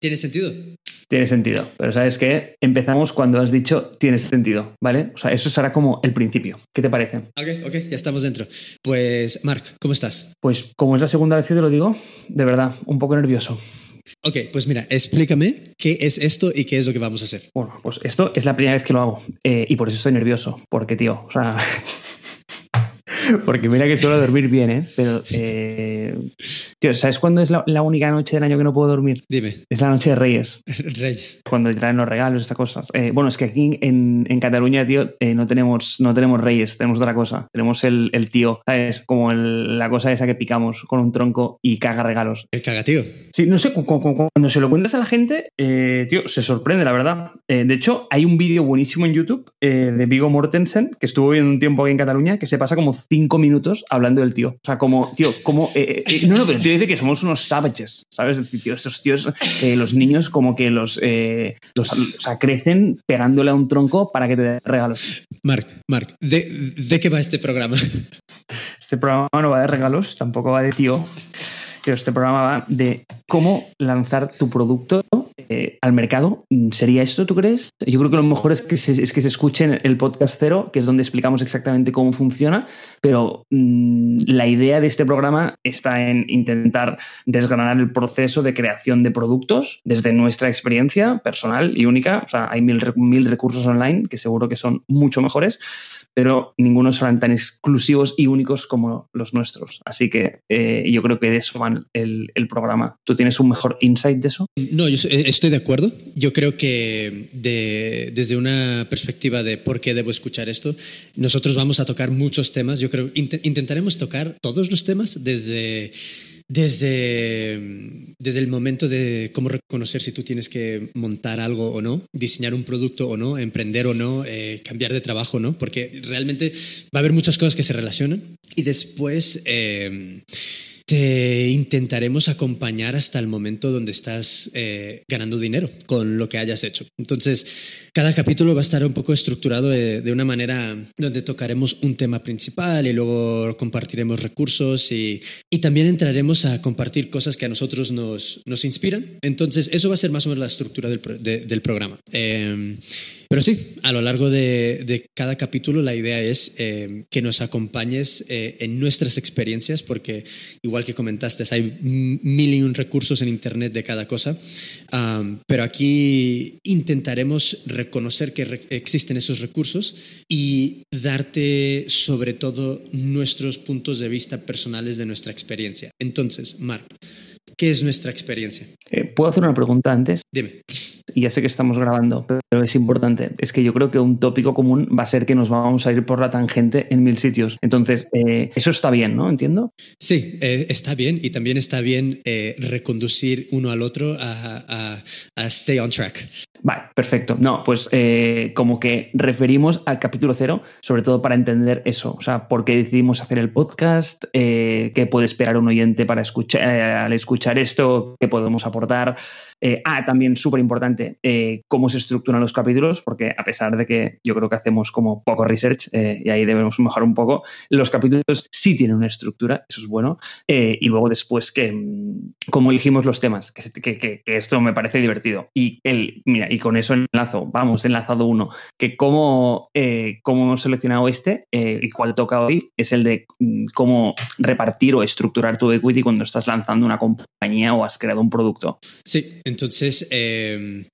¿Tiene sentido? Tiene sentido, pero ¿sabes qué? Empezamos cuando has dicho tiene sentido, ¿vale? O sea, eso será como el principio. ¿Qué te parece? Ok, ok, ya estamos dentro. Pues, Marc, ¿cómo estás? Pues como es la segunda vez que te lo digo, de verdad, un poco nervioso. Ok, pues mira, explícame qué es esto y qué es lo que vamos a hacer. Bueno, pues esto es la primera vez que lo hago eh, y por eso estoy nervioso, porque tío, o sea... Porque mira que suelo dormir bien, ¿eh? Pero, eh, tío, ¿sabes cuándo es la, única noche del año que no puedo dormir? Dime. Es la noche de Reyes. Reyes. Cuando traen los regalos, estas cosas. Eh, bueno, es que aquí en, Cataluña, tío, eh, no, tenemos, no tenemos Reyes, tenemos otra cosa. Tenemos el, tío, ¿sabes? Como la cosa esa que picamos con un tronco y caga regalos. El caga, tío. Sí, no sé, cuando se lo cuentas a la gente, tío, se sorprende, la verdad. de hecho, hay un vídeo buenísimo en YouTube de Vigo Mortensen, que estuvo viendo un tiempo aquí en Cataluña, que se pasa como cinco minutos hablando del tío. O sea, como, tío, como. Eh, eh, no, no, pero el tío dice que somos unos savages, ¿sabes? Tío, estos tíos, eh, los niños, como que los, los. O sea, crecen pegándole a un tronco para que te den regalos. Marc, Marc, ¿de, ¿de qué va este programa? Este programa no va de regalos, tampoco va de tío. Pero este programa va de cómo lanzar tu producto eh, al mercado. ¿Sería esto, tú crees? Yo creo que lo mejor es que se, es que se escuchen el podcast cero, que es donde explicamos exactamente cómo funciona, pero mm, la idea de este programa está en intentar desgranar el proceso de creación de productos desde nuestra experiencia personal y única. O sea, hay mil, mil recursos online que seguro que son mucho mejores, pero ninguno serán tan exclusivos y únicos como los nuestros. Así que eh, yo creo que de eso va el, programa. ¿Tú tienes un mejor insight de eso? No, yo estoy de acuerdo. Yo creo que desde una perspectiva de por qué debo escuchar esto, nosotros vamos a tocar muchos temas. Yo creo intentaremos tocar todos los temas desde desde, desde el momento de cómo reconocer si tú tienes que montar algo o no, diseñar un producto o no, emprender o no, eh, cambiar de trabajo o no, porque realmente va a haber muchas cosas que se relacionan. Y después... Eh, te intentaremos acompañar hasta el momento donde estás eh, ganando dinero con lo que hayas hecho. Entonces, cada capítulo va a estar un poco estructurado de, una manera donde tocaremos un tema principal y luego compartiremos recursos y, también entraremos a compartir cosas que a nosotros nos, nos inspiran. Entonces, eso va a ser más o menos la estructura del, del programa. Eh, pero sí, a lo largo de, cada capítulo la idea es eh, que nos acompañes eh, en nuestras experiencias, porque igual que comentaste, hay mil y un recursos en Internet de cada cosa, pero aquí intentaremos reconocer que existen esos recursos y darte sobre todo nuestros puntos de vista personales de nuestra experiencia. Entonces, Mark, ¿Qué es nuestra experiencia? Eh, ¿Puedo hacer una pregunta antes? Dime. Y ya sé que estamos grabando, pero es importante. Es que yo creo que un tópico común va a ser que nos vamos a ir por la tangente en mil sitios. Entonces, eh, eso está bien, ¿no? ¿Entiendo? Sí, eh, está bien. Y también está bien reconducir uno al otro a, a stay on track. Vale, perfecto. No, pues eh, como que referimos al capítulo cero, sobre todo para entender eso, o sea, por qué decidimos hacer el podcast, eh, qué puede esperar un oyente para escuchar, eh, al escuchar esto, qué podemos aportar. Eh, ah, también súper importante, eh, cómo se estructuran los capítulos, porque a pesar de que yo creo que hacemos como poco research eh, y ahí debemos mejorar un poco, los capítulos sí tienen una estructura, eso es bueno. y luego después que, mm, cómo elegimos los temas, que, que, esto me parece divertido. Y, el, mira, y con eso enlazo, vamos, enlazado uno, que cómo, cómo hemos seleccionado este y cuál toca hoy es el de mm, cómo repartir o estructurar tu equity cuando estás lanzando una compañía o has creado un producto. Sí, entonces, eh,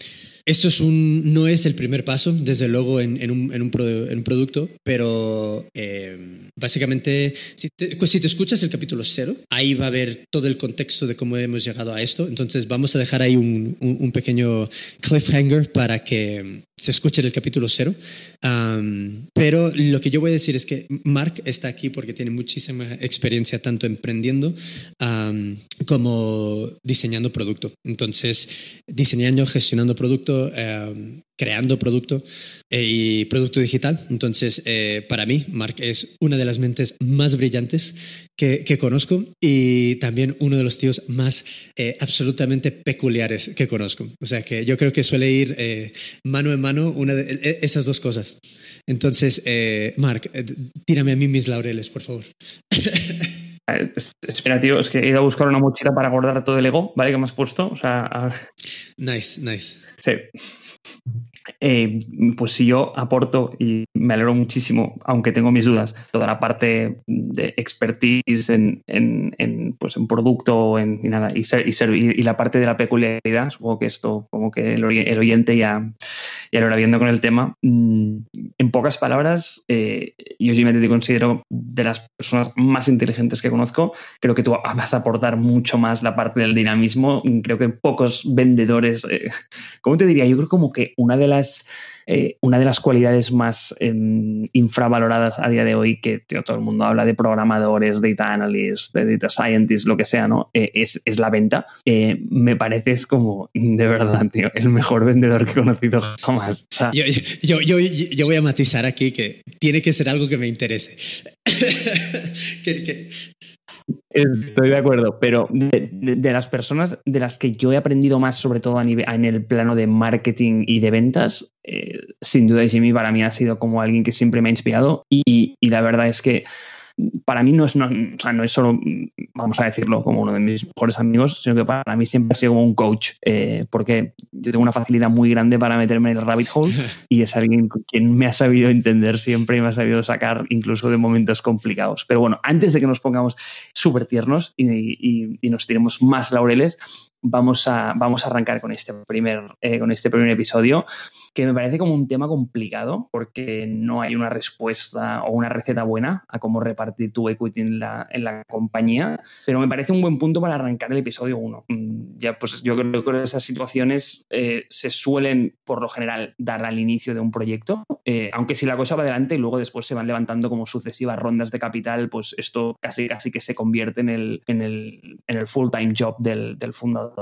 esto es un, no es el primer paso, desde luego, en, un, producto, pero eh, básicamente, si te, pues si te, escuchas el capítulo cero, ahí va a haber todo el contexto de cómo hemos llegado a esto. Entonces, vamos a dejar ahí un, pequeño cliffhanger para que se escuche el capítulo cero. pero lo que yo voy a decir es que Mark está aquí porque tiene muchísima experiencia tanto emprendiendo como diseñando producto. Entonces, diseñando, gestionando producto Em, creando producto eh, y producto digital. Entonces, eh, para mí, Mark es una de las mentes más brillantes que, conozco y también uno de los tíos más eh, absolutamente peculiares que conozco. O sea que yo creo que suele ir mano en mano una de e, esas dos cosas. Entonces, Mark, tírame a mí mis laureles, por favor. espera, tío, es que he ido a buscar una mochila para guardar todo el ego, ¿vale? Que me has puesto. O sea. Nice, nice. Sí. Eh, pues si yo aporto y me alegro muchísimo, aunque tengo mis dudas, toda la parte de expertise en, en, pues en producto en, y nada, y, y, la parte de la peculiaridad, supongo que esto, como que el, oyente ya, ya lo hará viendo con el tema. Mm, en pocas palabras, eh, yo sí me considero de las personas más inteligentes que conozco. Creo que tú vas a aportar mucho más la parte del dinamismo. Creo que pocos vendedores, eh, ¿cómo te diría? Yo creo como que una de las eh, una de las cualidades más em, infravaloradas a día de hoy, que todo el mundo habla de programadores, data analysts, de data scientists, lo que sea, ¿no? Eh, es, la venta. Eh, me parece es como, de verdad, tío, el mejor vendedor que he conocido jamás. yo, yo, voy a matizar aquí que tiene que ser algo que me interese. Estoy de acuerdo, pero de, las personas de las que yo he aprendido más, sobre todo en el plano de marketing y de ventas, eh, sin duda Jimmy para mí ha sido como alguien que siempre me ha inspirado y la verdad es que para mí no es, no, o sea, no es solo, vamos a decirlo, como uno de mis mejores amigos, sino que para mí siempre ha sido como un coach, eh, porque yo tengo una facilidad muy grande para meterme en el rabbit hole y es alguien quien me ha sabido entender siempre y me ha sabido sacar incluso de momentos complicados. Pero bueno, antes de que nos pongamos súper tiernos y, y, nos tiremos más laureles, vamos a, vamos a arrancar con este primer, eh, con este primer episodio que me parece como un tema complicado porque no hay una respuesta o una receta buena a cómo repartir tu equity en la, en la compañía, pero me parece un buen punto para arrancar el episodio 1. Mm, ya, pues yo creo que esas situaciones eh, se suelen, por lo general, dar al inicio de un proyecto, eh, aunque si la cosa va adelante y luego después se van levantando como sucesivas rondas de capital, pues esto casi, casi que se convierte en el, en el, en el full-time job del, del, fundador.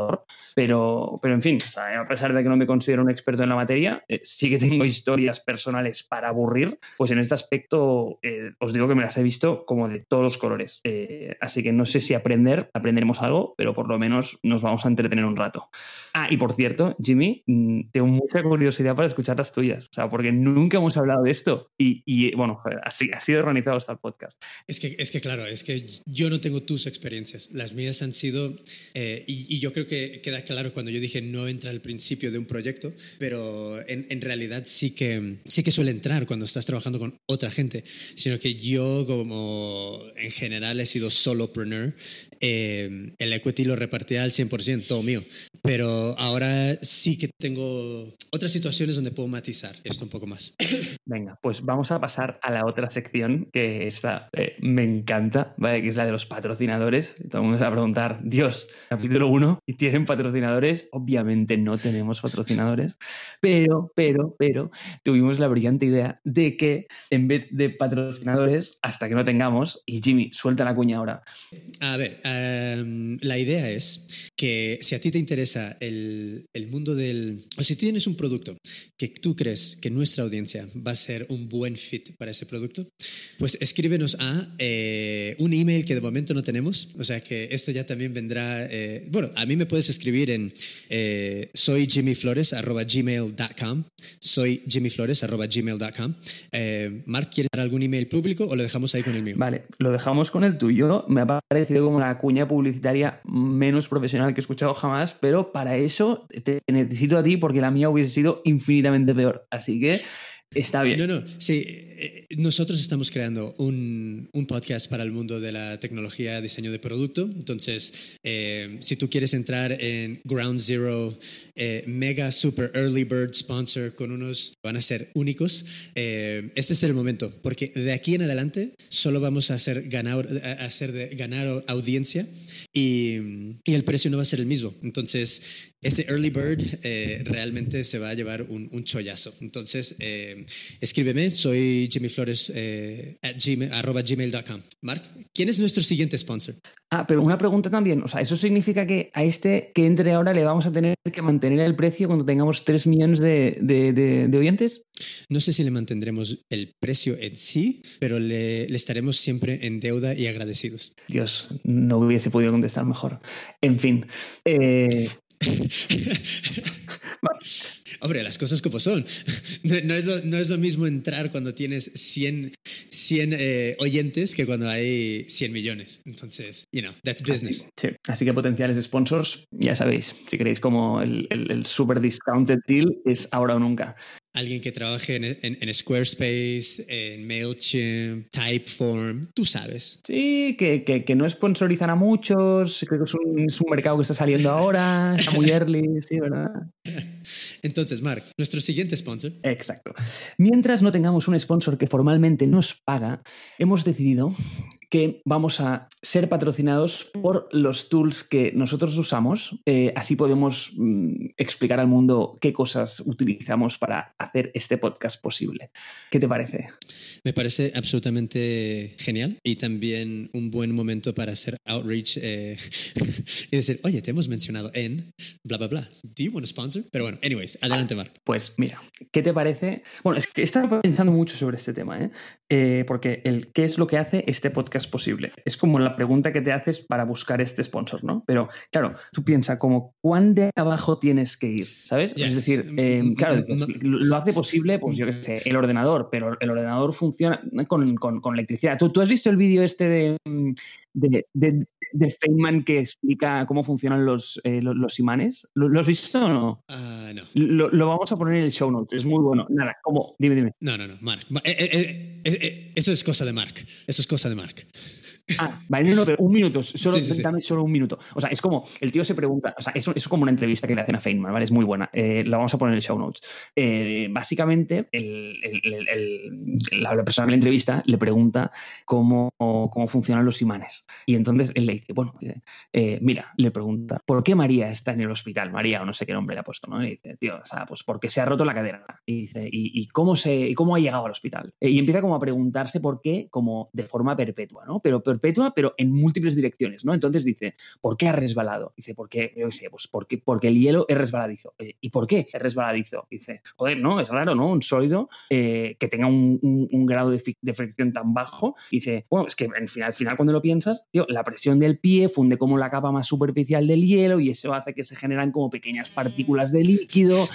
Pero, pero en fin, a pesar de que no me considero un experto en la materia, eh, sí que tengo historias personales para aburrir, pues en este aspecto eh, os digo que me las he visto como de todos los colores. Eh, así que no sé si aprender, aprenderemos algo, pero por lo menos nos vamos a entretener un rato. Ah, y por cierto, Jimmy, mm, tengo mucha curiosidad para escuchar las tuyas, o sea, porque nunca hemos hablado de esto y, bueno, así ha sido organizado hasta el podcast. Es que, es que claro, es que yo no tengo tus experiencias, las mías han sido, y, y, yo creo que queda claro cuando yo dije no entra al principio de un proyecto, pero en en, realidad sí que, sí que suele entrar cuando estás trabajando con otra gente, sino que yo como en general he sido solopreneur, eh, el equity lo repartía al 100%, todo mío. Pero ahora sí que tengo otras situaciones donde puedo matizar esto un poco más. Venga, pues vamos a pasar a la otra sección que esta eh, me encanta, ¿vale? que es la de los patrocinadores. Todo el mundo va a preguntar, Dios, capítulo 1, ¿y tienen patrocinadores? Obviamente no tenemos patrocinadores, pero, pero, pero tuvimos la brillante idea de que en vez de patrocinadores, hasta que no tengamos, y Jimmy, suelta la cuña ahora. A ver, em, la idea es que si a ti te interesa el, el mundo del... o si tienes un producto que tú crees que nuestra audiencia va a ser un buen fit para ese producto, pues escríbenos a eh, un email que de momento no tenemos, o sea que esto ya también vendrá... Eh, bueno, a mí me puedes escribir en eh, soy soy jimmyflores.gmail.com. Eh, Mark, ¿quieres dar algún email público o lo dejamos ahí con el mío? Vale, lo dejamos con el tuyo. Me ha parecido como cuña publicitaria menos profesional que he escuchado jamás, pero para eso te necesito a ti porque la mía hubiese sido infinitamente peor. Así que Está bien. No, no, sí. Eh, nosotros estamos creando un, un, podcast para el mundo de la tecnología, diseño de producto. Entonces, eh, si tú quieres entrar en Ground Zero, eh, mega super early bird sponsor con unos, van a ser únicos, este es el momento, porque de aquí en adelante solo vamos a hacer ganar, a hacer de ganar audiencia y, y, el precio no va a ser el mismo. Entonces, ese early bird realmente se va a llevar un, un chollazo. Entonces, escríbeme, soy Jimmy Flores eh, arroba gmail.com. Mark, ¿quién es nuestro siguiente sponsor? Ah, pero una pregunta también, o sea, ¿eso significa que a este que entre ahora le vamos a tener que mantener el precio cuando tengamos 3 millones de, de, oyentes? No sé si le mantendremos el precio en sí, pero le, le estaremos siempre en deuda y agradecidos. Dios, no hubiese podido contestar mejor. En fin. Eh... Hombre, las cosas como son. No, es lo, mismo entrar cuando tienes 100, 100 eh, oyentes que cuando hay 100 millones. Entonces, you know, that's business. Sí, así que potenciales sponsors, ya sabéis, si queréis como el, el, el super discounted deal es ahora o nunca alguien que trabaje en, en, en, Squarespace, en MailChimp, Typeform, tú sabes. Sí, que, que, que, no sponsorizan a muchos, creo que es un, es un mercado que está saliendo ahora, está muy early, sí, ¿verdad? Entonces, Mark, nuestro siguiente sponsor. Exacto. Mientras no tengamos un sponsor que formalmente nos paga, hemos decidido que vamos a ser patrocinados por los tools que nosotros usamos. Eh, así podemos mm, explicar al mundo qué cosas utilizamos para hacer este podcast posible. ¿Qué te parece? Me parece absolutamente genial y también un buen momento para hacer outreach eh, y decir, oye, te hemos mencionado en bla, bla, bla. ¿Do you want a sponsor? Pero bueno, anyways, adelante, Mark. Pues mira, ¿qué te parece? Bueno, es que he estado pensando mucho sobre este tema, ¿eh? Eh, porque el qué es lo que hace este podcast posible. Es como la pregunta que te haces para buscar este sponsor, ¿no? Pero claro, tú piensas como cuán de abajo tienes que ir, ¿sabes? Yeah. Es decir, eh, claro, no. lo hace posible, pues yo qué sé, el ordenador, pero el ordenador funciona con, con, con electricidad. ¿Tú, ¿Tú, has visto el vídeo este de, de, de, de, Feynman que explica cómo funcionan los, eh, los, los, imanes? ¿Lo, ¿Lo, has visto o no? Uh, no. Lo, lo, vamos a poner en el show notes, es muy bueno. Nada, como, dime, dime. No, no, no, Mark. Eh, eh, eh, eso es cosa de Mark. Eso es cosa de Mark. Ah, vale, no, un minuto, solo, sí, sí, sí. solo un minuto. O sea, es como, el tío se pregunta, o sea, es, es como una entrevista que le hacen a Feynman, ¿vale? Es muy buena. Eh, la vamos a poner en el show notes. Eh, básicamente, el, el, el, la persona que la entrevista le pregunta cómo, cómo funcionan los imanes. Y entonces él le dice, bueno, eh, mira, le pregunta, ¿por qué María está en el hospital? María, o no sé qué nombre le ha puesto, ¿no? Y dice, tío, o sea, pues porque se ha roto la cadera. Y dice, ¿y, y cómo, se, cómo ha llegado al hospital? y empieza como a preguntarse por qué, como de forma perpetua, ¿no? Pero perpetua, pero en múltiples direcciones, ¿no? Entonces dice, ¿por qué ha resbalado? Dice, ¿por qué? Yo sé, pues porque, porque el hielo es resbaladizo. Eh, ¿Y por qué es resbaladizo? Dice, joder, no, es raro, ¿no? Un sólido eh, que tenga un, un, un grado de, de, fricción tan bajo. Dice, bueno, es que al final, al final cuando lo piensas, tío, la presión del pie funde como la capa más superficial del hielo y eso hace que se generan como pequeñas partículas de líquido.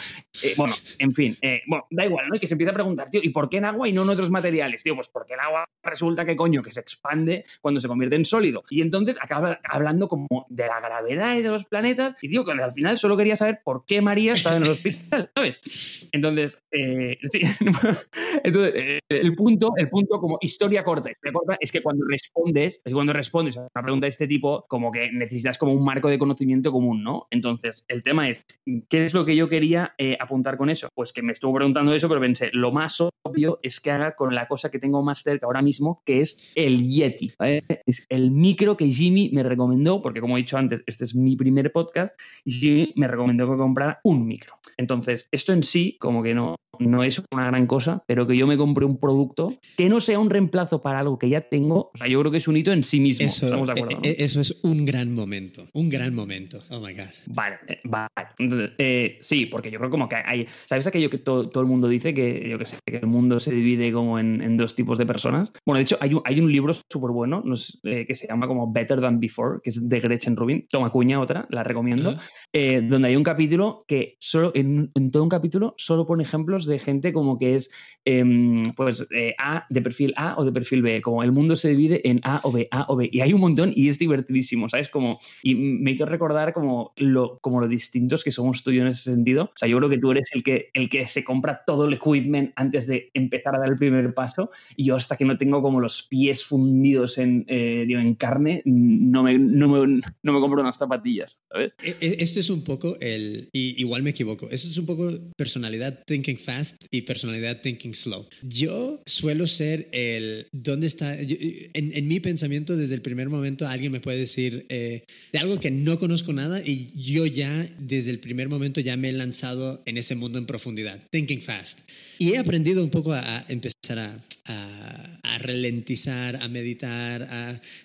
Eh, bueno, en fin, bueno, da igual, ¿no? Y que se empieza a preguntar, tío, ¿y por qué en agua y no en otros materiales? Tío, pues porque el agua resulta que coño, que se expande cuando se convierte en sólido. Y entonces acaba hablando como de la gravedad y de los planetas. Y digo que al final solo quería saber por qué María estaba en el hospital, ¿sabes? Entonces, eh, sí. entonces eh, el, punto, el punto como historia corta, historia corta es que cuando respondes, es cuando respondes a una pregunta de este tipo, como que necesitas como un marco de conocimiento común, ¿no? Entonces, el tema es, ¿qué es lo que yo quería eh, apuntar con eso? Pues que me estuvo preguntando eso, pero pensé, lo más obvio es que haga con la cosa que tengo más cerca ahora mismo, que es el Yeti. ¿vale? Es el micro que Jimmy me recomendó, porque como he dicho antes, este es mi primer podcast, y Jimmy me recomendó que comprara un micro. Entonces, esto en sí, como que no, no es una gran cosa, pero que yo me compre un producto que no sea un reemplazo para algo que ya tengo, o sea, yo creo que es un hito en sí mismo. Eso, ¿Estamos de acuerdo? ¿no? eso es un gran momento, un gran momento. Oh my God. Vale, eh, vale. Eh, sí, porque yo creo como que hay, ¿sabes aquello que todo, todo el mundo dice que yo que sé, que el mundo se divide como en, en dos tipos de personas? Bueno, de hecho, hay un, hay un libro súper bueno no sé, eh, que se llama como Better Than Before, que es de Gretchen Rubin. Toma cuña, otra, la recomiendo. Uh -huh. eh, donde hay un capítulo que solo, en, en, todo un capítulo, solo pone ejemplos de gente como que es, eh, pues, eh, A de perfil A o de perfil B. Como el mundo se divide en A o B, A o B. Y hay un montón y es divertidísimo, ¿sabes? Como, y me hizo recordar como lo, como lo distintos que somos tú y yo en ese sentido. O sea, yo creo que tú eres el que, el que se compra todo el equipment antes de empezar a dar el primer paso. Y yo hasta que no tengo como los pies fundidos en, eh, digo, en carne, no me, no, me, no me compro unas zapatillas, ¿sabes? Esto es un poco el, y igual me equivoco, esto es un poco personalidad thinking fast y personalidad thinking slow. Yo suelo ser el, ¿dónde está? Yo, en, en, mi pensamiento, desde el primer momento, alguien me puede decir eh, de algo que no conozco nada y yo ya, desde el primer momento, ya me he lanzado en ese mundo en profundidad. Thinking fast. Y he aprendido un poco a, empezar a, a, a, ralentizar, a meditar,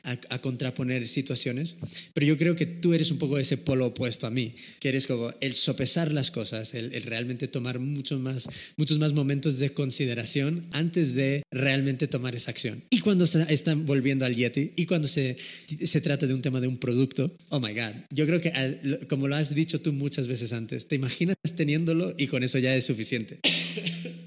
a, contraponer situaciones. Pero yo creo que tú eres un poco ese polo opuesto a mí, que eres como el sopesar las cosas, el, realmente tomar muchos más, muchos más momentos de consideración antes de realmente tomar esa acción. Y cuando se están volviendo al Yeti y cuando se, se trata de un tema de un producto, oh my God, yo creo que como lo has dicho tú muchas veces antes, te imaginas teniéndolo y con eso ya es suficiente.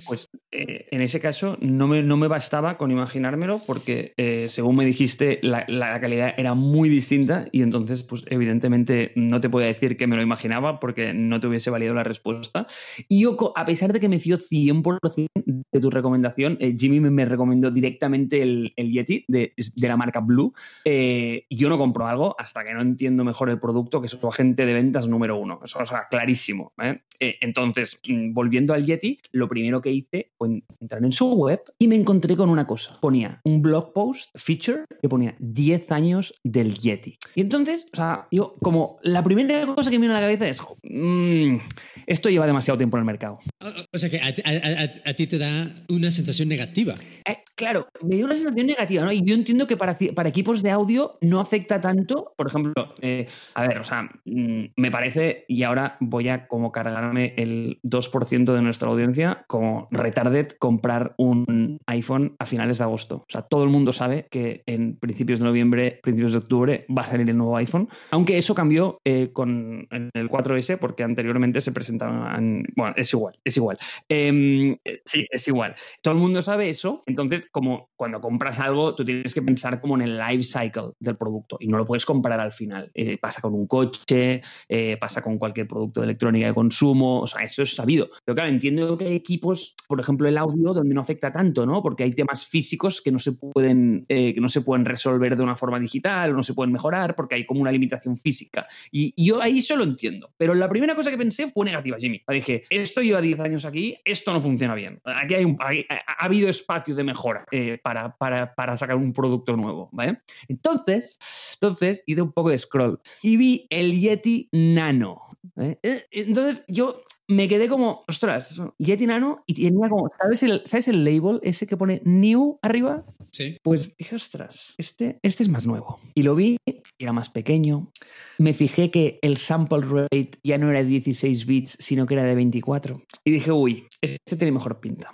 Pues eh, en ese caso no me, no me bastaba con imaginármelo porque eh, según me dijiste la, la, calidad era muy distinta y entonces pues evidentemente no te podía decir que me lo imaginaba porque no te hubiese valido la respuesta. Y yo a pesar de que me fío 100% de tu recomendación, eh, Jimmy me, recomendó directamente el, el Yeti de, de, la marca Blue. yo no compro algo hasta que no entiendo mejor el producto que es su agente de ventas número uno. Eso, o sea, clarísimo. entonces, mm, volviendo al Yeti, lo primero que hice fue entrar en su web y me encontré con una cosa. Ponía un blog post feature que ponía 10 años del Yeti. Y entonces, o sea, yo como la primera cosa que me viene a la cabeza es, mmm, esto lleva demasiado tiempo en el mercado. O, sea que a, ti te da una sensación negativa. Eh, claro, me dio una sensación negativa, ¿no? Y yo entiendo que para, para equipos de audio no afecta tanto, por ejemplo, eh, a ver, o sea, mm, me parece, y ahora voy a como cargarme el 2% de nuestra audiencia, como retarded comprar un iPhone a finales de agosto. O sea, todo el mundo sabe que en principios de noviembre, principios de octubre va a salir el nuevo iPhone, aunque eso cambió eh, con el 4S porque anteriormente se presentaban, bueno, es igual, es igual. Em, sí, es igual. Todo el mundo sabe eso, entonces como cuando compras algo, tú tienes que pensar como en el life cycle del producto y no lo puedes comprar al final. Eh, pasa con un coche, eh, pasa con cualquier producto de electrónica de consumo, o sea, eso es sabido. Pero claro, entiendo que hay equipos, por ejemplo, el audio, donde no afecta tanto, ¿no? Porque hay temas físicos que no se pueden, eh, que no se pueden resolver de una forma digital o no se pueden mejorar porque hay como una limitación física. Y, yo ahí eso lo entiendo. Pero la primera cosa que pensé fue negativa, Jimmy. Dije, esto lleva 10 años aquí, esto no funciona bien. Aquí hay ha, habido espacio de mejora eh, para, para, para, sacar un producto nuevo, ¿vale? Entonces, entonces, hice un poco de scroll y vi el Yeti Nano. ¿eh? Entonces, yo me quedé como, ostras, Yeti Nano y tenía como, ¿sabes el, ¿sabes el label ese que pone New arriba? Sí. Pues dije, ostras, este, este es más nuevo. Y lo vi, era más pequeño. Me fijé que el sample rate ya no era de 16 bits, sino que era de 24. Y dije, uy, este tiene mejor pinta.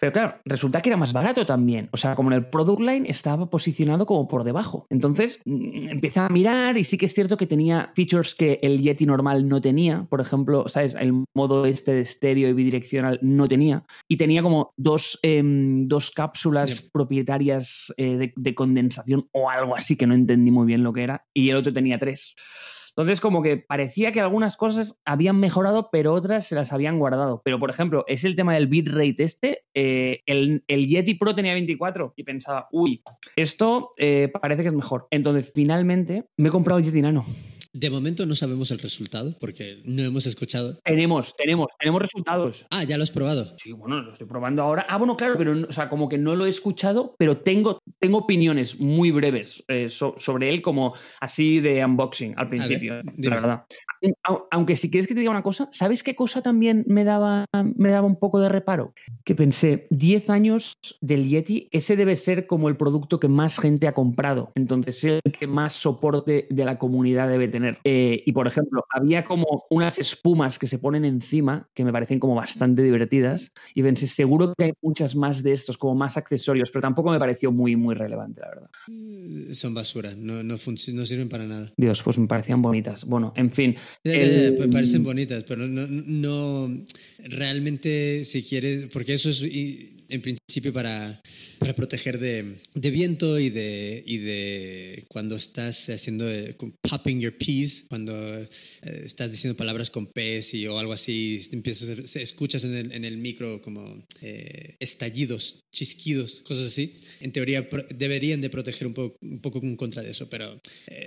Pero claro, resulta que era más barato también. O sea, como en el product line estaba posicionado como por debajo. Entonces mm, empecé a mirar y sí que es cierto que tenía features que el Yeti normal no tenía. Por ejemplo, ¿sabes? El modo este de estéreo y bidireccional no tenía. Y tenía como dos, em, dos cápsulas propietarias eh, de, de condensación o algo así que no entendí muy bien lo que era. Y el otro tenía tres. Entonces, como que parecía que algunas cosas habían mejorado, pero otras se las habían guardado. Pero, por ejemplo, es el tema del bitrate este. Eh, el, el, Yeti Pro tenía 24 y pensaba, uy, esto eh, parece que es mejor. Entonces, finalmente, me he comprado el Yeti Nano. De momento no sabemos el resultado porque no hemos escuchado. Tenemos, tenemos, tenemos resultados. Ah, ya lo has probado. Sí, bueno, lo estoy probando ahora. Ah, bueno, claro, pero o sea, como que no lo he escuchado, pero tengo, tengo opiniones muy breves eh, sobre él, como así de unboxing al principio, la verdad. Aunque si quieres que te diga una cosa, ¿sabes qué cosa también me daba, me daba un poco de reparo? Que pensé, 10 años del Yeti, ese debe ser como el producto que más gente ha comprado. Entonces, el que más soporte de la comunidad debe tener. Eh, y por ejemplo, había como unas espumas que se ponen encima que me parecen como bastante divertidas. Y pensé, seguro que hay muchas más de estos, como más accesorios, pero tampoco me pareció muy, muy relevante, la verdad. Mm, son basura, no, no, no sirven para nada. Dios, pues me parecían bonitas. Bueno, en fin. Pues parecen bonitas, pero no, no realmente si quieres, porque eso es en principio para, para proteger de, de, viento y de, y de cuando estás haciendo eh, popping your peas, cuando eh, estás diciendo palabras con pez y, o algo así, empiezas, escuchas en el, en el micro como eh, estallidos, chisquidos, cosas así. En teoría deberían de proteger un poco, un poco en contra de eso, pero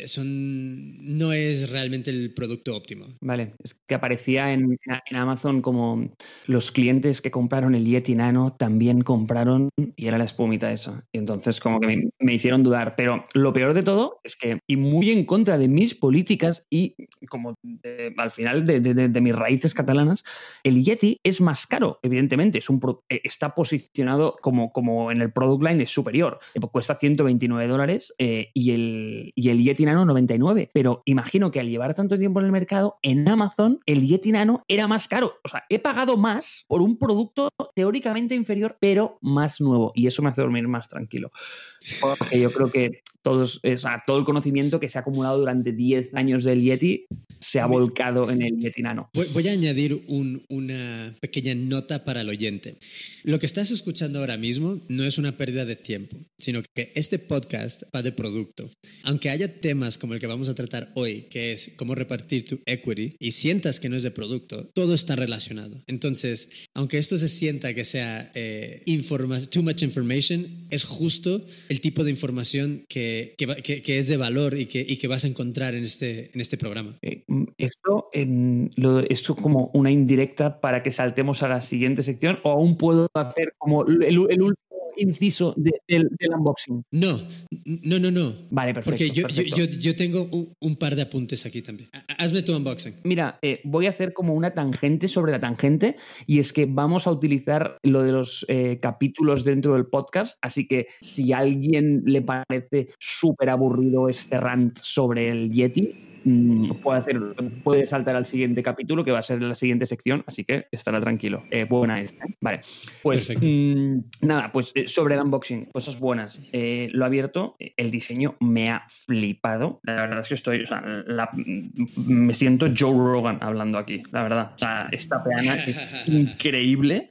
son, no es realmente el producto óptimo. Vale, es que aparecía en, en Amazon como los clientes que compraron el Yeti Nano también compraron y era la Y entonces como que me, hicieron dudar. Pero lo peor de todo es que, y muy en contra de mis políticas y como al final de, mis raíces catalanas, el Yeti es más caro, evidentemente. Es un, eh, está posicionado como, como en el product line es superior. Eh, cuesta 129 dólares eh, y, el, y el Yeti Nano 99. Pero imagino que al llevar tanto tiempo en el mercado, en Amazon el Yeti Nano era más caro. O sea, he pagado más por un producto teóricamente inferior pero más nuevo y eso me hace dormir más tranquilo. Porque yo creo que todos, o sea, todo el conocimiento que se ha acumulado durante 10 años del Yeti se ha volcado en el Yeti Nano. Voy, a añadir una pequeña nota para el oyente. Lo que estás escuchando ahora mismo no es una pérdida de tiempo, sino que este podcast va de producto. Aunque haya temas como el que vamos a tratar hoy, que es cómo repartir tu equity, y sientas que no es de producto, todo está relacionado. Entonces, aunque esto se sienta que sea eh, too much information, es justo el tipo de información que, es de valor y que, vas a encontrar en este, este programa. Eh, lo, esto como una indirecta para que saltemos a la siguiente sección o aún puedo hacer como el último inciso del, unboxing. No, no, no, no. Vale, perfecto. Porque yo, Yo, yo, tengo un, par de apuntes aquí también. Hazme tu unboxing. Mira, eh, voy a hacer como una tangente sobre la tangente y es que vamos a utilizar lo de los eh, capítulos dentro del podcast, así que si a alguien le parece súper aburrido este rant sobre el Yeti, Mm, puede, hacer, puede saltar al siguiente capítulo, que va a ser la siguiente sección, así que estará tranquilo. Eh, buena esta. ¿eh? Vale. Pues mm, nada, pues eh, sobre el unboxing, cosas buenas. lo abierto, el diseño me ha flipado. La verdad es que estoy, o sea, me siento Joe Rogan hablando aquí, la verdad. O sea, esta peana es increíble.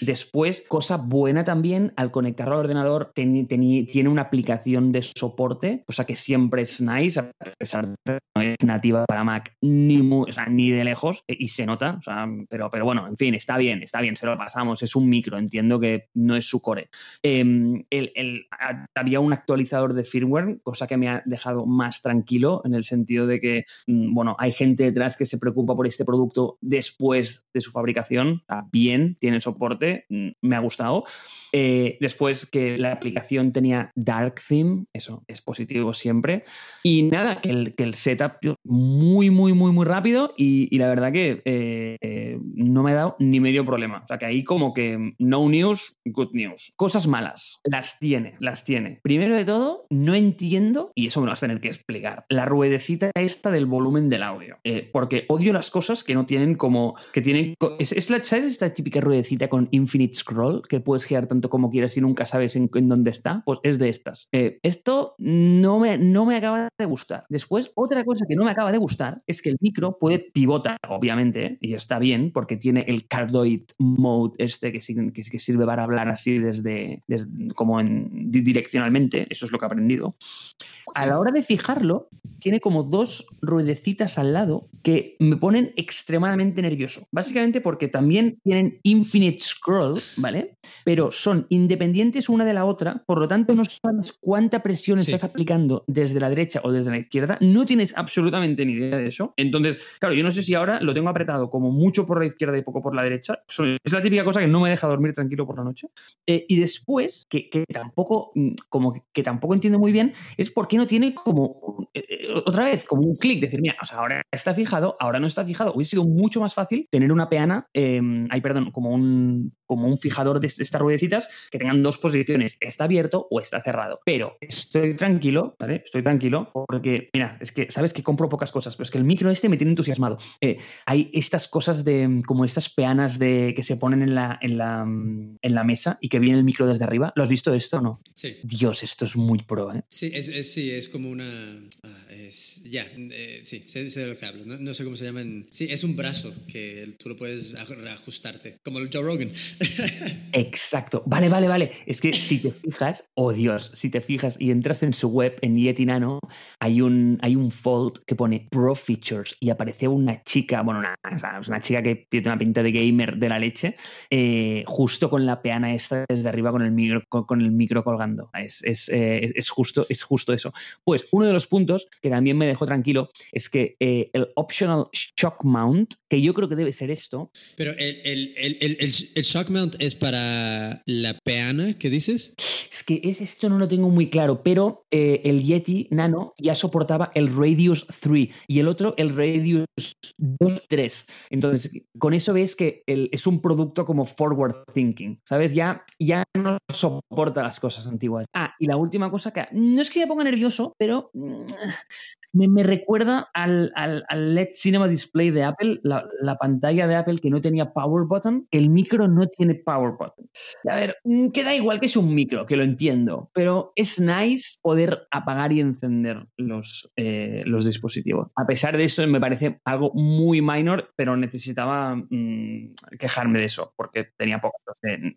después, cosa buena también, al conectarlo al ordenador, tiene una aplicación de soporte, o sea que siempre es nice, a pesar de no es nativa para Mac ni, ni de lejos eh, y se nota, pero, pero bueno, en fin, está bien, está bien, se lo pasamos, es un micro, entiendo que no es su core. Em, había un actualizador de firmware, cosa que me ha dejado más tranquilo en el sentido de que, mm, bueno, hay gente detrás que se preocupa por este producto después de su fabricación, está bien, tiene soporte, mm, me ha gustado. Eh, después que la aplicación tenía Dark Theme, eso es positivo siempre. Y nada, que el, que el setup muy, muy, muy, muy rápido y, la verdad que eh, no me ha dado ni medio problema. O sea que ahí como que no news, good news. Cosas malas, las tiene, las tiene. Primero de todo, no entiendo, y eso me vas a tener que explicar, la ruedecita esta del volumen del audio. Eh, porque odio las cosas que no tienen como, que tienen, es, la, ¿sabes esta típica ruedecita con infinite scroll que puedes girar tanto como quieras y nunca sabes en, dónde está, pues es de estas. Eh, esto no me, no me acaba de gustar. Después, otra cosa que no me acaba de gustar es que el micro puede pivotar, obviamente, y está bien porque tiene el cardioid mode este que, que, que sirve para hablar así desde, como en, direccionalmente, eso es lo que he aprendido. A la hora de fijarlo, tiene como dos ruedecitas al lado que me ponen extremadamente nervioso. Básicamente porque también tienen infinite scroll, ¿vale? Pero son independientes una de la otra, por lo tanto no sabes cuánta presión estás aplicando desde la derecha o desde la izquierda, no tienes absolutamente ni idea de eso. Entonces, claro, yo no sé si ahora lo tengo apretado como mucho por la izquierda y poco por la derecha. Es la típica cosa que no me deja dormir tranquilo por la noche. Eh, y después, que, tampoco, mm, como que, tampoco entiendo muy bien, es por qué no tiene como, eh, eh, otra vez, como un clic, decir, mira, o sea, ahora está fijado, ahora no está fijado. Hubiese sido mucho más fácil tener una peana, eh, ay, perdón, como un, como un fijador de estas ruedecitas que tengan dos posiciones, está abierto o está cerrado. Pero estoy tranquilo, ¿vale? Estoy tranquilo porque, mira, es que sabes que compro pocas cosas, pero es que el micro este me tiene entusiasmado. Eh, hay estas cosas de, como estas peanas de, que se ponen en la, en, la, en la mesa y que viene el micro desde arriba. ¿Lo has visto esto o no? Sí. Dios, esto es muy pro, ¿eh? Sí, es, sí, es como una... Ah, es, ya, eh, sí, sé, de lo que hablo. No, no, sé cómo se llaman. Sí, es un brazo que tú lo puedes ajustarte, como el Joe Rogan. Exacto. Vale, vale, vale. Es que si te fijas, oh Dios, si te fijas y entras en su web, en Yeti Nano, hay un, hay un fold que pone Pro Features y aparece una chica, bueno, una, una chica que tiene una pinta de gamer de la leche, eh, justo con la peana esta desde arriba con el micro, con, el micro colgando. Es, es, eh, es, justo, es justo eso. Pues uno de los puntos que también me dejó tranquilo es que eh, el Optional Shock Mount, que yo creo que debe ser esto. Pero el, el, el, el Shock Mount es para la peana, ¿qué dices? Es que es, esto no lo tengo muy claro, pero eh, el Yeti Nano ya soportaba el Radius 3 y el otro el Radius 2.3. Entonces, con eso ves que es un producto como forward thinking, ¿sabes? Ya, ya no soporta las cosas antiguas. Ah, y la última cosa que no es que me ponga nervioso, pero mm, me, recuerda al, LED Cinema Display de Apple, la, pantalla de Apple que no tenía power button. El micro no tiene power button. A ver, mm, queda igual que es un micro, que lo entiendo, pero es nice poder apagar y encender los, eh, los dispositivos. A pesar de esto, me parece algo muy minor, pero necesitaba mm, quejarme de eso, porque tenía pocas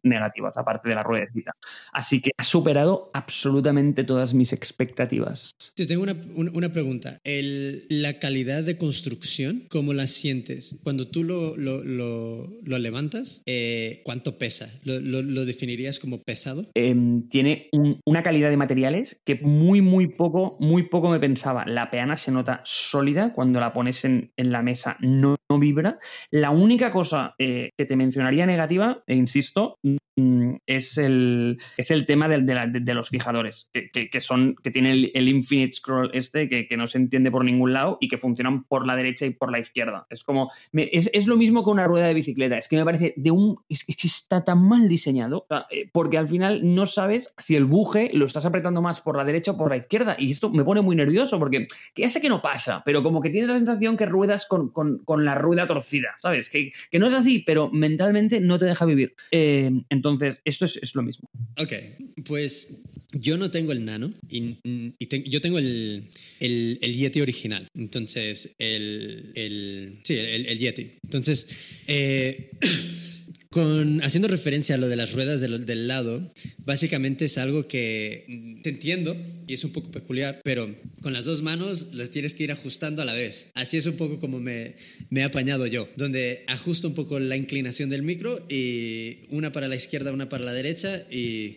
negativas, aparte de la ruedecita. Así que ha superado absolutamente todas mis expectativas. Te tengo una, una pregunta. La calidad de construcción, ¿cómo la sientes? Cuando tú lo, lo, lo, levantas, eh, ¿cuánto pesa? ¿Lo, definirías como pesado? Em, tiene una calidad de materiales que muy, muy poco, muy poco me pensaba. La peana se nota sólida cuando la pones en, en la mesa, no, vibra. La única cosa eh, que te mencionaría negativa, e insisto, es el, es el tema de, los fijadores, que, que, son, que tiene el, infinite scroll este, que, no se entiende por ningún lado y que funcionan por la derecha y por la izquierda. Es como, es, es, lo mismo que una rueda de bicicleta, es que me parece de un, es que está tan mal diseñado, eh, porque al final no sabes si el buje lo estás apretando más por la derecha o por la izquierda, y esto me pone muy nervioso, porque ya sé que no pasa, pero como que tienes la sensación que ruedas con, con, la rueda torcida, ¿sabes? Que, no es así, pero mentalmente no te deja vivir. Eh, entonces, esto es, lo mismo. Ok, pues yo no tengo el Nano y, yo tengo el, el, Yeti original. Entonces, el, el sí, el, Yeti. Entonces, eh, Con, haciendo referencia a lo de las ruedas del, lado, básicamente es algo que te entiendo y es un poco peculiar, pero con las dos manos las tienes que ir ajustando a la vez. Así es un poco como me, me he apañado yo, donde ajusto un poco la inclinación del micro y una para la izquierda, una para la derecha y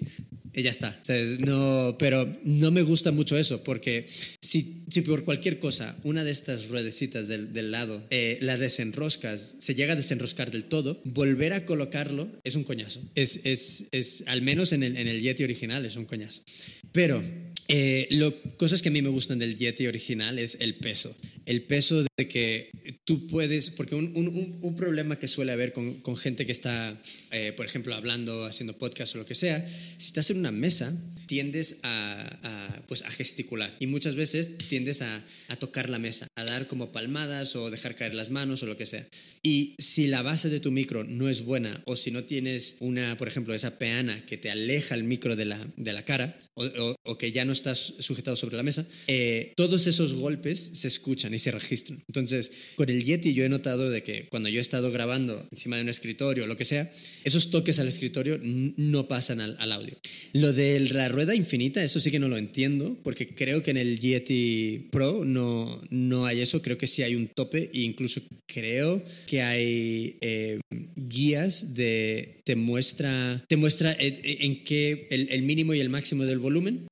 ya está. No, pero no me gusta mucho eso, porque si, si por cualquier cosa una de estas ruedecitas del, del lado eh, la desenroscas, se llega a desenroscar del todo, volver a colocarlo es un coñazo. Es, es, es al menos en el, en el Yeti original, es un coñazo. Pero eh, lo, cosas que a mí me gustan del Yeti original es el peso. El peso de que tú puedes, porque un, un, un problema que suele haber con, con gente que está, eh, por ejemplo, hablando, haciendo podcast o lo que sea, si estás en una mesa, tiendes a, pues, a gesticular y muchas veces tiendes a, a, tocar la mesa, a dar como palmadas o dejar caer las manos o lo que sea. Y si la base de tu micro no es buena o si no tienes una, por ejemplo, esa peana que te aleja el micro de la, de la cara o, o que ya no estás sujetado sobre la mesa, eh, todos esos golpes se escuchan y se registran. Entonces, con el Yeti yo he notado de que cuando yo he estado grabando encima de un escritorio o lo que sea, esos toques al escritorio no pasan al, al, audio. Lo de la rueda infinita, eso sí que no lo entiendo, porque creo que en el Yeti Pro no, no hay eso, creo que sí hay un tope e incluso creo que hay eh, guías de te muestra te muestra en, en qué el, el, mínimo y el máximo del volumen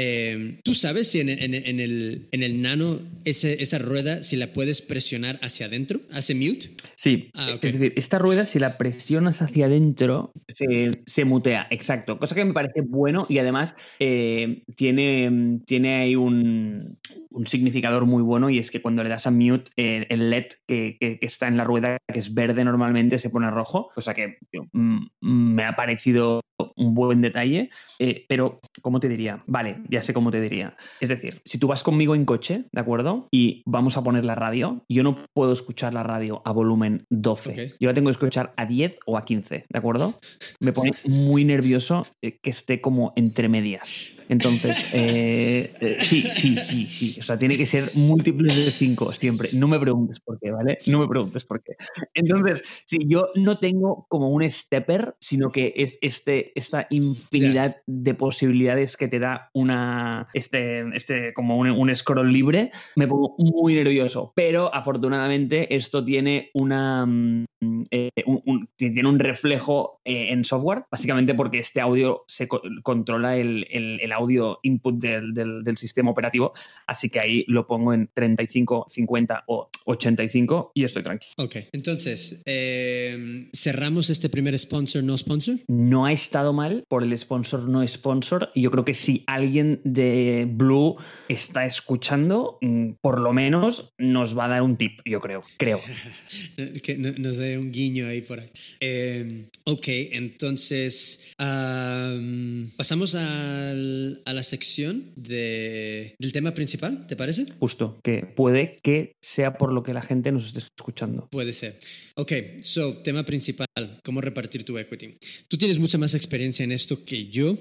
eh, ¿Tú sabes si en, el, en el nano esa rueda, si la puedes presionar hacia adentro? ¿Hace mute? Sí. Ah, es decir, esta rueda, si la presionas hacia adentro, se, mutea. Exacto. Cosa que me parece bueno y además eh, tiene, tiene ahí un, un significador muy bueno y es que cuando le das a mute, eh, el LED que, que, está en la rueda, que es verde normalmente, se pone rojo, cosa que mm, me ha parecido un buen detalle, eh, pero ¿cómo te diría? Vale, ya sé cómo te diría. Es decir, si tú vas conmigo en coche, ¿de acuerdo? Y vamos a poner la radio, yo no puedo escuchar la radio a volumen 12, yo la tengo que escuchar a 10 o a 15, ¿de acuerdo? Me pone muy nervioso eh, que esté como entre medias. Entonces, eh, eh, sí, sí, sí, sí. O sea, tiene que ser múltiples de 5 siempre. No me preguntes por qué, ¿vale? No me preguntes por qué. Entonces, sí, yo no tengo como un stepper, sino que es este, esta infinidad de posibilidades que te da una, este, este como un, un scroll libre. Me pongo muy nervioso, pero afortunadamente esto tiene una, mm, eh, un, tiene un reflejo eh, en software, básicamente porque este audio se co controla el, el, el, audio input del, del, del, sistema operativo, así que ahí lo pongo en 35, 50 o 85 y estoy tranquilo. Ok, entonces, eh, ¿cerramos este primer sponsor no sponsor? No ha estado mal por el sponsor no sponsor y yo creo que si alguien de Blue está escuchando, mm, por lo menos nos va a dar un tip, yo creo, creo. que nos dé un guiño ahí por ahí. Eh, ok, entonces um, pasamos al a la sección de, del tema principal, ¿te parece? Justo, que puede que sea por lo que la gente nos esté escuchando. Puede ser. Ok, so, tema principal, cómo repartir tu equity. Tú tienes mucha más experiencia en esto que yo.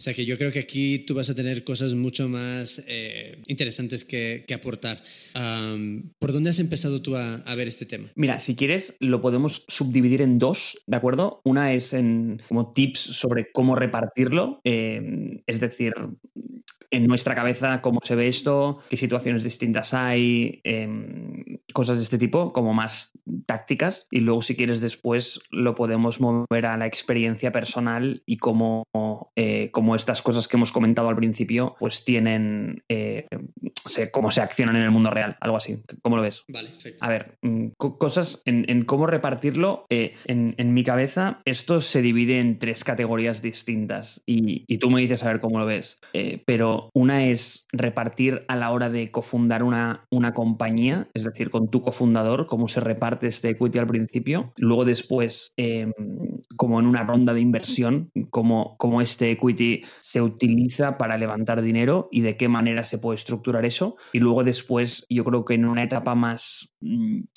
O sea que yo creo que aquí tú vas a tener cosas mucho más eh, interesantes que, que aportar. Um, ¿Por dónde has empezado tú a, a, ver este tema? Mira, si quieres, lo podemos subdividir en dos, ¿de acuerdo? Una es en como tips sobre cómo repartirlo, eh, es decir, you know en nuestra cabeza cómo se ve esto, qué situaciones distintas hay, eh, cosas de este tipo, como más tácticas. Y luego, si quieres, después lo podemos mover a la experiencia personal y cómo, eh, cómo estas cosas que hemos comentado al principio, pues tienen, eh, se, cómo se accionan en el mundo real, algo así. ¿Cómo lo ves? Vale, perfecto. A ver, mm, cosas en, en, cómo repartirlo. Eh, en, en, mi cabeza, esto se divide en tres categorías distintas y, y tú me dices a ver cómo lo ves. Eh, una es repartir a la hora de cofundar una, una compañía, es decir, con tu cofundador, cómo se reparte este equity al principio. Luego después, eh, como en una ronda de inversión, cómo, cómo este equity se utiliza para levantar dinero y de qué manera se puede estructurar eso. Y luego después, yo creo que en una etapa más,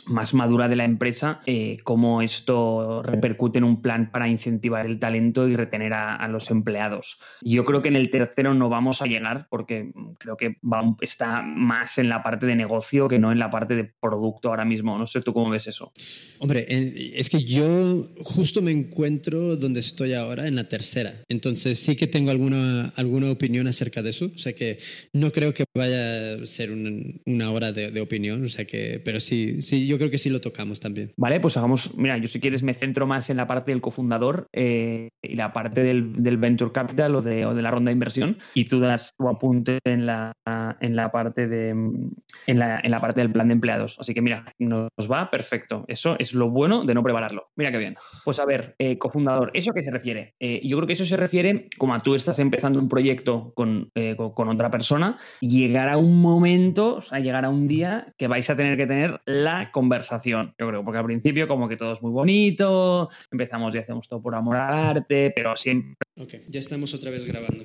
más madura de la empresa, eh, cómo esto repercute en un plan para incentivar el talento y retener a, a los empleados. Yo creo que en el tercero no vamos a llegar porque creo que va, está más en la parte de negocio que no en la parte de producto ahora mismo. No sé tú cómo ves eso. Hombre, es que yo justo me encuentro donde estoy ahora, en la tercera. Entonces sí que tengo alguna, alguna opinión acerca de eso. O sea que no creo que vaya a ser un, una hora de, de, opinión. O sea que, pero sí, sí, yo creo que sí lo tocamos también. Vale, pues hagamos, mira, yo si quieres me centro más en la parte del cofundador eh, y la parte del, del, venture capital o de, o de la ronda de inversión y tú das tu apunte en la, en la parte de en la, en la parte del plan de empleados. Así que mira, nos va perfecto. Eso es lo bueno de no prepararlo. Mira qué bien. Pues a ver, eh, cofundador, ¿eso a qué se refiere? Eh, yo creo que eso se refiere como a tú estás empezando un proyecto con, eh, con, otra persona, llegará un momento, o sea, llegará un día que vais a tener que tener la conversación. Yo creo, porque al principio como que todo es muy bonito, empezamos y hacemos todo por amor al arte, pero siempre... Ok, ya estamos otra vez grabando.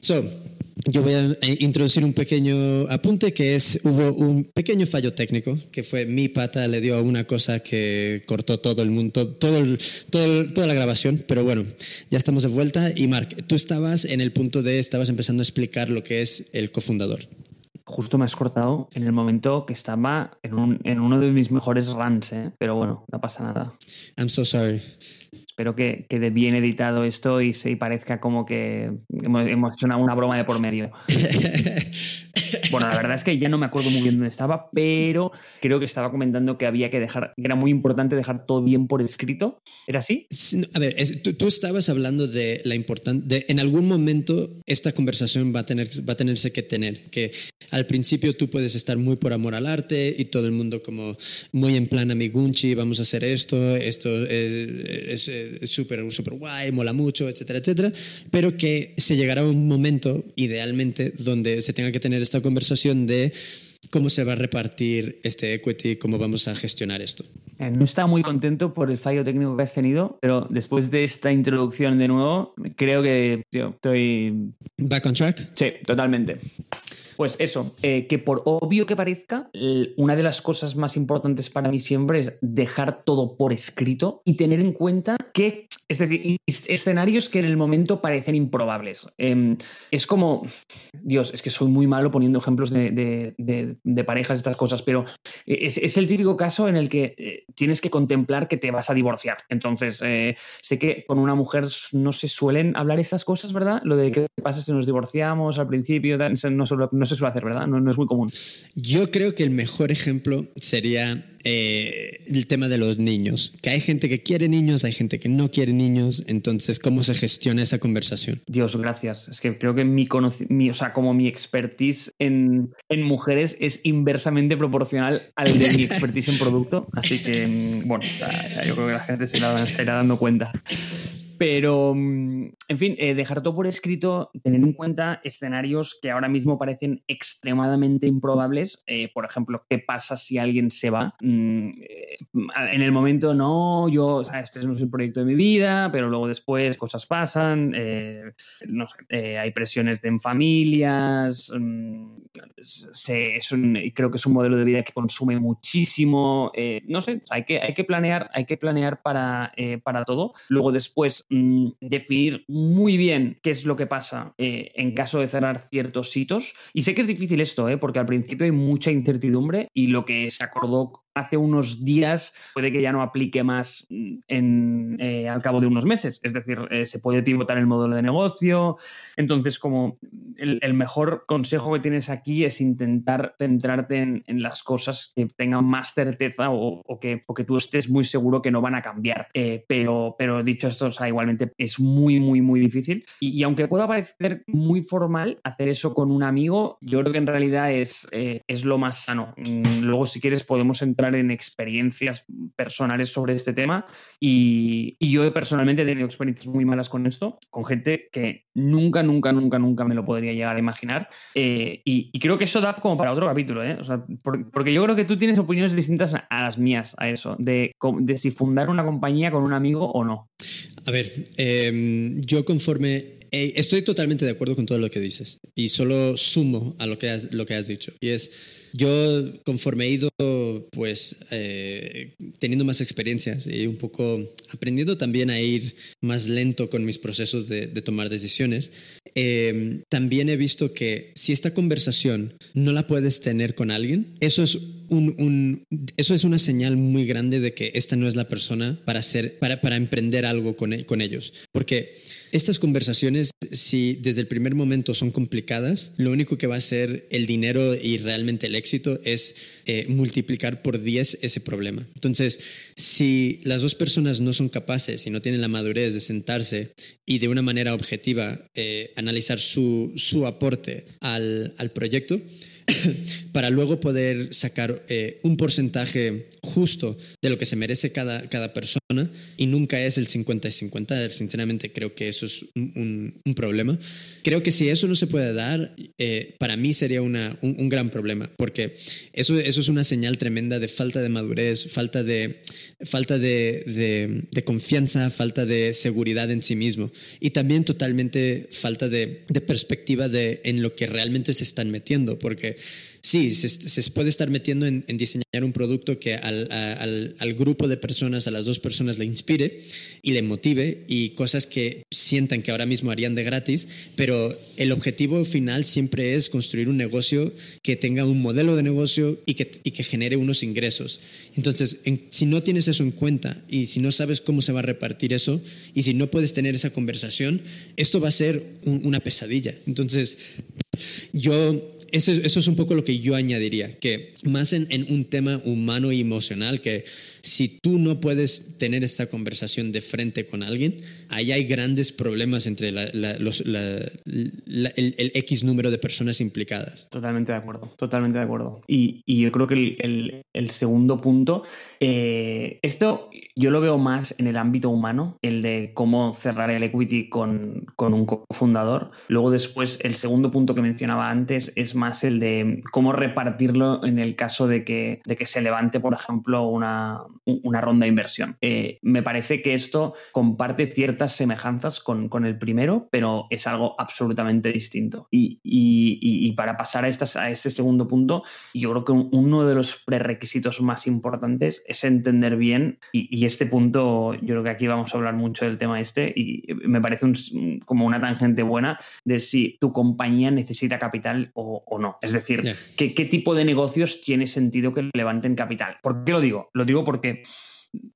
So, yo voy a introducir un pequeño apunte que es, hubo un pequeño fallo técnico, que fue mi pata le dio a una cosa que cortó todo el mundo, todo, el, todo el, toda la grabación, pero bueno, ya estamos de vuelta. Y Mark, tú estabas en el punto de, estabas empezando a explicar lo que es el cofundador. Justo me has cortado en el momento que estaba en, un, en uno de mis mejores runs, ¿eh? pero bueno, no pasa nada. I'm so sorry. Espero que quede bien editado esto y se parezca como que hemos, hemos hecho una, una, broma de por medio. bueno, la verdad es que ya no me acuerdo muy bien dónde estaba, pero creo que estaba comentando que había que dejar, que era muy importante dejar todo bien por escrito. ¿Era así? A ver, es, tú, tú, estabas hablando de la importancia, en algún momento esta conversación va a, tener, va a tenerse que tener, que al principio tú puedes estar muy por amor al arte y todo el mundo como muy en plan amiguchi, vamos a hacer esto, esto es, es es súper super guay, mola mucho, etcétera, etcétera, pero que se llegará un momento, idealmente, donde se tenga que tener esta conversación de cómo se va a repartir este equity, cómo vamos a gestionar esto. Eh, no estaba muy contento por el fallo técnico que has tenido, pero después de esta introducción de nuevo, creo que tío, estoy... ¿Back on track? Sí, totalmente. Pues eso, eh, que por obvio que parezca, una de las cosas más importantes para mí siempre es dejar todo por escrito y tener en cuenta que, es decir, escenarios que en el momento parecen improbables. Eh, es como, Dios, es que soy muy malo poniendo ejemplos de, de, de, de parejas, estas cosas, pero es, es, el típico caso en el que eh, tienes que contemplar que te vas a divorciar. Entonces, eh, sé que con una mujer no se suelen hablar estas cosas, ¿verdad? Lo de qué pasa si nos divorciamos al principio, no, solo, no se suele hacer, ¿verdad? No, no, es muy común. Yo creo que el mejor ejemplo sería eh, el tema de los niños. Que hay gente que quiere niños, hay gente que no quiere niños. Entonces, ¿cómo se gestiona esa conversación? Dios, gracias. Es que creo que mi, mi o sea, como mi expertise en, en mujeres es inversamente proporcional al de mi expertise en producto. Así que, bueno, yo creo que la gente se irá, se irá dando cuenta. Pero, mm, en fin, eh, dejar todo por escrito, tener en cuenta escenarios que ahora mismo parecen extremadamente improbables. Eh, por ejemplo, ¿qué pasa si alguien se va? Mm, eh, en el momento, no, yo, o sea, este no es el proyecto de mi vida, pero luego después cosas pasan, no sé, hay presiones de en familias, mm, creo que es un modelo de vida que consume muchísimo, no sé, hay que, hay que planear, hay que planear para, para todo. Luego después mm, definir muy bien qué es lo que pasa eh, en caso de cerrar ciertos sitios. Y sé que es difícil esto, ¿eh? porque al principio hay mucha incertidumbre y lo que se acordó hace unos días puede que ya no aplique más en, eh, al cabo de unos meses. Es decir, eh, se puede pivotar el modelo de negocio. Entonces, como el, mejor consejo que tienes aquí es intentar centrarte en, las cosas que tengan más certeza o, que, que, tú estés muy seguro que no van a cambiar. Eh, pero, pero dicho esto, sea, igualmente es muy, muy, muy difícil. Y, aunque pueda parecer muy formal hacer eso con un amigo, yo creo que en realidad es, es lo más sano. Mm, luego, si quieres, podemos entrar en experiencias personales sobre este tema y, yo personalmente he tenido experiencias muy malas con esto, con gente que nunca, nunca, nunca, nunca me lo podría llegar a imaginar eh, y, creo que eso da como para otro capítulo, ¿eh? porque yo creo que tú tienes opiniones distintas a las mías a eso, de, de si fundar una compañía con un amigo o no. A ver, em, yo conforme estoy totalmente de acuerdo con todo lo que dices y solo sumo a lo que has, lo que has dicho. Y es, yo conforme he ido pues eh, teniendo más experiencias y un poco aprendiendo también a ir más lento con mis procesos de, tomar decisiones, eh, también he visto que si esta conversación no la puedes tener con alguien, eso es eso es una señal muy grande de que esta no es la persona para, hacer, para, para emprender algo con, e, con ellos. Porque estas conversaciones, si desde el primer momento son complicadas, lo único que va a ser el dinero y realmente el éxito es eh, multiplicar por 10 ese problema. Entonces, si las dos personas no son capaces y no tienen la madurez de sentarse y de una manera objetiva eh, analizar su, su aporte al, al proyecto, para luego poder sacar eh, un porcentaje justo de lo que se merece cada, cada persona y nunca es el 50 y 50. Sinceramente creo que eso es un, problema. Creo que si eso no se puede dar, eh, para mí sería una, un, gran problema, porque eso, eso es una señal tremenda de falta de madurez, falta de, falta de, de confianza, falta de seguridad en sí mismo y también totalmente falta de, de perspectiva de, en lo que realmente se están metiendo, porque sí, se, puede estar metiendo en, diseñar un producto que al, grupo de personas, a las dos personas le inspire y le motive y cosas que sientan que ahora mismo harían de gratis, pero el objetivo final siempre es construir un negocio que tenga un modelo de negocio y que, genere unos ingresos. Entonces, si no tienes eso en cuenta y si no sabes cómo se va a repartir eso y si no puedes tener esa conversación, esto va a ser una pesadilla. Entonces, yo eso, eso, es un poco lo que yo añadiría, que más en, en, un tema humano y emocional, que si tú no puedes tener esta conversación de frente con alguien, ahí hay grandes problemas entre los, el, X número de personas implicadas. Totalmente de acuerdo, totalmente de acuerdo. Y, yo creo que el, segundo punto, eh, esto yo lo veo más en el ámbito humano, el de cómo cerrar el equity con, con un cofundador. Luego después, el segundo punto que mencionaba antes es más el de cómo repartirlo en el caso de que, de que se levante, por ejemplo, una, una ronda de inversión. Eh, me parece que esto comparte ciertas semejanzas con, el primero, pero es algo absolutamente distinto. Y, para pasar a, estas, a este segundo punto, yo creo que uno de los prerequisitos más importantes es entender bien, y, este punto, yo creo que aquí vamos a hablar mucho del tema este, y me parece como una tangente buena de si tu compañía necesita capital o, no. Es decir, ¿qué, ¿qué tipo de negocios tiene sentido que levanten capital? ¿Por qué lo digo? Lo digo porque porque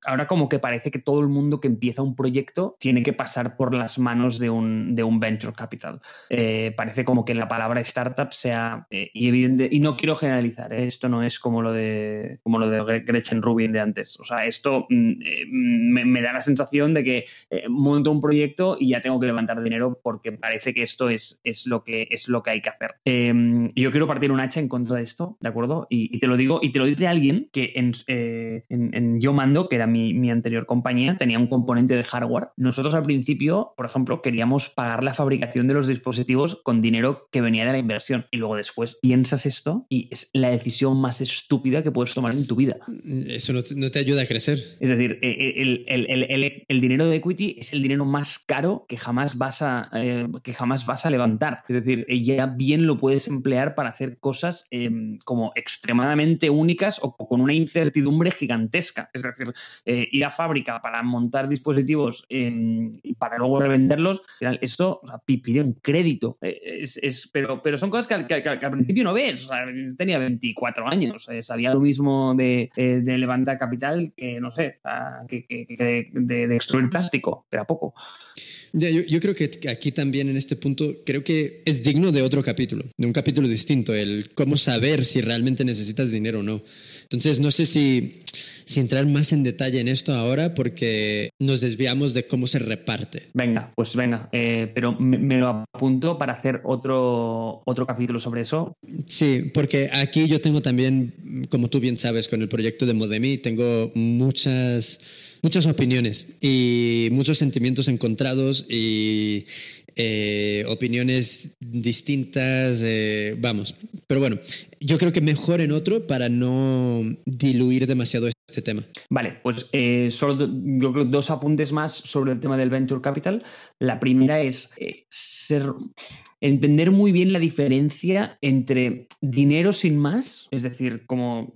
ahora como que parece que todo el mundo que empieza un proyecto tiene que pasar por las manos de un, de un venture capital. Eh, parece como que la palabra startup sea, eh, y evidente, y no quiero generalizar, ¿eh? esto no es como lo de como lo de Gretchen Rubin de antes. O sea, esto mm, me, da la sensación de que monto un proyecto y ya tengo que levantar dinero porque parece que esto es, es, lo, que, es lo que hay que hacer. Em, yo quiero partir un hacha en contra de esto, ¿de acuerdo? Y, te lo digo, y te lo dice alguien que en Yo Mando Que era mi, mi, anterior compañía, tenía un componente de hardware. Nosotros al principio, por ejemplo, queríamos pagar la fabricación de los dispositivos con dinero que venía de la inversión. Y luego después piensas esto y es la decisión más estúpida que puedes tomar en tu vida. Eso no te, no te ayuda a crecer. Es decir, eh, eh, el, el, el, el, dinero de equity es el dinero más caro que jamás vas a, eh, que jamás vas a levantar. Es decir, ya bien lo puedes emplear para hacer cosas eh, como extremadamente únicas o con una incertidumbre gigantesca. Es decir, eh, ir a fábrica para montar dispositivos y para luego revenderlos, esto o sea, pide un crédito. Es, es, pero, pero son cosas que, que, que, al principio no ves. O sea, tenía 24 años, sabía lo mismo de, de, levantar capital que, no sé, que, de, de, de extruir plástico, pero a poco. Yo, yo, creo que aquí también en este punto creo que es digno de otro capítulo, de un capítulo distinto, el cómo saber si realmente necesitas dinero o no. Entonces, no sé si, si entrar más en detalle en esto ahora porque nos desviamos de cómo se reparte. Venga, pues venga, eh, pero me, me, lo apunto para hacer otro, otro capítulo sobre eso. Sí, porque aquí yo tengo también, como tú bien sabes, con el proyecto de Modemi, tengo muchas muchas opiniones y muchos sentimientos encontrados y eh, opiniones distintas, eh, vamos. Pero bueno, yo creo que mejor en otro para no diluir demasiado este tema. Vale, pues eh, solo yo creo dos apuntes más sobre el tema del Venture Capital. La primera es eh, ser entender muy bien la diferencia entre dinero sin más, es decir, como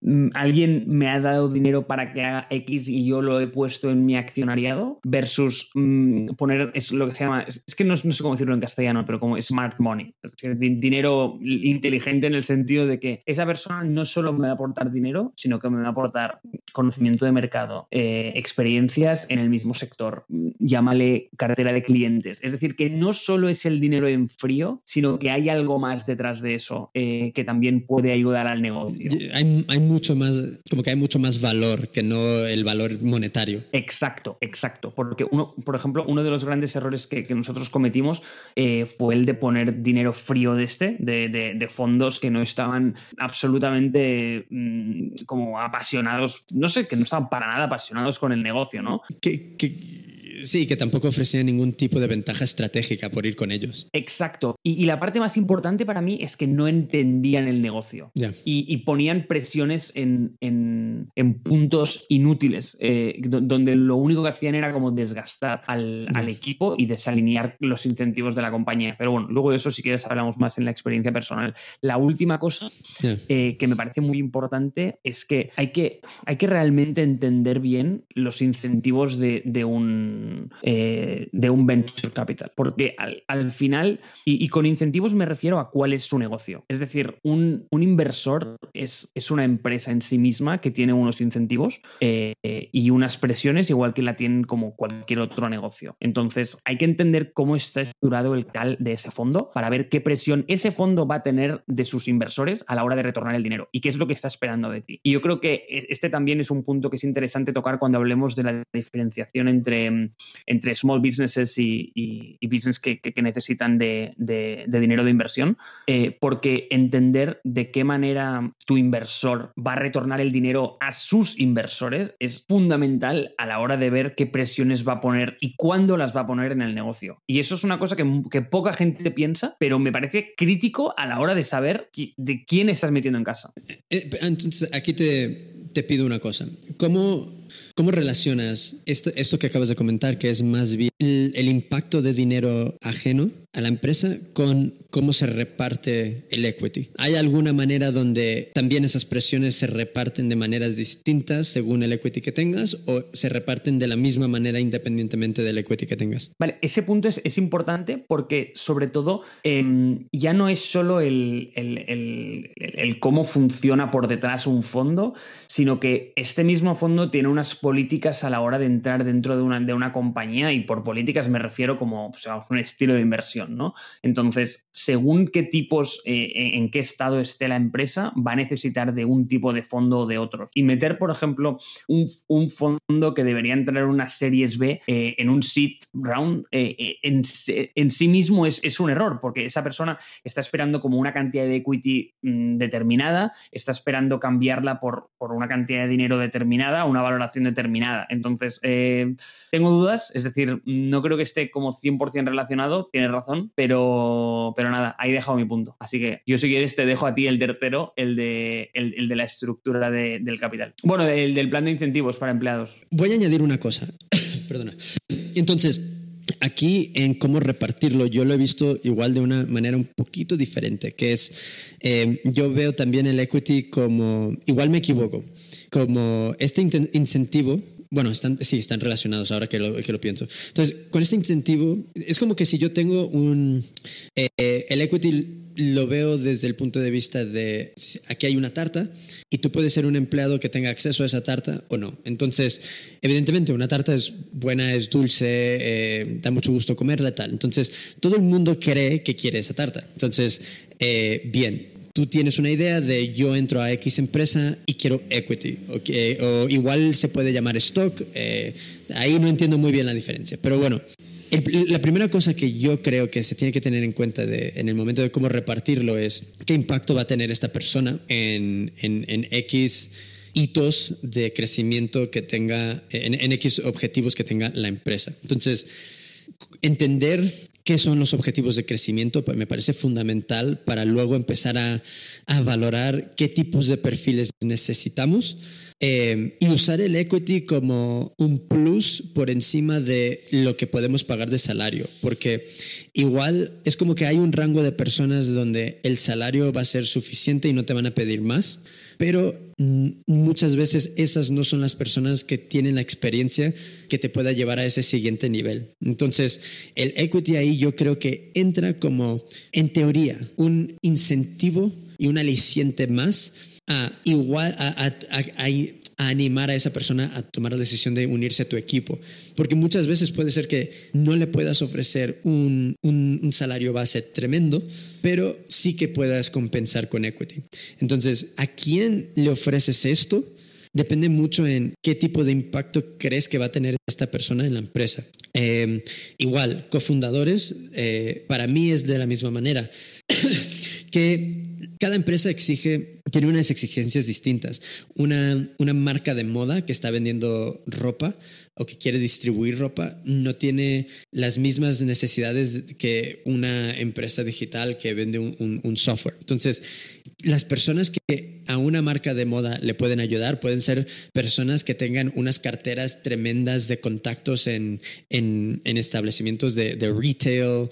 mm, alguien me ha dado dinero para que haga X y yo lo he puesto en mi accionariado, versus mm, poner, es lo que se llama, es, que no, sé cómo decirlo en castellano, pero como smart money, dinero inteligente en el sentido de que esa persona no solo me va a aportar dinero, sino que me va a aportar conocimiento de mercado, eh, experiencias en el mismo sector, llámale cartera de clientes, es decir, que no solo es el dinero en frío, sino que hay algo más detrás de eso eh, que también puede ayudar al negocio. Hay, hay, mucho más, como que hay mucho más valor que no el valor monetario. Exacto, exacto. Porque uno, por ejemplo, uno de los grandes errores que, que nosotros cometimos eh, fue el de poner dinero frío de este, de, de, de, fondos que no estaban absolutamente mmm, como apasionados, no sé, que no estaban para nada apasionados con el negocio, ¿no? Que, que Sí, que tampoco ofrecía ningún tipo de ventaja estratégica por ir con ellos. Exacto. Y, y la parte más importante para mí es que no entendían el negocio yeah. y, y, ponían presiones en, en, en puntos inútiles, eh, donde lo único que hacían era como desgastar al, yeah. al, equipo y desalinear los incentivos de la compañía. Pero bueno, luego de eso, si quieres, hablamos más en la experiencia personal. La última cosa yeah. eh, que me parece muy importante es que hay que, hay que realmente entender bien los incentivos de, de un eh, de un venture capital. Porque al, al final, y, con incentivos me refiero a cuál es su negocio. Es decir, un, un inversor es, es, una empresa en sí misma que tiene unos incentivos eh, y unas presiones, igual que la tienen como cualquier otro negocio. Entonces, hay que entender cómo está estructurado el capital de ese fondo para ver qué presión ese fondo va a tener de sus inversores a la hora de retornar el dinero y qué es lo que está esperando de ti. Y yo creo que este también es un punto que es interesante tocar cuando hablemos de la diferenciación entre entre small businesses y, y, business que, que, necesitan de, de, dinero de inversión, eh, porque entender de qué manera tu inversor va a retornar el dinero a sus inversores es fundamental a la hora de ver qué presiones va a poner y cuándo las va a poner en el negocio. Y eso es una cosa que, que poca gente piensa, pero me parece crítico a la hora de saber de quién estás metiendo en casa. Eh, entonces, aquí te, te pido una cosa. ¿Cómo ¿Cómo relacionas esto, esto, que acabas de comentar, que es más bien el, el, impacto de dinero ajeno a la empresa con cómo se reparte el equity? ¿Hay alguna manera donde también esas presiones se reparten de maneras distintas según el equity que tengas o se reparten de la misma manera independientemente del equity que tengas? Vale, ese punto es, es importante porque sobre todo eh, ya no es solo el, el, el, cómo funciona por detrás un fondo, sino que este mismo fondo tiene una unas políticas a la hora de entrar dentro de una, de una compañía y por políticas me refiero como pues, un estilo de inversión, ¿no? Entonces, según qué tipos, eh, en qué estado esté la empresa, va a necesitar de un tipo de fondo o de otros. Y meter, por ejemplo, un, fondo que debería entrar en una series B eh, en un seed round, eh, en, sí mismo es, un error, porque esa persona está esperando como una cantidad de equity mmm, determinada, está esperando cambiarla por, por una cantidad de dinero determinada, una valoración determinada. Entonces, eh, tengo dudas, es decir, no creo que esté como 100% relacionado, tienes razón, pero, pero nada, ahí he dejado mi punto. Así que yo si quieres te dejo a ti el tercero, el de, el, de la estructura de, del capital. Bueno, el del plan de incentivos para empleados. Voy a añadir una cosa, perdona. Entonces, aquí en cómo repartirlo, yo lo he visto igual de una manera un poquito diferente, que es, eh, yo veo también el equity como, igual me equivoco, como este incentivo bueno, están, sí, están relacionados ahora que lo, que lo pienso. Entonces, con este incentivo, es como que si yo tengo un... Eh, el equity lo veo desde el punto de vista de aquí hay una tarta y tú puedes ser un empleado que tenga acceso a esa tarta o no. Entonces, evidentemente, una tarta es buena, es dulce, eh, da mucho gusto comerla, tal. Entonces, todo el mundo cree que quiere esa tarta. Entonces, eh, bien, tú tienes una idea de yo entro a X empresa y quiero equity, o igual se puede llamar stock, eh, ahí no entiendo muy bien la diferencia, pero bueno. La primera cosa que yo creo que se tiene que tener en cuenta en el momento de cómo repartirlo es qué impacto va a tener esta persona en, en, en X hitos de crecimiento que tenga, en, en X objetivos que tenga la empresa. Entonces, entender qué son los objetivos de crecimiento pues me parece fundamental para luego empezar a, a valorar qué tipos de perfiles necesitamos eh, y usar el equity como un plus por encima de lo que podemos pagar de salario, porque igual es como que hay un rango de personas donde el salario va a ser suficiente y no te van a pedir más, pero muchas veces esas no son las personas que tienen la experiencia que te pueda llevar a ese siguiente nivel. Entonces, el equity ahí yo creo que entra como, en teoría, un incentivo y un aliciente más a igual a, a, a, a, animar a esa persona a tomar la decisión de unirse a tu equipo. Porque muchas veces puede ser que no le puedas ofrecer un, un, salario base tremendo, pero sí que puedas compensar con equity. Entonces, ¿a quién le ofreces esto? depende mucho en qué tipo de impacto crees que va a tener esta persona en la empresa. Eh, igual, cofundadores, eh, para mí es de la misma manera, que cada empresa exige, tiene unas exigencias distintas. Una, una marca de moda que está vendiendo ropa o que quiere distribuir ropa no tiene las mismas necesidades que una empresa digital que vende un, un, un software. Entonces, las personas que a una marca de moda le pueden ayudar pueden ser personas que tengan unas carteras tremendas de contactos en, en, en establecimientos de, de, retail,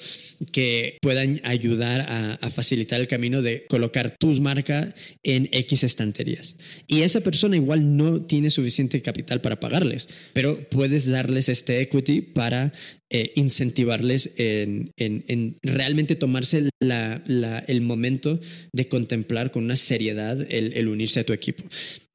que puedan ayudar a, a, facilitar el camino de colocar tus marcas en X estanterías. Y esa persona igual no tiene suficiente capital para pagarles, pero puedes darles este equity para eh, incentivarles en, en, en, realmente tomarse la, la, el momento de contemplar con una seriedad el, el unirse a tu equipo.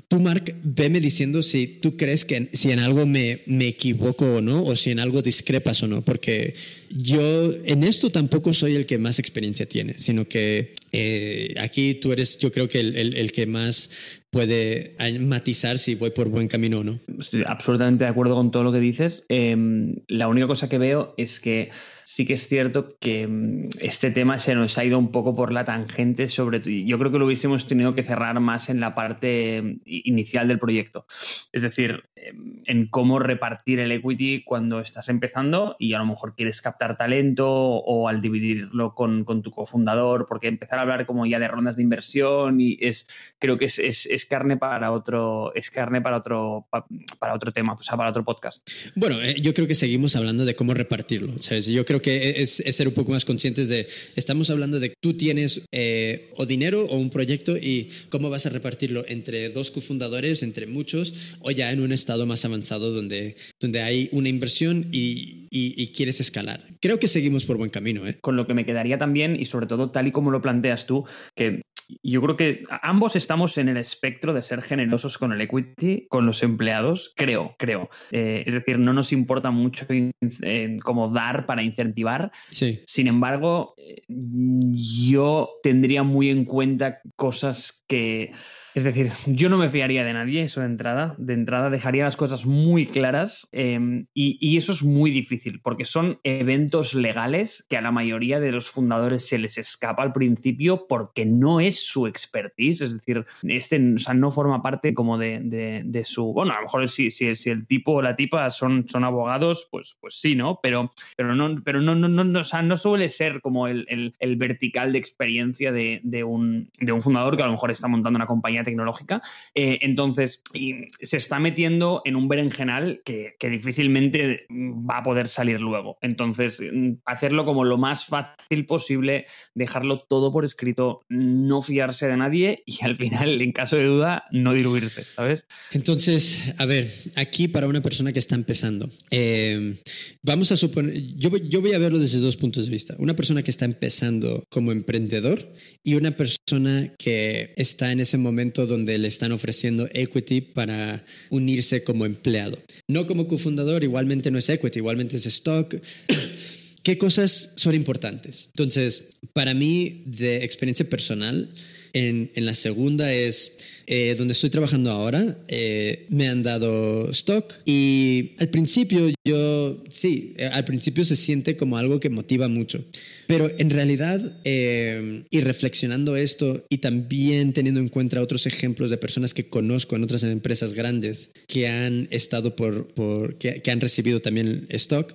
Tú, Mark, veme diciendo si tú crees que si en algo me, me, equivoco o no, o si en algo discrepas o no, porque yo en esto tampoco soy el que más experiencia tiene, sino que eh, aquí tú eres, yo creo que el, el, que más puede matizar si voy por buen camino o no. Estoy absolutamente de acuerdo con todo lo que dices. Eh, la única cosa que veo es que sí que es cierto que mm, este tema se nos ha ido un poco por la tangente sobre yo creo que lo hubiésemos tenido que cerrar más en la parte mm, inicial del proyecto es decir em, en cómo repartir el equity cuando estás empezando y a lo mejor quieres captar talento o al dividirlo con, con tu cofundador porque empezar a hablar como ya de rondas de inversión y es creo que es, es, carne para otro es carne para otro para otro tema o sea para otro podcast. Bueno eh, yo creo que seguimos hablando de cómo repartirlo sabes yo creo que es, es, ser un poco más conscientes de, estamos hablando de tú tienes eh, o dinero o un proyecto y cómo vas a repartirlo entre dos cofundadores, entre muchos, o ya en un estado más avanzado donde, donde hay una inversión y, y, quieres escalar. Creo que seguimos por buen camino. ¿eh? Con lo que me quedaría también, y sobre todo tal y como lo planteas tú, que yo creo que ambos estamos en el espectro de ser generosos con el equity, con los empleados, creo, creo. Eh, es decir, no nos importa mucho eh, como dar para incentivar. Sí. Sin embargo, eh, yo tendría muy en cuenta cosas que es decir, yo no me fiaría de nadie, eso de entrada. De entrada dejaría las cosas muy claras em, y, eso es muy difícil porque son eventos legales que a la mayoría de los fundadores se les escapa al principio porque no es su expertise. Es decir, este no forma parte como de, su. Bueno, a lo mejor si, si, si, el tipo o la tipa son, son abogados, pues, pues sí, ¿no? Pero, pero, no, pero no, no, no, o sea, no suele ser como el, el vertical de experiencia de, un, de un fundador que a lo mejor está montando una compañía tecnológica. Eh, entonces, se está metiendo en un berenjenal que, que, difícilmente va a poder salir luego. Entonces, hacerlo como lo más fácil posible, dejarlo todo por escrito, no fiarse de nadie y al final, en caso de duda, no diluirse, ¿sabes? Entonces, a ver, aquí para una persona que está empezando, eh, vamos a suponer, yo, yo voy a verlo desde dos puntos de vista. Una persona que está empezando como emprendedor y una persona que está en ese momento donde le están ofreciendo equity para unirse como empleado. No como cofundador, igualmente no es equity, igualmente es stock. ¿Qué cosas son importantes? Entonces, para mí, de experiencia personal, en, la segunda es eh, donde estoy trabajando ahora, eh, me han dado stock y al principio yo, sí, eh, al principio se siente como algo que motiva mucho, pero en realidad, y reflexionando esto y también teniendo en cuenta otros ejemplos de personas que conozco en otras empresas grandes que han estado por, por que han recibido también stock,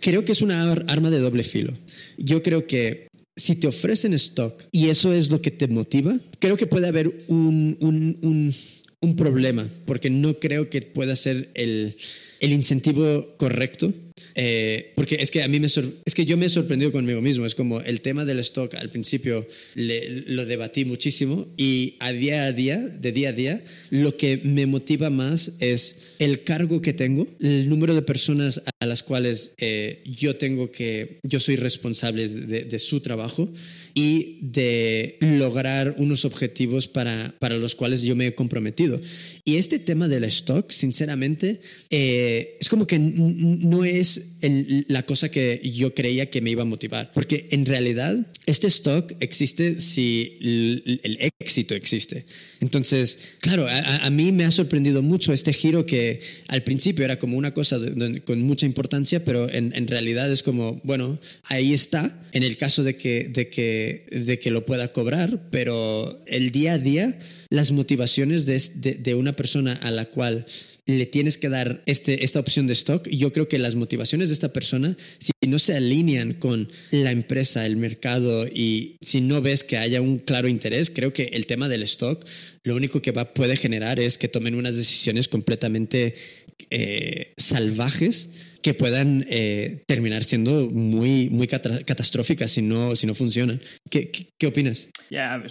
creo que es una arma de doble filo. Yo creo que si te ofrecen stock y eso es lo que te motiva, creo que puede haber un, un, un, un problema, porque no creo que pueda ser el, el incentivo correcto eh, porque es que a mí me es que yo me he sorprendido conmigo mismo. Es como el tema del stock al principio lo debatí muchísimo y a día a día, de día a día, lo que me motiva más es el cargo que tengo, el número de personas a las cuales eh, yo tengo que, yo soy responsable de, de su trabajo y de lograr unos objetivos para, para los cuales yo me he comprometido. Y este tema del stock, sinceramente, eh, es como que no es la cosa que yo creía que me iba a motivar, porque en realidad este stock existe si el, éxito existe. Entonces, claro, a, mí me ha sorprendido mucho este giro que al principio era como una cosa con mucha importancia, pero en, en, realidad es como, bueno, ahí está, en el caso de que, de que de, que lo pueda cobrar, pero el día a día, las motivaciones de, una persona a la cual le tienes que dar este, esta opción de stock. Yo creo que las motivaciones de esta persona, si no se alinean con la empresa, el mercado y si no ves que haya un claro interés, creo que el tema del stock lo único que va, puede generar es que tomen unas decisiones completamente eh, salvajes que puedan eh, terminar siendo muy, muy catastróficas si no, si no funcionan. ¿Qué, qué, opinas? Ya,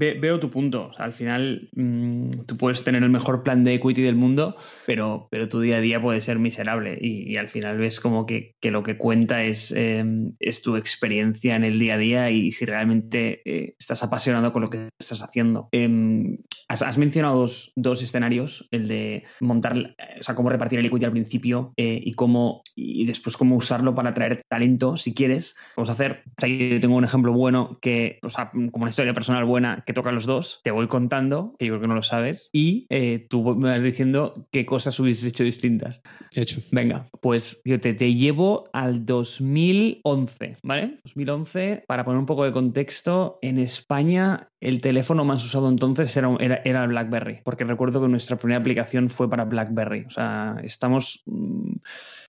veo tu punto. al final mm, tú puedes tener el mejor plan de equity del mundo, pero, pero tu día a día puede ser miserable y, al final ves como que, que lo que cuenta es, em, es, tu experiencia en el día a día y si realmente eh, estás apasionado con lo que estás haciendo. Em, has, mencionado dos, dos, escenarios, el de montar, o sea, cómo repartir el equity al principio eh, y cómo y después cómo usarlo para atraer talento, si quieres. Vamos a hacer, yo tengo un ejemplo bueno que, o sea, como una historia personal buena que toca los dos, te voy contando, que yo creo que no lo sabes, y eh, tú me vas diciendo qué cosas hubieses hecho distintas. Hecho. Venga, pues yo te, te llevo al 2011, ¿vale? 2011, para poner un poco de contexto, en España el teléfono más usado entonces era, era, era, el BlackBerry, porque recuerdo que nuestra primera aplicación fue para BlackBerry. O sea, estamos, mm,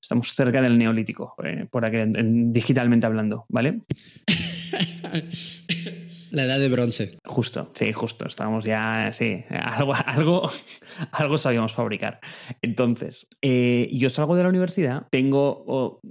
estamos cerca del neolítico, eh, por aquí, digitalmente hablando, ¿vale? La edad de bronce. Justo, sí, justo. Estábamos ya, sí, algo, algo, algo sabíamos fabricar. Entonces, eh, yo salgo de la universidad, tengo,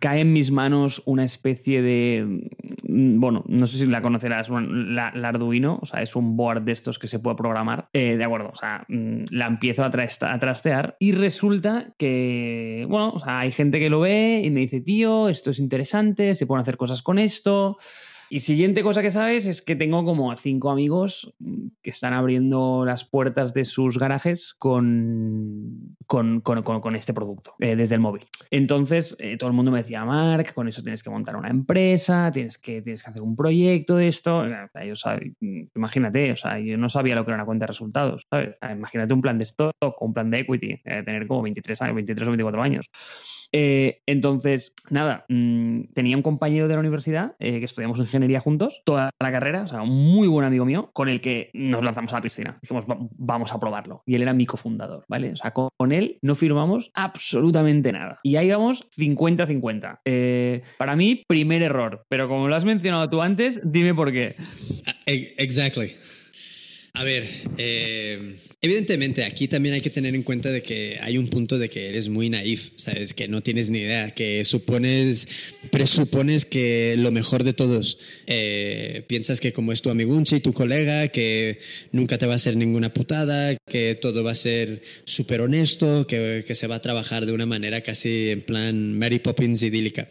cae en mis manos una especie de, mm, bueno, no sé si la conocerás, la, Arduino, o sea, es un board de estos que se puede programar. Eh, de acuerdo, o sea, mm, la empiezo a, a, trastear y resulta que, bueno, o sea, hay gente que lo ve y me dice, tío, esto es interesante, se pueden hacer cosas con esto. Y siguiente cosa que sabes es que tengo como cinco amigos que están abriendo las puertas de sus garajes con, con, este producto eh, desde el móvil. Entonces, eh, todo el mundo me decía, Mark, con eso tienes que montar una empresa, tienes que, tienes que hacer un proyecto de esto. Yo imagínate, o sea, yo no sabía lo que era una cuenta de resultados, ¿sabes? Imagínate un plan de stock un plan de equity, eh, tener como 23 años, 23 o 24 años. Eh, entonces, nada, mm, tenía un compañero de la universidad eh, que estudiamos ingeniería juntos, toda la carrera, o sea, un muy buen amigo mío, con el que nos lanzamos a la piscina. Dijimos, vamos a probarlo. Y él era mi cofundador, ¿vale? O sea, con, él no firmamos absolutamente nada. Y ahí vamos 50-50. Eh, para mí, primer error, pero como lo has mencionado tú antes, dime por qué. Exactly. A ver, eh, evidentemente aquí también hay que tener en cuenta de que hay un punto de que eres muy naif, sabes que no tienes ni idea, que supones, presupones que lo mejor de todos, eh, piensas que como es tu amiguchi, tu colega, que nunca te va a hacer ninguna putada, que todo va a ser súper honesto, que, que se va a trabajar de una manera casi en plan Mary Poppins idílica.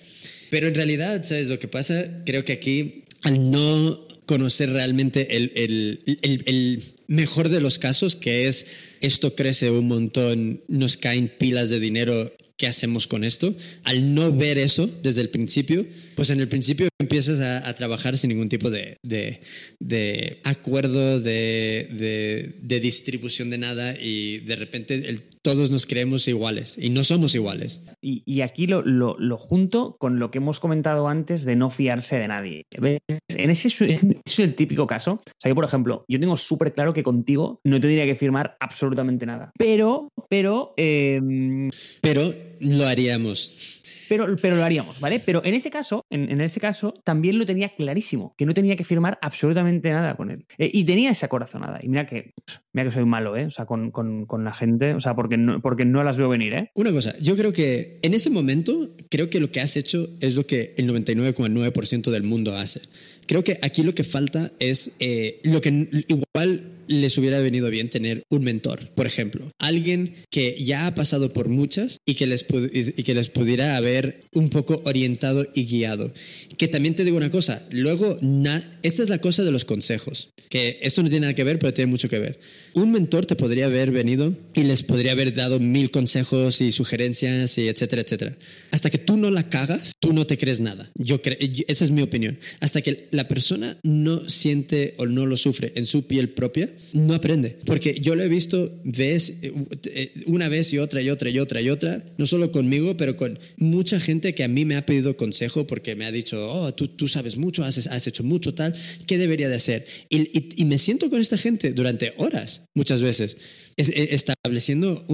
Pero en realidad, ¿sabes lo que pasa? Creo que aquí al no conocer realmente el, el, el, mejor de los casos, que es esto crece un montón, nos caen pilas de dinero ¿qué hacemos con esto? Al no ver eso desde el principio, pues en el principio empiezas a, trabajar sin ningún tipo de, de, acuerdo, de, de, distribución de nada y de repente todos nos creemos iguales y no somos iguales. Y, y aquí lo, lo, lo, junto con lo que hemos comentado antes de no fiarse de nadie. En ese es el típico caso. O sea, yo, por ejemplo, yo tengo súper claro que contigo no te tendría que firmar absolutamente nada. Pero, pero... Em, pero lo haríamos. Pero, pero lo haríamos, ¿vale? Pero en ese caso, en, ese caso, también lo tenía clarísimo, que no tenía que firmar absolutamente nada con él. Eh, y tenía esa corazonada. Y mira que, mira que soy malo, ¿eh? O sea, con, con, la gente, o sea, porque no, porque no las veo venir, ¿eh? Una cosa, yo creo que en ese momento, creo que lo que has hecho es lo que el 99,9% del mundo hace. Creo que aquí lo que falta es eh, lo que igual les hubiera venido bien tener un mentor, por ejemplo, alguien que ya ha pasado por muchas y que les, que les pudiera haber un poco orientado y guiado. Que también te digo una cosa, luego, esta es la cosa de los consejos, que esto no tiene nada que ver, pero tiene mucho que ver. Un mentor te podría haber venido y les podría haber dado mil consejos y sugerencias y etcétera, etcétera. Hasta que tú no la cagas, tú no te crees nada. Yo esa es mi opinión. Hasta que la persona no siente o no lo sufre en su piel propia, no aprende. Porque yo lo he visto ves, eh, una vez y otra y otra y otra y otra, no solo conmigo, pero con mucha gente que a mí me ha pedido consejo porque me ha dicho, oh, tú, tú sabes mucho, has, has hecho mucho tal, ¿qué debería de hacer? Y, y, me siento con esta gente durante horas, muchas veces, estableciendo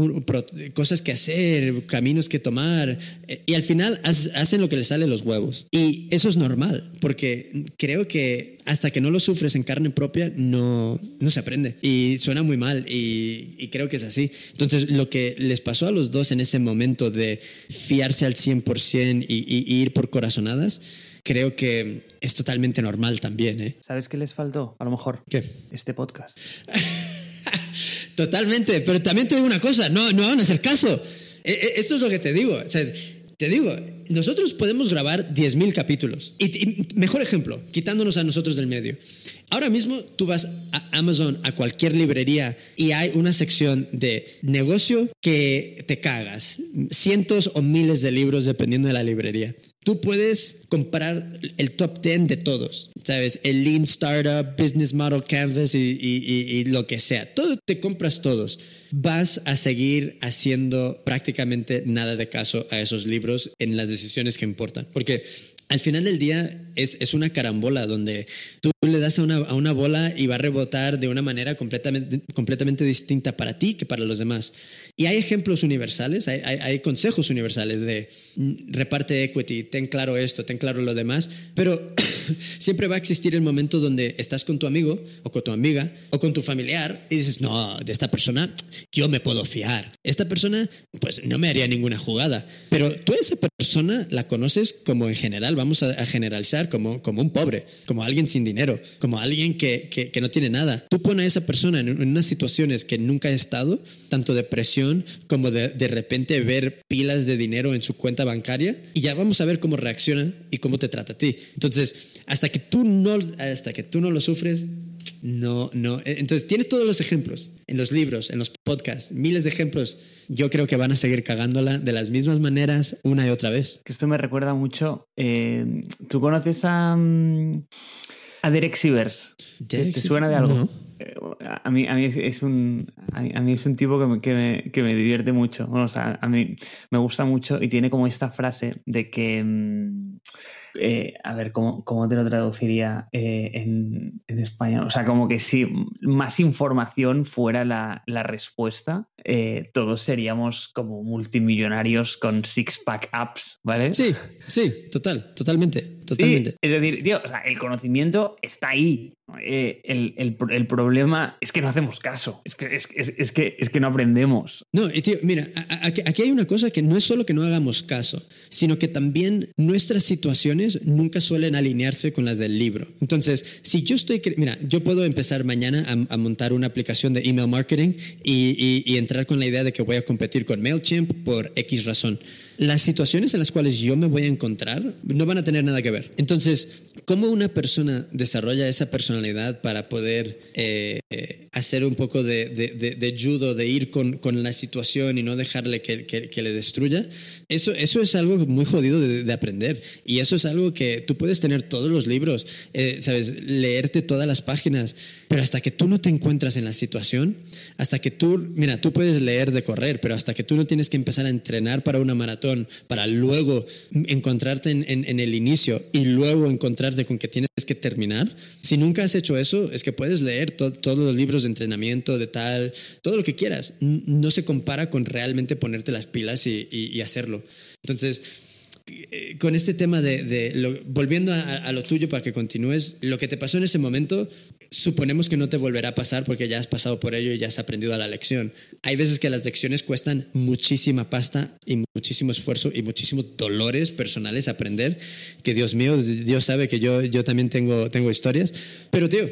cosas que hacer, caminos que tomar, eh, y al final hacen lo que les sale los huevos. Y eso es normal, porque creo que hasta que no lo sufres en carne propia, no, no se aprende. Y suena muy mal y, creo que es así. Entonces, lo que les pasó a los dos en ese momento de fiarse al 100% y, y ir por corazonadas, creo que es totalmente normal también. ¿eh? ¿Sabes qué les faltó? A lo mejor. ¿Qué? Este podcast. Totalmente, pero también te digo una cosa, no, no van a hacer caso. E, e, esto es lo que te digo. te digo, nosotros podemos grabar 10.000 capítulos. Y, mejor ejemplo, quitándonos a nosotros del medio. Ahora mismo tú vas a Amazon, a cualquier librería, y hay una sección de negocio que te cagas. Cientos o miles de libros dependiendo de la librería. Tú puedes comprar el top 10 de todos, ¿sabes? El Lean Startup, Business Model Canvas y, y, lo que sea. Todo te compras todos. Vas a seguir haciendo prácticamente nada de caso a esos libros en las decisiones que importan. Porque al final del día es, es, una carambola donde tú le das a una, a una, bola y va a rebotar de una manera completamente, completamente distinta para ti que para los demás. Y hay ejemplos universales, hay, hay, consejos universales de mm, reparte equity, ten claro esto, ten claro lo demás, pero siempre va a existir el momento donde estás con tu amigo o con tu amiga o con tu familiar y dices, no, de esta persona yo me puedo fiar. Esta persona, pues no me haría ninguna jugada. Pero tú esa persona la conoces como en general, vamos a, generalizar, como, como un pobre, como alguien sin dinero, como alguien que, que, no tiene nada. Tú pones a esa persona en, unas situaciones que nunca ha estado, tanto de presión como de de repente ver pilas de dinero en su cuenta bancaria y ya vamos a ver cómo reacciona y cómo te trata a ti. Entonces, hasta que tú no, hasta que tú no lo sufres, no, no. E, entonces, tienes todos los ejemplos en los libros, en los podcasts, miles de ejemplos. Yo creo que van a seguir cagándola de las mismas maneras una y otra vez. Esto me recuerda mucho. Eh, ¿Tú conoces a, mm, a Derek Sivers? ¿Te, suena de algo? Eh, a mí, a mí es un a mí, es un tipo que me, que me, que me divierte mucho. o sea, a mí me gusta mucho y tiene como esta frase de que mm, eh, a ver, ¿cómo, ¿cómo, te lo traduciría eh, en, en, español? O sea, como que si más información fuera la, la respuesta, eh, todos seríamos como multimillonarios con six-pack apps, ¿vale? Sí, sí, total, totalmente, totalmente. es decir, tío, o sea, el conocimiento está ahí. El, el, el, problema es que no hacemos caso, es que, es, es, que, es que no aprendemos. No, y tío, mira, aquí, aquí hay una cosa que no es solo que no hagamos caso, sino que también nuestras situaciones nunca suelen alinearse con las del libro. Entonces, si yo estoy, mira, yo puedo empezar mañana a, montar una aplicación de email marketing y, y entrar con la idea de que voy a competir con MailChimp por X razón las situaciones en las cuales yo me voy a encontrar no van a tener nada que ver. Entonces, ¿cómo una persona desarrolla esa personalidad para poder eh, hacer un poco de, judo, de ir con, con, la situación y no dejarle que, que, le destruya? Eso, eso es algo muy jodido de, aprender. Y eso es algo que tú puedes tener todos los libros, eh, ¿sabes? Leerte todas las páginas, pero hasta que tú no te encuentras en la situación, hasta que tú, mira, tú puedes leer de correr, pero hasta que tú no tienes que empezar a entrenar para una maratón, para luego encontrarte en, el inicio y luego encontrarte con que tienes que terminar. Si nunca has hecho eso, es que puedes leer todos los libros de entrenamiento, de tal, todo lo que quieras. No se compara con realmente ponerte las pilas y, hacerlo. Entonces, con este tema de, volviendo a, lo tuyo para que continúes, lo que te pasó en ese momento suponemos que no te volverá a pasar porque ya has pasado por ello y ya has aprendido la lección. Hay veces que las lecciones cuestan muchísima pasta y muchísimo esfuerzo y muchísimos dolores personales aprender, que Dios mío, Dios sabe que yo, yo también tengo, tengo historias, pero tío,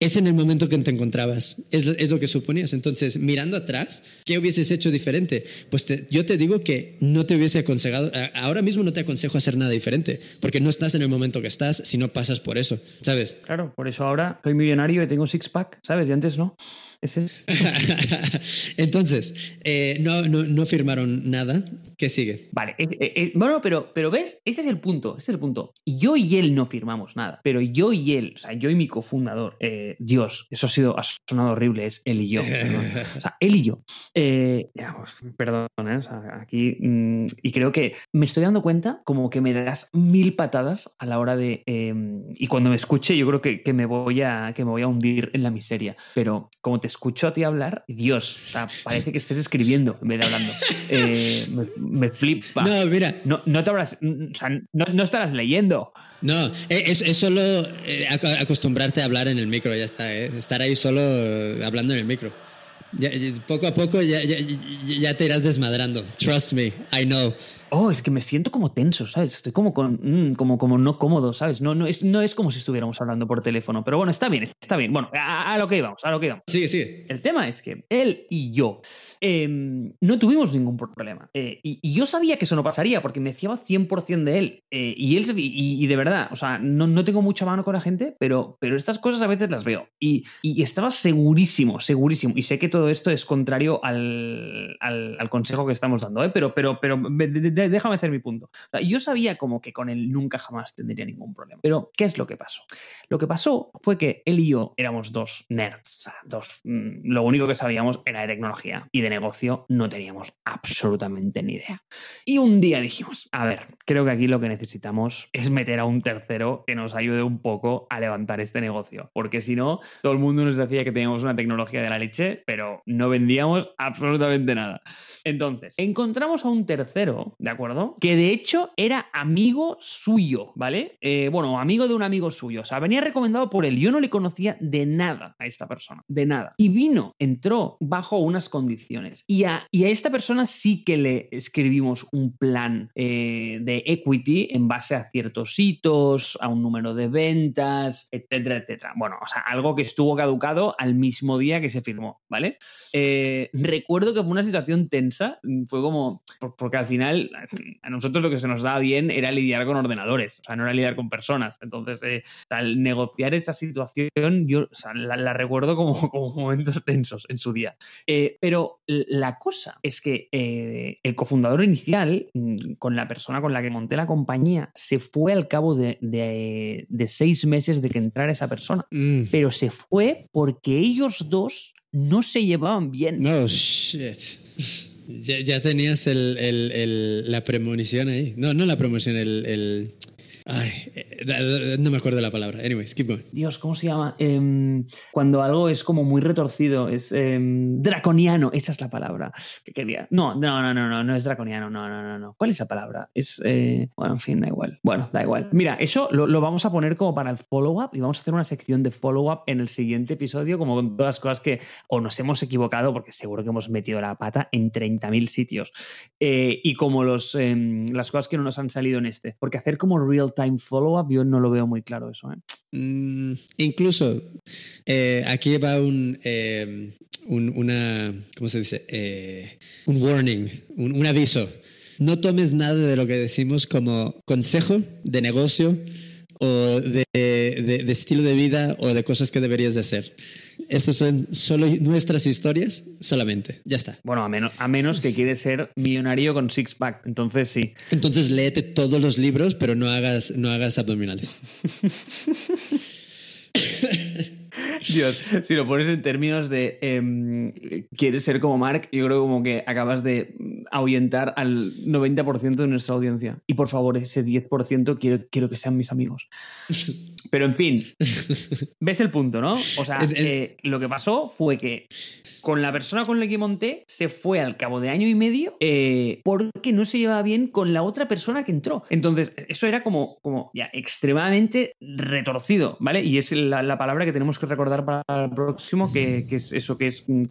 es en el momento que te encontrabas, es, es, lo que suponías. Entonces, mirando atrás, ¿qué hubieses hecho diferente? Pues yo te digo que no te hubiese aconsejado, ahora mismo no te aconsejo hacer nada diferente, porque no estás en el momento que estás si no pasas por eso, ¿sabes? Claro, por eso ahora soy millonario y tengo six-pack, ¿sabes? Y antes no. Entonces, eh, no, no, no, firmaron nada. ¿Qué sigue? Vale, bueno, pero, pero ves, ese es el punto, ese es el punto. Yo y él no firmamos nada, pero yo y él, o sea, yo y mi cofundador, eh, Dios, eso ha sido, ha sonado horrible, es él y yo. o sea, él y yo. Eh, pues, perdón, o sea, aquí, mm, y creo que me estoy dando cuenta como que me das mil patadas a la hora de, em, y cuando me escuche, yo creo que, que, me voy a, que me voy a hundir en la miseria, pero como te escucho a ti hablar, Dios, o sea, parece que estés escribiendo en vez de hablando. Eh, me, flipa. No, mira. No, no te habrás, o sea, no, estarás leyendo. No, eh, es, es solo eh, acostumbrarte a hablar en el micro, ya está, estar ahí solo hablando en el micro. poco a poco ya, ya, ya, te irás desmadrando. Trust me, I know. Oh, es que me siento como tenso, ¿sabes? Estoy como, con, mm, como, como no cómodo, ¿sabes? No, no, es, no es como si estuviéramos hablando por teléfono, pero bueno, está bien, está bien. Bueno, a, lo que íbamos, a lo que íbamos. Sigue, sigue. El tema es que él y yo em, no tuvimos ningún problema. Eh, y, yo sabía que eso no pasaría porque me fiaba 100% de él. Eh, y él y, de verdad, o sea, no, no, tengo mucha mano con la gente, pero, pero estas cosas a veces las veo. Y, y estaba segurísimo, segurísimo. Y sé que todo esto es contrario al, al, consejo que estamos dando, ¿eh? pero, pero, pero déjame hacer mi punto. yo sabía como que con él nunca jamás tendría ningún problema. Pero, ¿qué es lo que pasó? Lo que pasó fue que él y yo éramos dos nerds, o sea, dos. Mm, lo único que sabíamos era de tecnología y de negocio no teníamos absolutamente ni idea. Y un día dijimos, a ver, creo que aquí lo que necesitamos es meter a un tercero que nos ayude un poco a levantar este negocio, porque si no, todo el mundo nos decía que teníamos una tecnología de la leche, pero no vendíamos absolutamente nada. Entonces, encontramos a un tercero ¿de acuerdo? Que de hecho era amigo suyo, ¿vale? Eh, bueno, amigo de un amigo suyo. O sea, venía recomendado por él. Yo no le conocía de nada a esta persona, de nada. Y vino, entró bajo unas condiciones. Y a, y a esta persona sí que le escribimos un plan eh, de equity en base a ciertos hitos, a un número de ventas, etcétera, etcétera. Bueno, o sea, algo que estuvo caducado al mismo día que se firmó, ¿vale? Eh, recuerdo que fue una situación tensa, fue como, porque al final a nosotros lo que se nos daba bien era lidiar con ordenadores, o sea, no era lidiar con personas. Entonces, eh, al negociar esa situación, yo la, recuerdo como, como, momentos tensos en su día. Eh, pero la cosa es que el cofundador inicial, mm, con la persona con la que monté la compañía, se fue al cabo de, seis meses de que entrara esa persona. Mm. Pero se fue porque ellos dos no se llevaban bien. No, shit. Ya, tenías la premonición ahí. No, no la premonición, el Eh, no me acuerdo la palabra. Anyways, keep going. Dios, ¿cómo se llama? Em, cuando algo es como muy retorcido, es em, draconiano, esa es la palabra que quería. No, no, no, no, no, no es draconiano, no, no, no, no. ¿Cuál es esa palabra? Es, eh, bueno, en fin, da igual. Bueno, da igual. Mira, eso lo, vamos a poner como para el follow-up y vamos a hacer una sección de follow-up en el siguiente episodio, como con todas las cosas que o nos hemos equivocado, porque seguro que hemos metido la pata en 30.000 sitios, eh, y como los, em, las cosas que no nos han salido en este. Porque hacer como real time follow-up, yo no lo veo muy claro eso. ¿eh? Mm, incluso, eh, aquí va un, eh, un, una, ¿cómo se dice? un warning, un, aviso. No tomes nada de lo que decimos como consejo de negocio o de, de, estilo de vida o de cosas que deberías de hacer. Estas son solo nuestras historias, solamente. Ya está. Bueno, a menos, a menos que quieres ser millonario con six pack. Entonces sí. Entonces léete todos los libros, pero no hagas, no hagas abdominales. Dios, si lo pones en términos de em, quieres ser como Mark, yo creo como que acabas de ahuyentar al 90% de nuestra audiencia. Y por favor, ese 10% quiero, quiero que sean mis amigos. Pero en fin, ves el punto, ¿no? O sea, eh, lo que pasó fue que con la persona con la que monté se fue al cabo de año y medio eh, porque no se llevaba bien con la otra persona que entró. Entonces, eso era como, como ya extremadamente retorcido, ¿vale? Y es la, palabra que tenemos que recordar para el próximo, que, es eso que es, mm,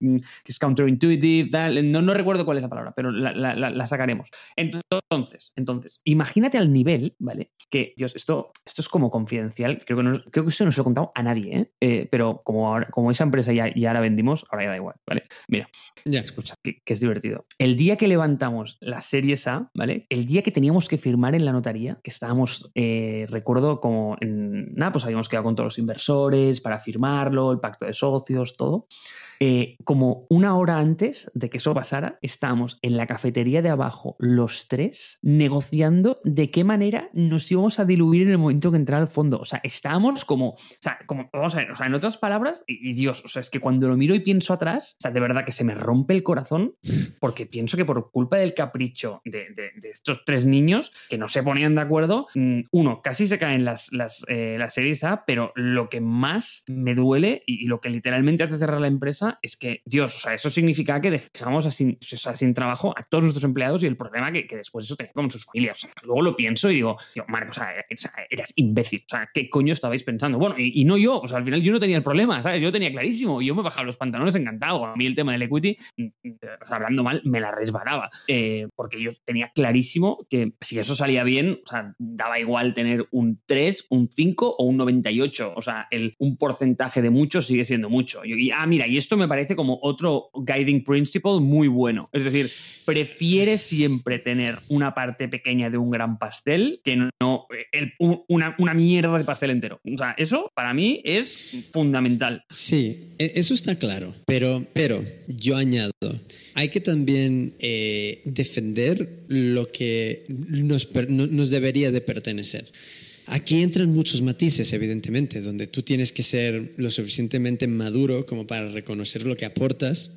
mm, que es counterintuitive, tal. No, no recuerdo cuál es la palabra, pero la, sacaremos. Entonces, entonces, imagínate al nivel, ¿vale? Que, Dios, esto, esto es como confidencial, creo que, no, creo que eso no se lo he contado a nadie, ¿eh? eh pero como, ahora, como esa empresa ya, ya la vendimos, ahora da igual, ¿vale? Mira, ya. escucha, que, es divertido. El día que levantamos la serie A, ¿vale? El día que teníamos que firmar en la notaría, que estábamos, eh, recuerdo como en, nada, pues habíamos quedado con todos los inversores para firmarlo, el pacto de socios, todo. Eh, como una hora antes de que eso pasara, estábamos en la cafetería de abajo los tres negociando de qué manera nos íbamos a diluir en el momento que entrara al fondo. O sea, estábamos como, o sea, como, vamos a ver, o sea, en otras palabras, y, Dios, o sea, es que cuando lo miro y pienso atrás, o sea, de verdad que se me rompe el corazón porque pienso que por culpa del capricho de, estos tres niños que no se ponían de acuerdo, mm, uno, casi se caen las, las, eh, las series A, pero lo que más me duele y lo que literalmente hace cerrar la empresa es que, Dios, o sea, eso significa que dejamos sin, sin trabajo a todos nuestros empleados y el problema que, que después eso tenía con sus familias. O sea, luego lo pienso y digo, Marco, o sea, eras imbécil. O sea, ¿qué coño estabais pensando? Bueno, y, no yo, o sea, al final yo no tenía el problema, ¿sabes? Yo tenía clarísimo yo me bajaba los pantalones encantado. A mí el tema del equity, mm, mm, o sea, hablando mal, me la resbalaba. Eh, porque yo tenía clarísimo que si eso salía bien, o sea, daba igual tener un 3, un 5 o un 98. O sea, el, un porcentaje de mucho sigue siendo mucho. y, ah, mira, y esto me parece como otro guiding principle muy bueno. Es decir, prefiere siempre tener una parte pequeña de un gran pastel que no una, una, mierda de pastel entero. O sea, eso para mí es fundamental. Sí, e, eso está claro. Pero, pero yo añado, hay que también eh, defender lo que nos, nos debería de pertenecer. Aquí entran muchos matices, evidentemente, donde tú tienes que ser lo suficientemente maduro como para reconocer lo que aportas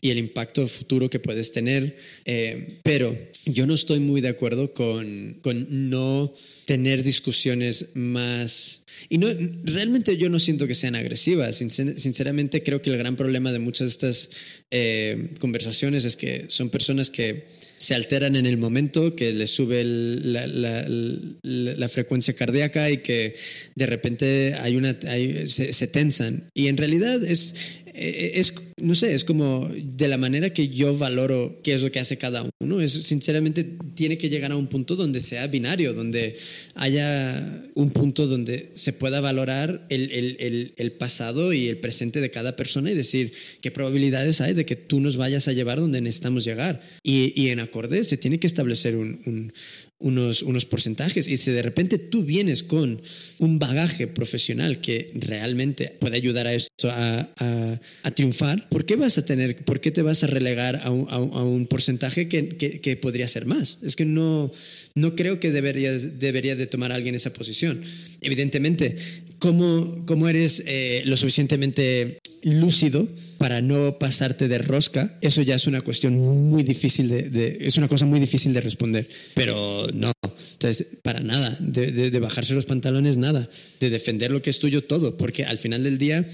y el impacto futuro que puedes tener. Eh, pero yo no estoy muy de acuerdo con, con no tener discusiones más... Y no, realmente yo no siento que sean agresivas. Sinceramente creo que el gran problema de muchas de estas eh, conversaciones es que son personas que se alteran en el momento, que les sube la, la, frecuencia cardíaca y que de repente hay una, se, se tensan. Y en realidad es, es, no sé, es como de la manera que yo valoro qué es lo que hace cada uno. Es, sinceramente, tiene que llegar a un punto donde sea binario, donde haya un punto donde se pueda valorar el, el, el, pasado y el presente de cada persona y decir qué probabilidades hay de que tú nos vayas a llevar donde necesitamos llegar. Y, y en acorde se tiene que establecer un, unos, unos porcentajes. Y si de repente tú vienes con un bagaje profesional que realmente puede ayudar a esto a, triunfar, ¿por qué vas a tener, por qué te vas a relegar a un, a un porcentaje que, que, que, podría ser más? Es que no, no creo que deberías, debería de tomar alguien esa posición. Evidentemente, ¿cómo, cómo eres eh, lo suficientemente lúcido para no pasarte de rosca, eso ya es una cuestión muy difícil de, es una cosa muy difícil de responder. Pero no, entonces, para nada, de, bajarse los pantalones, nada, de defender lo que es tuyo todo, porque al final del día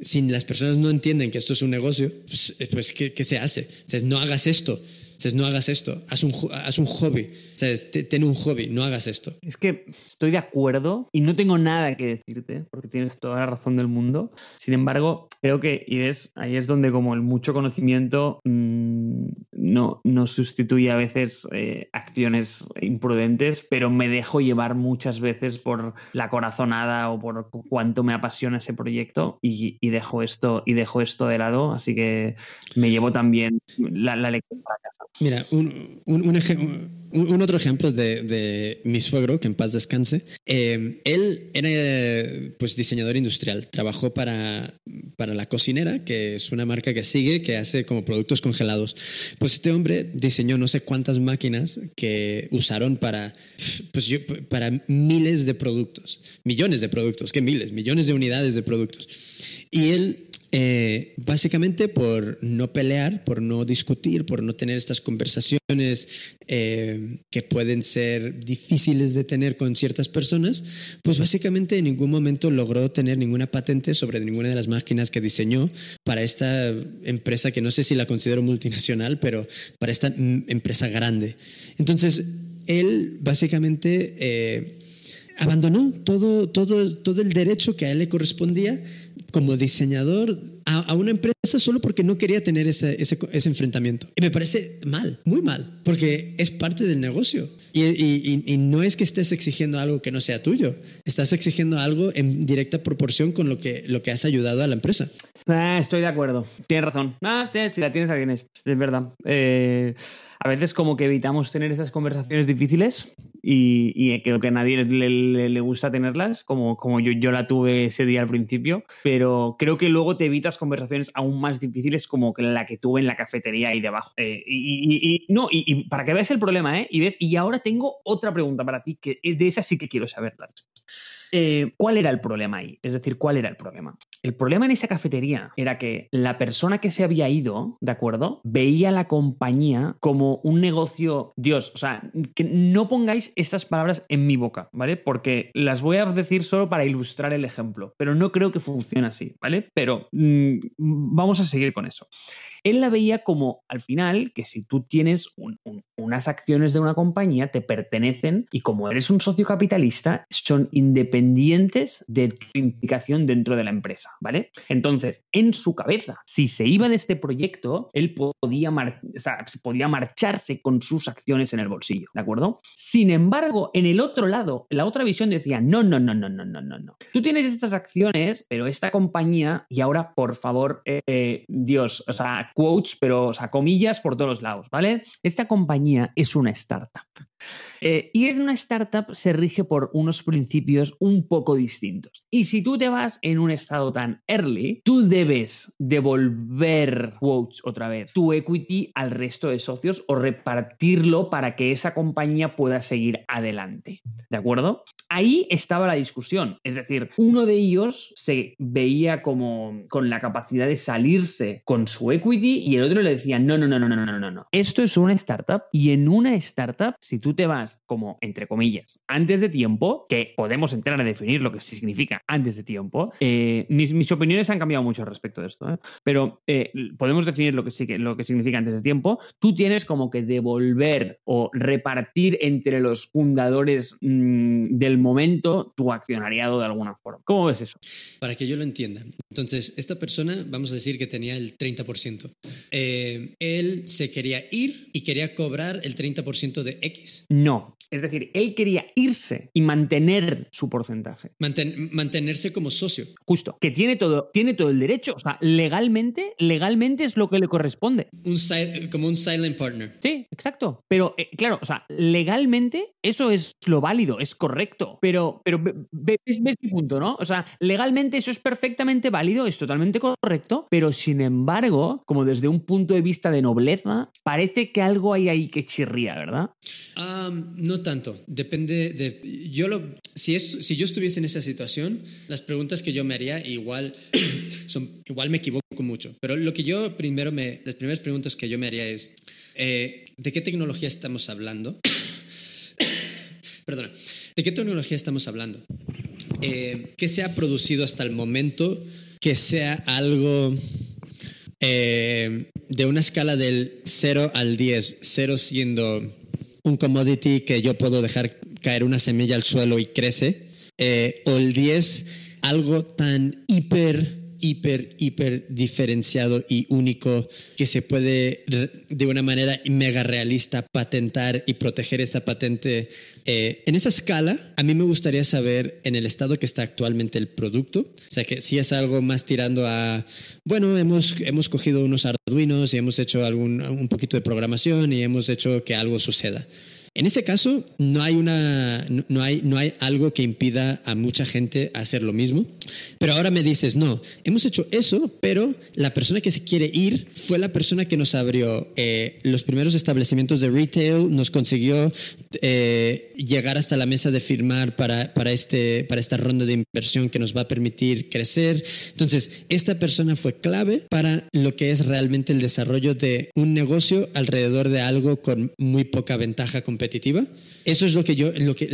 si las personas no entienden que esto es un negocio, pues, pues ¿qué, ¿qué, se hace? Entonces, no hagas esto no hagas esto, haz un, haz un hobby, ten un hobby, no hagas esto. Es que estoy de acuerdo y no tengo nada que decirte, porque tienes toda la razón del mundo. Sin embargo, creo que y es, ahí es donde como el mucho conocimiento mm, no, no sustituye a veces eh, acciones imprudentes, pero me dejo llevar muchas veces por la corazonada o por cuánto me apasiona ese proyecto y, dejo esto y dejo esto de lado, así que me llevo también la, la lectura para casa. Mira, un, un, otro ejemplo de, mi suegro, que en paz descanse. Eh, él era pues, diseñador industrial. Trabajó para, para La Cocinera, que es una marca que sigue, que hace como productos congelados. Pues este hombre diseñó no sé cuántas máquinas que usaron para, pues para miles de productos. Millones de productos, que miles, millones de unidades de productos. Y él eh, básicamente por no pelear, por no discutir, por no tener estas conversaciones eh, que pueden ser difíciles de tener con ciertas personas, pues básicamente en ningún momento logró tener ninguna patente sobre ninguna de las máquinas que diseñó para esta empresa que no sé si la considero multinacional, pero para esta empresa grande. Entonces, él básicamente... Eh, abandonó todo, todo, todo el derecho que a él le correspondía como diseñador a, una empresa solo porque no quería tener ese, ese, ese, enfrentamiento. Y me parece mal, muy mal, porque es parte del negocio. Y, y, y, no es que estés exigiendo algo que no sea tuyo, estás exigiendo algo en directa proporción con lo que, lo que has ayudado a la empresa. Ah, estoy de acuerdo, tienes razón. Ah, si la tienes, alguien es, es verdad. Eh, a veces como que evitamos tener esas conversaciones difíciles y, creo que a nadie le, gusta tenerlas, como, como yo, yo la tuve ese día al principio, pero creo que luego te evitas conversaciones aún más difíciles como la que tuve en la cafetería ahí debajo. Eh, y, no, y, para que veas el problema, ¿eh? Y, ves, y ahora tengo otra pregunta para ti, que de esa sí que quiero saber la. Eh, ¿Cuál era el problema ahí? Es decir, ¿cuál era el problema? El problema en esa cafetería era que la persona que se había ido, ¿de acuerdo? Veía la compañía como un negocio, Dios, o sea, que no pongáis estas palabras en mi boca, ¿vale? Porque las voy a decir solo para ilustrar el ejemplo, pero no creo que funcione así, ¿vale? Pero mm, vamos a seguir con eso. Él la veía como al final que si tú tienes unas acciones de una compañía, te pertenecen y como eres un socio capitalista, son independientes de tu implicación dentro de la empresa, ¿vale? Entonces, en su cabeza, si se iba de este proyecto, él podía, podía marcharse con sus acciones en el bolsillo, ¿de acuerdo? Sin embargo, en el otro lado, la otra visión decía, no, no, no, no, no, no, no, no. Tú tienes estas acciones, pero esta compañía, y ahora, por favor, eh, Dios, o sea, quotes, pero, o sea, comillas por todos lados, ¿vale? Esta compañía es una startup. Eh, y en una startup se rige por unos principios un poco distintos. Y si tú te vas en un estado tan early, tú debes devolver quotes otra vez, tu equity al resto de socios o repartirlo para que esa compañía pueda seguir adelante. ¿De acuerdo? Ahí estaba la discusión. Es decir, uno de ellos se veía como con la capacidad de salirse con su equity y el otro le decía, no, no, no, no, no, no, no, no. Esto es una startup y en una startup, si tú te vas como, entre comillas, antes de tiempo, que podemos entrar a definir lo que significa antes de tiempo. Eh, mis, mis, opiniones han cambiado mucho al respecto de esto, ¿eh? pero eh, podemos definir lo que, lo que significa antes de tiempo. Tú tienes como que devolver o repartir entre los fundadores mmm, del momento tu accionariado de alguna forma. ¿Cómo ves eso? Para que yo lo entienda. Entonces, esta persona, vamos a decir que tenía el 30%. Eh, él se quería ir y quería cobrar el 30% de X. No, es decir, él quería irse y mantener su porcentaje. Manten mantenerse como socio. Justo, que tiene todo, tiene todo el derecho. O sea, legalmente, legalmente es lo que le corresponde. Un como un silent partner. Sí, exacto. Pero eh, claro, o sea, legalmente eso es lo válido, es correcto. Pero, pero ves, ves mi punto, ¿no? O sea, legalmente eso es perfectamente válido, es totalmente correcto, pero sin embargo, como desde un punto de vista de nobleza, parece que algo hay ahí que chirría, ¿verdad? Um, no tanto. Depende de. Yo lo. Si, es, si yo estuviese en esa situación, las preguntas que yo me haría igual son. Igual me equivoco mucho. Pero lo que yo primero me. Las primeras preguntas que yo me haría es. Eh, ¿De qué tecnología estamos hablando? Perdona. ¿De qué tecnología estamos hablando? Eh, ¿Qué se ha producido hasta el momento que sea algo eh, de una escala del 0 al 10, 0 siendo un commodity que yo puedo dejar caer una semilla al suelo y crece, eh, o el 10, algo tan hiper hiper, hiper diferenciado y único que se puede de una manera mega realista patentar y proteger esa patente. Eh, en esa escala, a mí me gustaría saber en el estado que está actualmente el producto, o sea, que si es algo más tirando a, bueno, hemos, hemos cogido unos arduinos y hemos hecho algún, un poquito de programación y hemos hecho que algo suceda. En ese caso, no hay, una, no, hay, no hay algo que impida a mucha gente hacer lo mismo. Pero ahora me dices, no, hemos hecho eso, pero la persona que se quiere ir fue la persona que nos abrió eh, los primeros establecimientos de retail, nos consiguió eh, llegar hasta la mesa de firmar para, para, este, para esta ronda de inversión que nos va a permitir crecer. Entonces, esta persona fue clave para lo que es realmente el desarrollo de un negocio alrededor de algo con muy poca ventaja competitiva Eso es lo que yo, lo que,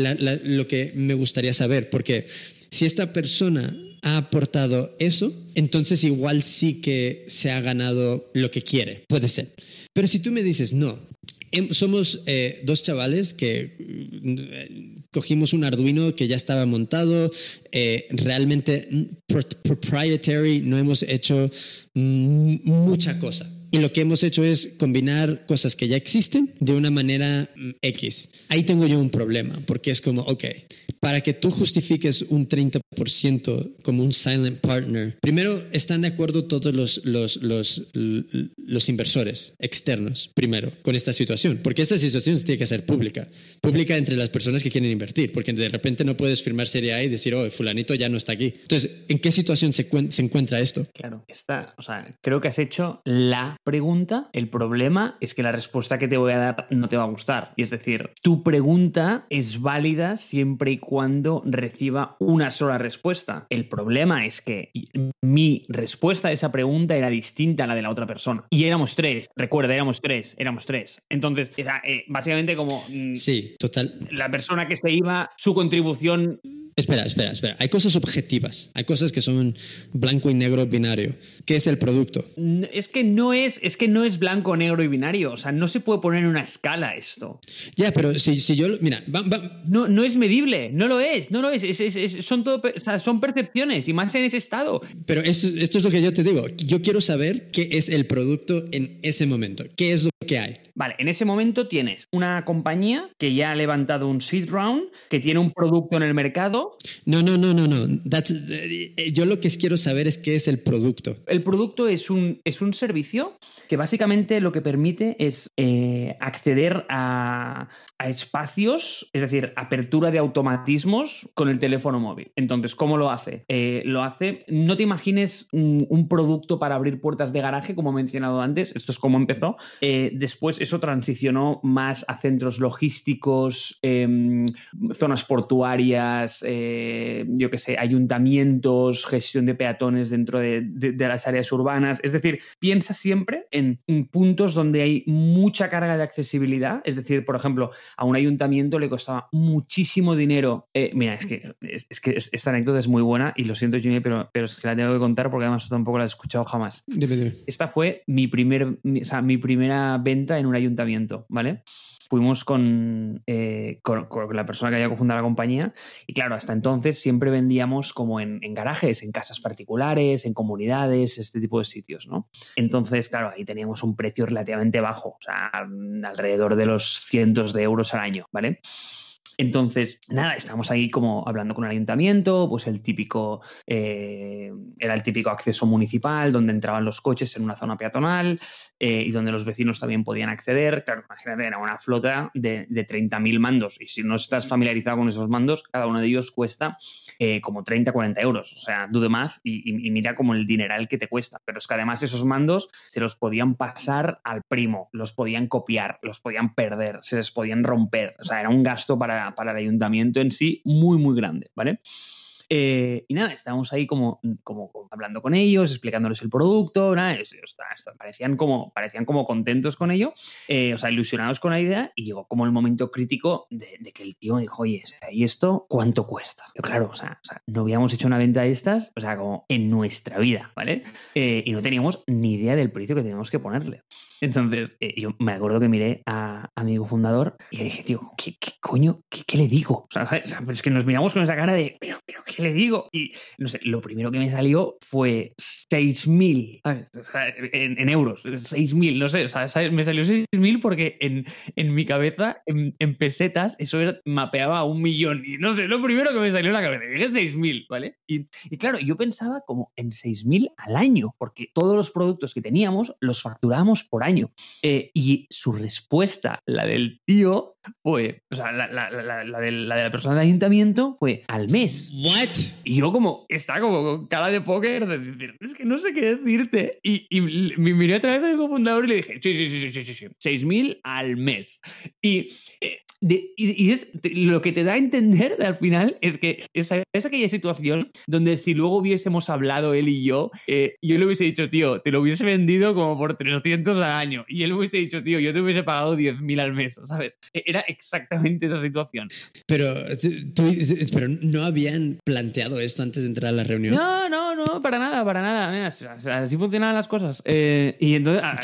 lo que me gustaría saber, porque si esta persona ha aportado eso, entonces igual sí que se ha ganado lo que quiere, puede ser. Pero si tú me dices, no, somos eh, dos chavales que mm, cogimos un Arduino que ya estaba montado, eh, realmente proprietary, no hemos hecho mucha cosa y lo que hemos hecho es combinar cosas que ya existen de una manera mm, X. Ahí tengo yo un problema, porque es como, ok, para que tú justifiques un 30% como un silent partner, primero están de acuerdo todos los, los, los, los inversores externos, primero, con esta situación, porque esta situación tiene que ser pública, pública entre las personas que quieren invertir, porque de repente no puedes firmar Serie A y decir, oh, fulanito ya no está aquí. Entonces, ¿en qué situación se, se encuentra esto? Claro, está, o sea, creo que has hecho la pregunta, el problema es que la respuesta que te voy a dar no te va a gustar. Y es decir, tu pregunta es válida siempre y cuando reciba una sola respuesta. El problema es que mi respuesta a esa pregunta era distinta a la de la otra persona. Y éramos tres, recuerda, éramos tres, éramos tres. Entonces, eh, básicamente como... Mm, sí, total. La persona que se iba, su contribución Espera, espera, espera. Hay cosas objetivas. Hay cosas que son blanco y negro binario. ¿Qué es el producto? Es que no es, es que no es blanco, negro y binario. O sea, no se puede poner en una escala esto. Ya, pero si, si yo. Mira, No, no es medible. No lo es. No lo es. son todo. son percepciones y más en ese estado. Pero esto, esto es lo que yo te digo. Yo quiero saber qué es el producto en ese momento. ¿Qué es lo que hay? Vale, en ese momento tienes una compañía que ya ha levantado un seed round, que tiene un producto en el mercado no, no, no, no, no. Eh, yo lo que quiero saber es qué es el producto. El producto es un, es un servicio que básicamente lo que permite es eh, acceder a, espacios, es decir, apertura de automatismos con el teléfono móvil. Entonces, ¿cómo lo hace? Eh, lo hace, no te imagines un, producto para abrir puertas de garaje, como he mencionado antes, esto es como empezó, después eso transicionó más a centros logísticos, em, zonas portuarias, eh, yo qué sé, ayuntamientos, gestión de peatones dentro de, las áreas urbanas. Es decir, piensa siempre en, puntos donde hay mucha carga de accesibilidad. Es decir, por ejemplo, a un ayuntamiento le costaba muchísimo dinero. Eh, mira, es que, es, que esta anécdota es muy buena y lo siento, Jimmy, pero, pero es que la tengo que contar porque además tampoco la he escuchado jamás. Esta fue mi, primer, mi primera venta en un ayuntamiento, ¿vale? fuimos eh, con, con, la persona que había cofundado la compañía y claro, hasta entonces siempre vendíamos como en, garajes, en casas particulares, en comunidades, este tipo de sitios, ¿no? Entonces, claro, ahí teníamos un precio relativamente bajo, o sea, alrededor de los cientos de euros al año, ¿vale? Entonces, nada, estamos ahí como hablando con el ayuntamiento, pues el típico, eh, era el típico acceso municipal donde entraban los coches en una zona peatonal eh, y donde los vecinos también podían acceder. Claro, imagínate, era una flota de, de 30.000 mandos y si no estás familiarizado con esos mandos, cada uno de ellos cuesta eh, como 30, 40 euros. O sea, do the math y, y, mira como el dineral que te cuesta. Pero es que además esos mandos se los podían pasar al primo, los podían copiar, los podían perder, se les podían romper. O sea, era un gasto para para, el ayuntamiento en sí muy, muy grande, ¿vale? Eh, y nada, estábamos ahí como, como, hablando con ellos, explicándoles el producto, nada, parecían, como, parecían como contentos con ello, eh, o sea, ilusionados con la idea, y llegó como el momento crítico de, que el tío me dijo, oye, ¿y esto cuánto cuesta? Yo, claro, o sea, no habíamos hecho una venta de estas, o sea, como en nuestra vida, ¿vale? Eh, y no teníamos ni idea del precio que teníamos que ponerle. Entonces, yo me acuerdo que miré a, a mi fundador y le dije, tío, ¿qué, coño? ¿Qué, le digo? O sea, es que nos miramos con esa cara de, pero, pero, ¿qué le digo? Y no sé, lo primero que me salió fue 6.000 o sea, en, en, euros, 6.000, no sé, me salió 6.000 porque en, en, mi cabeza, en, pesetas, eso mapeaba a un millón. Y no sé, lo primero que me salió en la cabeza, dije 6.000, ¿vale? Y, y, claro, yo pensaba como en 6.000 al año, porque todos los productos que teníamos los facturábamos por año. Eh, y su respuesta, la del tío, fue, o sea, la, la, la, la, de, la persona del ayuntamiento fue al mes. ¿What? Y yo como, está como con cara de póker de decir, es que no sé qué decirte. Y, y me miré otra vez al cofundador y le dije, sí, sí, sí, sí, sí, sí, 6.000 al mes. Y eh, y, es lo que te da a entender al final es que esa, es aquella situación donde si luego hubiésemos hablado él y yo, eh, yo le hubiese dicho, tío, te lo hubiese vendido como por 300 al año. Y él hubiese dicho, tío, yo te hubiese pagado 10.000 al mes, ¿sabes? E, era exactamente esa situación. Pero, pero no habían planteado esto antes de entrar a la reunión. No, no, no, para nada, para nada. así funcionaban las cosas. Eh, y entonces ah,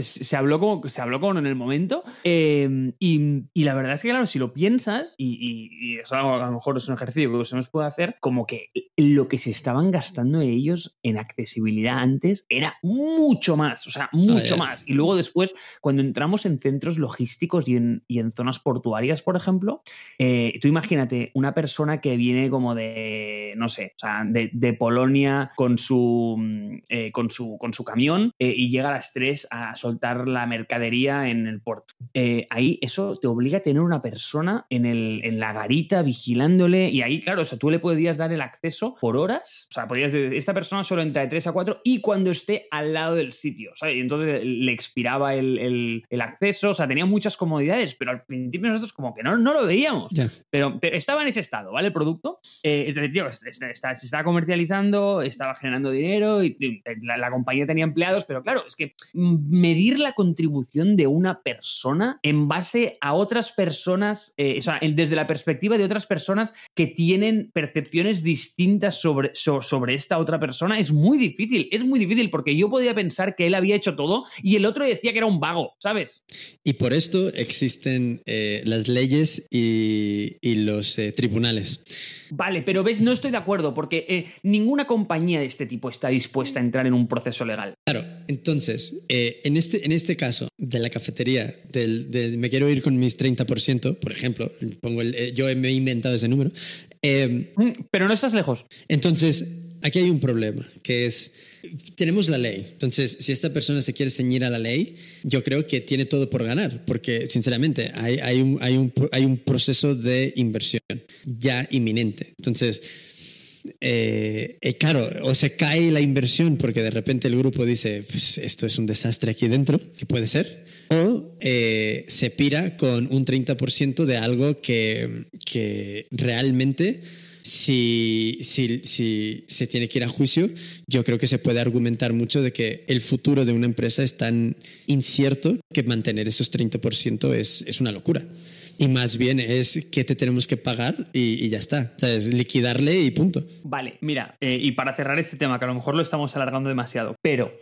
se, habló como se habló como en el momento. Eh, y y la verdad es que, claro, si lo piensas, y, eso a lo mejor es un ejercicio que se nos puede hacer, como que lo que se estaban gastando ellos en accesibilidad antes era mucho más, o sea, mucho ah, más. Y luego después, cuando entramos en centros logísticos y en, zonas portuarias, por ejemplo, eh, tú imagínate una persona que viene como de, no sé, o sea, de, Polonia con su, eh, con su, con su camión eh, y llega a las 3 a soltar la mercadería en el puerto. ahí eso te obliga tener una persona en, el, en la garita vigilándole y ahí, claro, o sea, tú le podías dar el acceso por horas, o sea, podías decir, esta persona solo entra de 3 a 4 y cuando esté al lado del sitio, ¿sabes? Y entonces le expiraba el, el, acceso, o sea, tenía muchas comodidades, pero al principio nosotros como que no, no lo veíamos, pero, estaba en ese estado, ¿vale? El producto, eh, es decir, tío, se, estaba comercializando, estaba generando dinero y, la, la compañía tenía empleados, pero claro, es que medir la contribución de una persona en base a otras personas, eh, o sea, desde la perspectiva de otras personas que tienen percepciones distintas sobre, sobre esta otra persona, es muy difícil, es muy difícil porque yo podía pensar que él había hecho todo y el otro decía que era un vago, ¿sabes? Y por esto existen eh, las leyes y, los eh, tribunales. Vale, pero ves, no estoy de acuerdo porque ninguna compañía de este tipo está dispuesta a entrar en un proceso legal. Claro, entonces, en, este, en este caso de la cafetería, del, me quiero ir con mis 30%, por ejemplo, pongo eh, yo me he inventado ese número. Eh, mm, pero no estás lejos. Entonces, aquí hay un problema, que es, tenemos la ley. Entonces, si esta persona se quiere ceñir a la ley, yo creo que tiene todo por ganar, porque sinceramente hay, hay, un, hay, un, hay un proceso de inversión ya inminente. Entonces, eh, eh, claro, o se cae la inversión porque de repente el grupo dice, pues esto es un desastre aquí dentro, que puede ser, o eh, se pira con un 30% de algo que, que realmente si, si, si, se tiene que ir a juicio, yo creo que se puede argumentar mucho de que el futuro de una empresa es tan incierto que mantener esos 30% es, es una locura. Y más bien es que te tenemos que pagar y, ya está. ¿Sabes? Liquidarle y punto. Vale, mira, eh, y para cerrar este tema, que a lo mejor lo estamos alargando demasiado, pero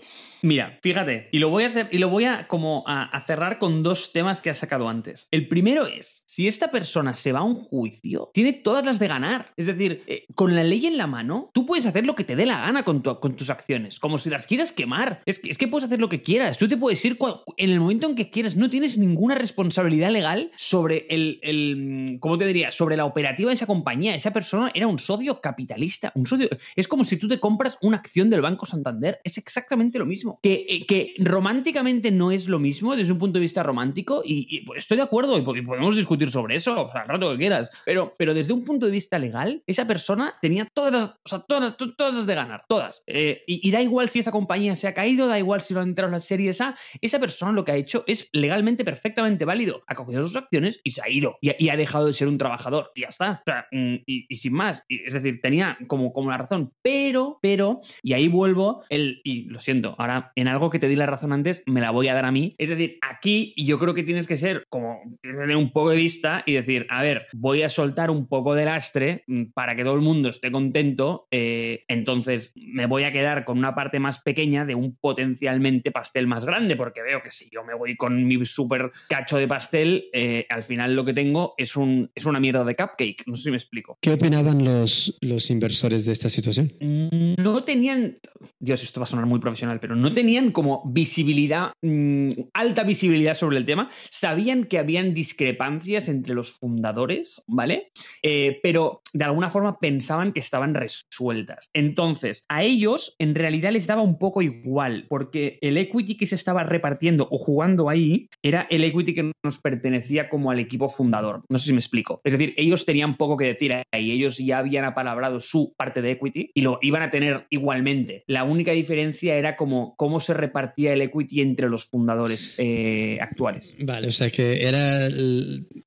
Mira, fíjate, y lo voy a hacer, y lo voy a como a, cerrar con dos temas que has sacado antes. El primero es, si esta persona se va a un juicio, tiene todas las de ganar. Es decir, eh, con la ley en la mano, tú puedes hacer lo que te dé la gana con, con tus acciones, como si las quieras quemar. Es que, es que puedes hacer lo que quieras. Tú te puedes ir en el momento en que quieras. No tienes ninguna responsabilidad legal sobre el, el ¿cómo te diría? Sobre la operativa de esa compañía. Esa persona era un socio capitalista. Un socio. Es como si tú te compras una acción del Banco Santander. Es exactamente lo mismo. Eh, que, románticamente no es lo mismo desde un punto de vista romántico, y, pues, estoy de acuerdo y podemos discutir sobre eso, o sea, rato que quieras, pero, pero desde un punto de vista legal, esa persona tenía todas las, o sea, todas, todas las de ganar, todas. Eh, y, da igual si esa compañía se ha caído, da igual si lo han entrado en las series A, esa persona lo que ha hecho es legalmente perfectamente válido. Ha cogido sus acciones y se ha ido, y, ha dejado de ser un trabajador, y ya está. Mm, y, sin más, es decir, tenía como, como la razón, pero, pero, y ahí vuelvo, el, y lo siento, ahora en algo que te di la razón antes, me la voy a dar a mí. Es decir, aquí yo creo que tienes que ser como tener un poco de vista y decir, a ver, voy a soltar un poco de lastre mm, para que todo el mundo esté contento, eh, entonces me voy a quedar con una parte más pequeña de un potencialmente pastel más grande, porque veo que si yo me voy con mi súper cacho de pastel, eh, al final lo que tengo es, un, es una mierda de cupcake. No sé si me explico. ¿Qué opinaban los, los inversores de esta situación? No tenían, Dios, esto va a sonar muy profesional, pero no tenían como visibilidad, mm, alta visibilidad sobre el tema, sabían que habían discrepancias entre los fundadores, ¿vale? Eh, pero de alguna forma pensaban que estaban resueltas. Entonces, a ellos en realidad les daba un poco igual, porque el equity que se estaba repartiendo o jugando ahí era el equity que nos pertenecía como al equipo fundador. No sé si me explico. Es decir, ellos tenían poco que decir ahí, ellos ya habían apalabrado su parte de equity y lo iban a tener igualmente. La única diferencia era como cómo se repartía el equity entre los fundadores eh, actuales. Vale, o sea que era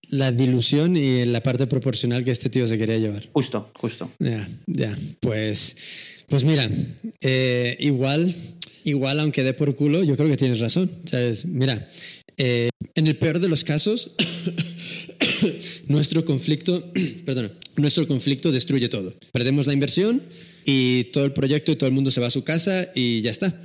la dilución y la parte proporcional que este tío se quería llevar. Justo, justo. Ya, ya. Pues, pues mira, eh, igual, igual, aunque dé por culo, yo creo que tienes razón. ¿Sabes? Mira, eh, en el peor de los casos, nuestro conflicto, perdona, nuestro conflicto destruye todo. Perdemos la inversión y todo el proyecto y todo el mundo se va a su casa y ya está.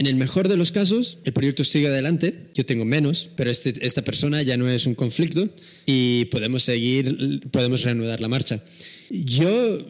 En el mejor de los casos, el proyecto sigue adelante, yo tengo menos, pero este, esta persona ya no es un conflicto y podemos seguir, podemos reanudar la marcha. Yo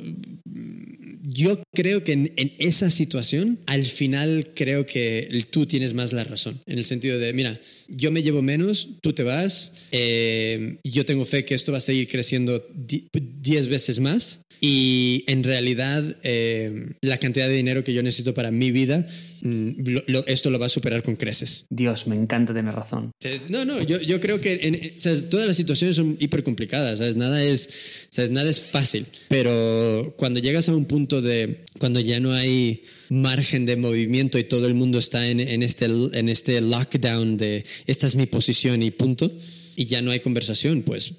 yo creo que en, esa situación, al final creo que tú tienes más la razón, en el sentido de, mira, yo me llevo menos, tú te vas, eh, yo tengo fe que esto va a seguir creciendo 10 veces más y en realidad eh, la cantidad de dinero que yo necesito para mi vida, mm, esto lo va a superar con creces. Dios, me encanta tener razón. No, no, yo, yo creo que en, todas las situaciones son hiper complicadas, ¿sabes? Nada es, ¿sabes? Nada es fácil, pero cuando llegas a un punto de, cuando ya no hay margen de movimiento y todo el mundo está en, en este, en este lockdown de esta es mi posición y punto, y ya no hay conversación, pues...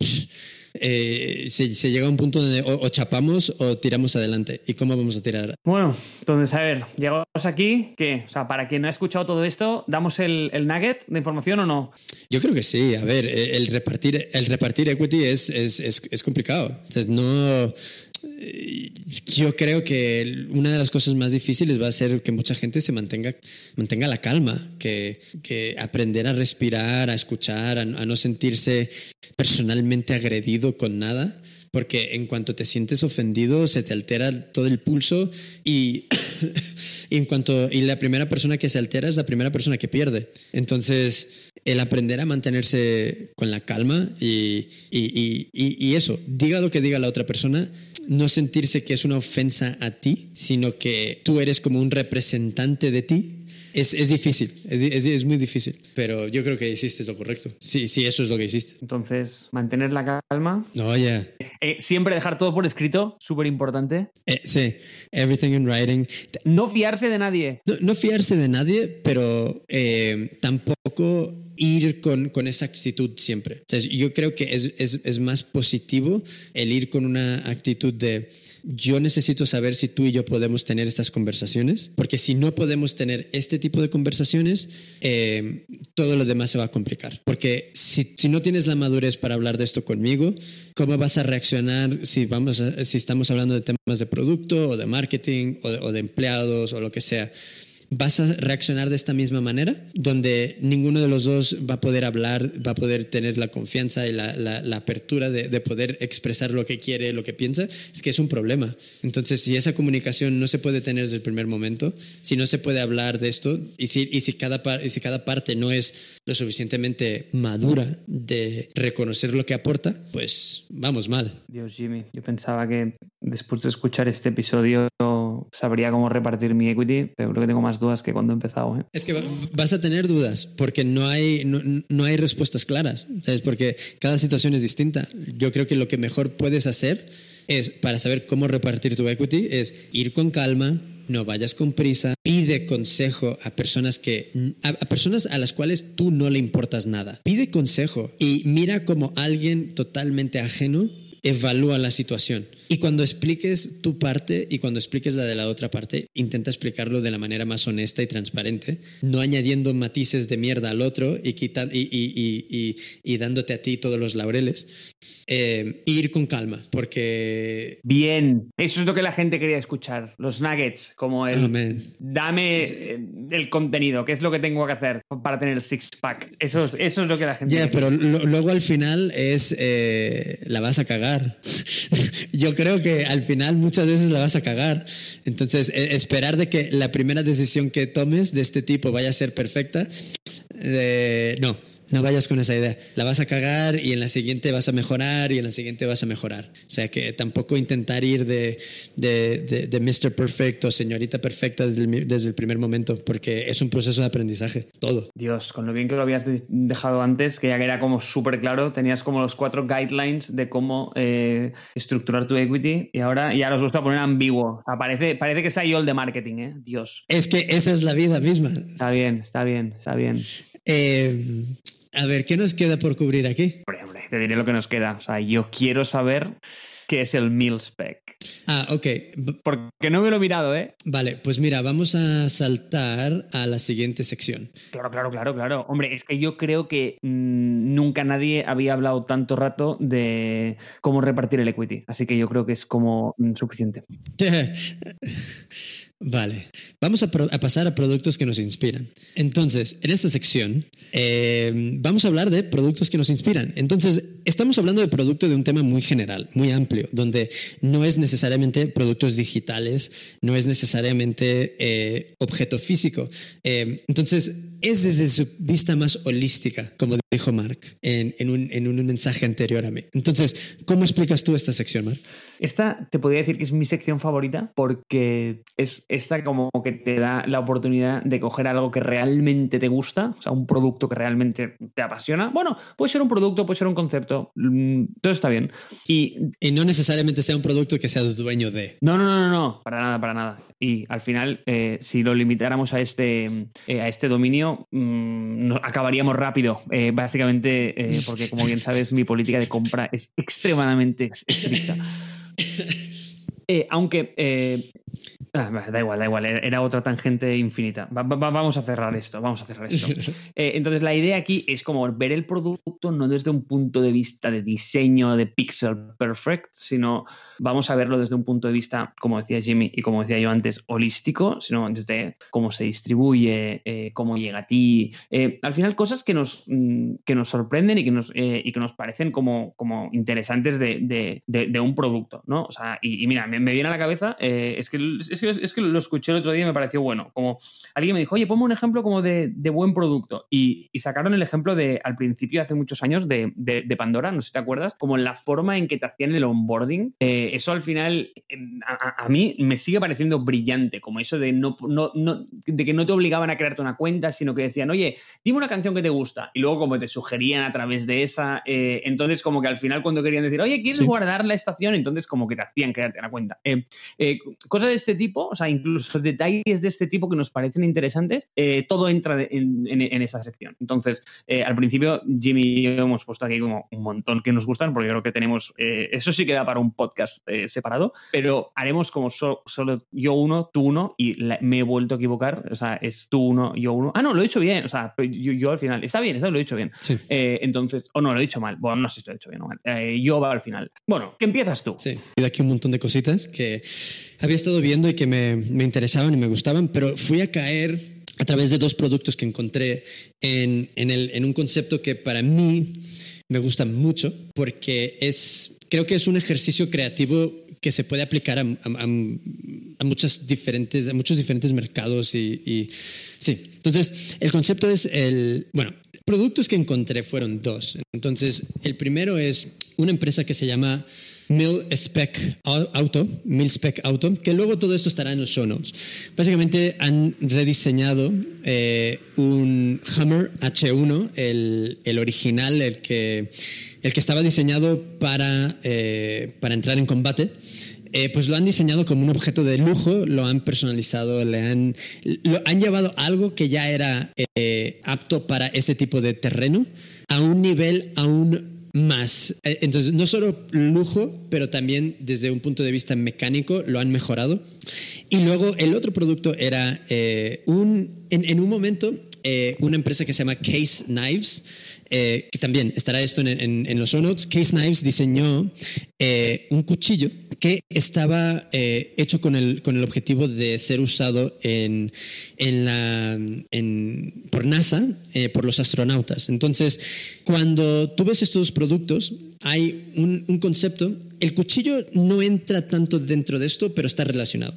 Eh, se, llega a un punto donde o, chapamos o tiramos adelante. ¿Y cómo vamos a tirar? Bueno, entonces, a ver, llegamos aquí, que, o sea, para quien no ha escuchado todo esto, ¿damos el, el, nugget de información o no? Yo creo que sí. A ver, el repartir, el repartir equity es, es, es, es complicado. Sea, no yo creo que una de las cosas más difíciles va a ser que mucha gente se mantenga, mantenga la calma, que, que aprender a respirar, a escuchar, a, no sentirse personalmente agredido con nada porque en cuanto te sientes ofendido se te altera todo el pulso y, en cuanto y la primera persona que se altera es la primera persona que pierde. Entonces, el aprender a mantenerse con la calma y, y, y, eso, diga lo que diga la otra persona, no sentirse que es una ofensa a ti, sino que tú eres como un representante de ti Es, es difícil, es, es, es, muy difícil, pero yo creo que hiciste lo correcto. Sí, sí, eso es lo que hiciste. Entonces, mantener la calma. No, ya. Eh, siempre dejar todo por escrito, súper importante. Eh, sí, everything in writing. No fiarse de nadie. No, no fiarse de nadie, pero eh, tampoco ir con, con, esa actitud siempre. O sea, yo creo que es, es, es más positivo el ir con una actitud de yo necesito saber si tú y yo podemos tener estas conversaciones, porque si no podemos tener este tipo de conversaciones, eh, todo lo demás se va a complicar. Porque si, si, no tienes la madurez para hablar de esto conmigo, ¿cómo vas a reaccionar si, vamos si estamos hablando de temas de producto o de marketing o de empleados o lo que sea? Vas a reaccionar de esta misma manera, donde ninguno de los dos va a poder hablar, va a poder tener la confianza y la, la, la apertura de, de, poder expresar lo que quiere, lo que piensa, es que es un problema. Entonces, si esa comunicación no se puede tener desde el primer momento, si no se puede hablar de esto, y si, y si, cada, y si cada parte no es lo suficientemente madura de reconocer lo que aporta, pues vamos mal. Dios, Jimmy, yo pensaba que después de escuchar este episodio sabría cómo repartir mi equity, pero creo que tengo más dudas que cuando he empezado. ¿eh? Es que vas a tener dudas porque no hay, no, no, hay respuestas claras, ¿sabes? Porque cada situación es distinta. Yo creo que lo que mejor puedes hacer es, para saber cómo repartir tu equity, es ir con calma, no vayas con prisa, pide consejo a personas que a, personas a las cuales tú no le importas nada. Pide consejo y mira como alguien totalmente ajeno evalúa la situación. Y cuando expliques tu parte y cuando expliques la de la otra parte, intenta explicarlo de la manera más honesta y transparente, no añadiendo matices de mierda al otro y, quitan, y, y, y, dándote a ti todos los laureles. Eh, ir con calma, porque... Bien, eso es lo que la gente quería escuchar, los nuggets, como el... Amén. Dame el contenido, qué es lo que tengo que hacer para tener el six-pack. Eso, es, eso es lo que la gente... Ya, yeah, pero lo, luego al final es... Eh, la vas a cagar. Yo creo que al final muchas veces la vas a cagar. Entonces, eh, esperar de que la primera decisión que tomes de este tipo vaya a ser perfecta, eh, no, no vayas con esa idea. La vas a cagar y en la siguiente vas a mejorar y en la siguiente vas a mejorar. O sea que tampoco intentar ir de, de, de, de Mr. Perfect o señorita perfecta desde el, desde el, primer momento, porque es un proceso de aprendizaje, todo. Dios, con lo bien que lo habías dejado antes, que ya que era como súper claro, tenías como los cuatro guidelines de cómo eh, estructurar tu equity y ahora ya los gusta poner ambiguo. Parece, parece que yo el de marketing, ¿eh? Dios. Es que esa es la vida misma. Está bien, está bien, está bien. Eh, a ver, ¿qué nos queda por cubrir aquí? Hombre, hombre, te diré lo que nos queda. O sea, yo quiero saber qué es el meal spec. Ah, ok. Porque no me lo he mirado, ¿eh? Vale, pues mira, vamos a saltar a la siguiente sección. Claro, claro, claro, claro. Hombre, es que yo creo que mmm, nunca nadie había hablado tanto rato de cómo repartir el equity. Así que yo creo que es como mmm, suficiente. Vale, vamos a, pasar a productos que nos inspiran. Entonces, en esta sección eh, vamos a hablar de productos que nos inspiran. Entonces, estamos hablando de producto de un tema muy general, muy amplio, donde no es necesariamente productos digitales, no es necesariamente eh, objeto físico. Eh, entonces, es desde su vista más holística, como dijo Mark en, en, un, en, un, mensaje anterior a mí. Entonces, ¿cómo explicas tú esta sección, Mark? Esta te podría decir que es mi sección favorita porque es esta como que te da la oportunidad de coger algo que realmente te gusta, o sea, un producto que realmente te apasiona. Bueno, puede ser un producto, puede ser un concepto, todo está bien. Y, y no necesariamente sea un producto que sea dueño de. No, no, no, no, no para nada, para nada. Y al final, eh, si lo limitáramos a este, eh, a este dominio, mmm, acabaríamos rápido. Eh, básicamente, porque como bien sabes, mi política de compra es extremadamente estricta. Eh, aunque eh, ah, da igual, da igual, era otra tangente infinita. Va, va, vamos a cerrar esto, vamos a cerrar esto. Eh, entonces, la idea aquí es como ver el producto no desde un punto de vista de diseño, de pixel perfect, sino vamos a verlo desde un punto de vista, como decía Jimmy y como decía yo antes, holístico, sino desde cómo se distribuye, eh, cómo llega a ti. Eh, al final, cosas que nos, mm, que nos sorprenden y que nos, y que nos parecen como, como interesantes de, de, de, de, un producto, ¿no? O sea, y, y mira, me, me, viene a la cabeza, es que es que, es que lo escuché el otro día y me pareció bueno. Como alguien me dijo, oye, ponme un ejemplo como de, de buen producto. Y, y, sacaron el ejemplo de, al principio, hace muchos años, de, de, de, Pandora, no sé si te acuerdas, como la forma en que te hacían el onboarding. Eh, eso al final, em, a, a, mí me sigue pareciendo brillante, como eso de, no, no, no, de que no te obligaban a crearte una cuenta, sino que decían, oye, dime una canción que te gusta. Y luego como te sugerían a través de esa, eh, entonces como que al final cuando querían decir, oye, ¿quieres sí. guardar la estación? Entonces como que te hacían crearte una cuenta. Eh, cosas de este tipo, o sea, incluso detalles de este tipo que nos parecen interesantes, eh, todo entra en, en, en, esa sección. Entonces, eh, al principio, Jimmy y yo hemos puesto aquí como un montón que nos gustan, porque creo que tenemos, eh, eso sí queda para un podcast separado, pero haremos como so, solo yo uno, tú uno, y la, me he vuelto a equivocar, o sea, es tú uno, yo uno. Ah, no, lo he hecho bien, o sea, yo, yo al final, está bien, está, lo he hecho bien. Sí. entonces, o no, lo he hecho mal, bueno, no sé si lo he hecho bien o mal. yo va al final. Bueno, ¿qué empiezas tú? Sí, y de aquí un montón de cositas que había estado viendo y que me, me, interesaban y me gustaban, pero fui a caer a través de dos productos que encontré en, en, el, en un concepto que para mí me gusta mucho porque es, creo que es un ejercicio creativo que se puede aplicar a, a, muchas diferentes, a muchos diferentes mercados y, y, sí. Entonces, el concepto es el, bueno, productos que encontré fueron dos. Entonces, el primero es una empresa que se llama Mill Spec Auto, Mill Spec Auto, que luego todo esto estará en los show notes. Básicamente han rediseñado eh, un Hummer H1, el, el, original, el que, el que estaba diseñado para, eh, para entrar en combate. Eh, pues lo han diseñado como un objeto de lujo, lo han personalizado, le han, lo, han llevado algo que ya era apto para ese tipo de terreno a un nivel aún más. Eh, entonces, no solo lujo, pero también desde un punto de vista mecánico lo han mejorado. Y luego el otro producto era eh, un, en, un momento, eh, una empresa que se llama Case Knives, eh, que también estará esto en, los show notes. Case Knives diseñó eh, un cuchillo que estaba eh, hecho con el, con el objetivo de ser usado en, en la, por NASA, por los astronautas. Entonces, cuando tú ves estos productos, hay un, un concepto. El cuchillo no entra tanto dentro de esto, pero está relacionado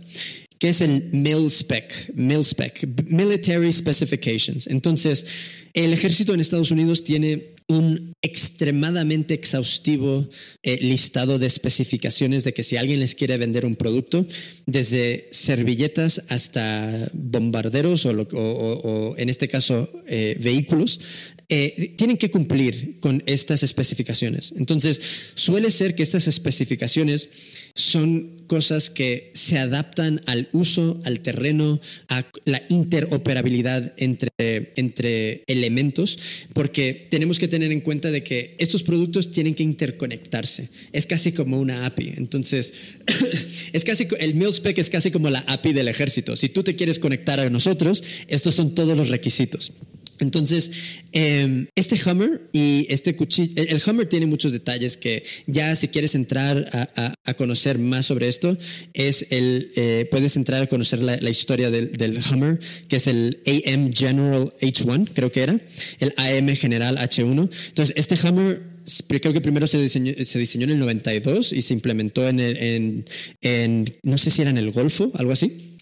que es el MIL spec, MIL spec, Military Specifications. Entonces, el ejército en Estados Unidos tiene un extremadamente exhaustivo eh, listado de especificaciones de que si alguien les quiere vender un producto, desde servilletas hasta bombarderos o en este caso eh, vehículos, eh, tienen que cumplir con estas especificaciones. Entonces, suele ser que estas especificaciones son cosas que se adaptan al uso, al terreno, a la interoperabilidad entre, entre elementos, porque tenemos que tener en cuenta de que estos productos tienen que interconectarse. Es casi como una API. Entonces, es casi, el MilSpec es casi como la API del ejército. Si tú te quieres conectar a nosotros, estos son todos los requisitos. Entonces, eh, este Hummer y este cuchillo, el Hummer tiene muchos detalles que ya si quieres entrar a, a, conocer más sobre esto, es el, eh, puedes entrar a conocer la, historia del, del, Hummer, que es el AM General H1, creo que era, el AM General H1. Entonces, este Hummer creo que primero se diseñó, se diseñó en el 92 y se implementó en, el, en, en, no sé si era en el Golfo, algo así.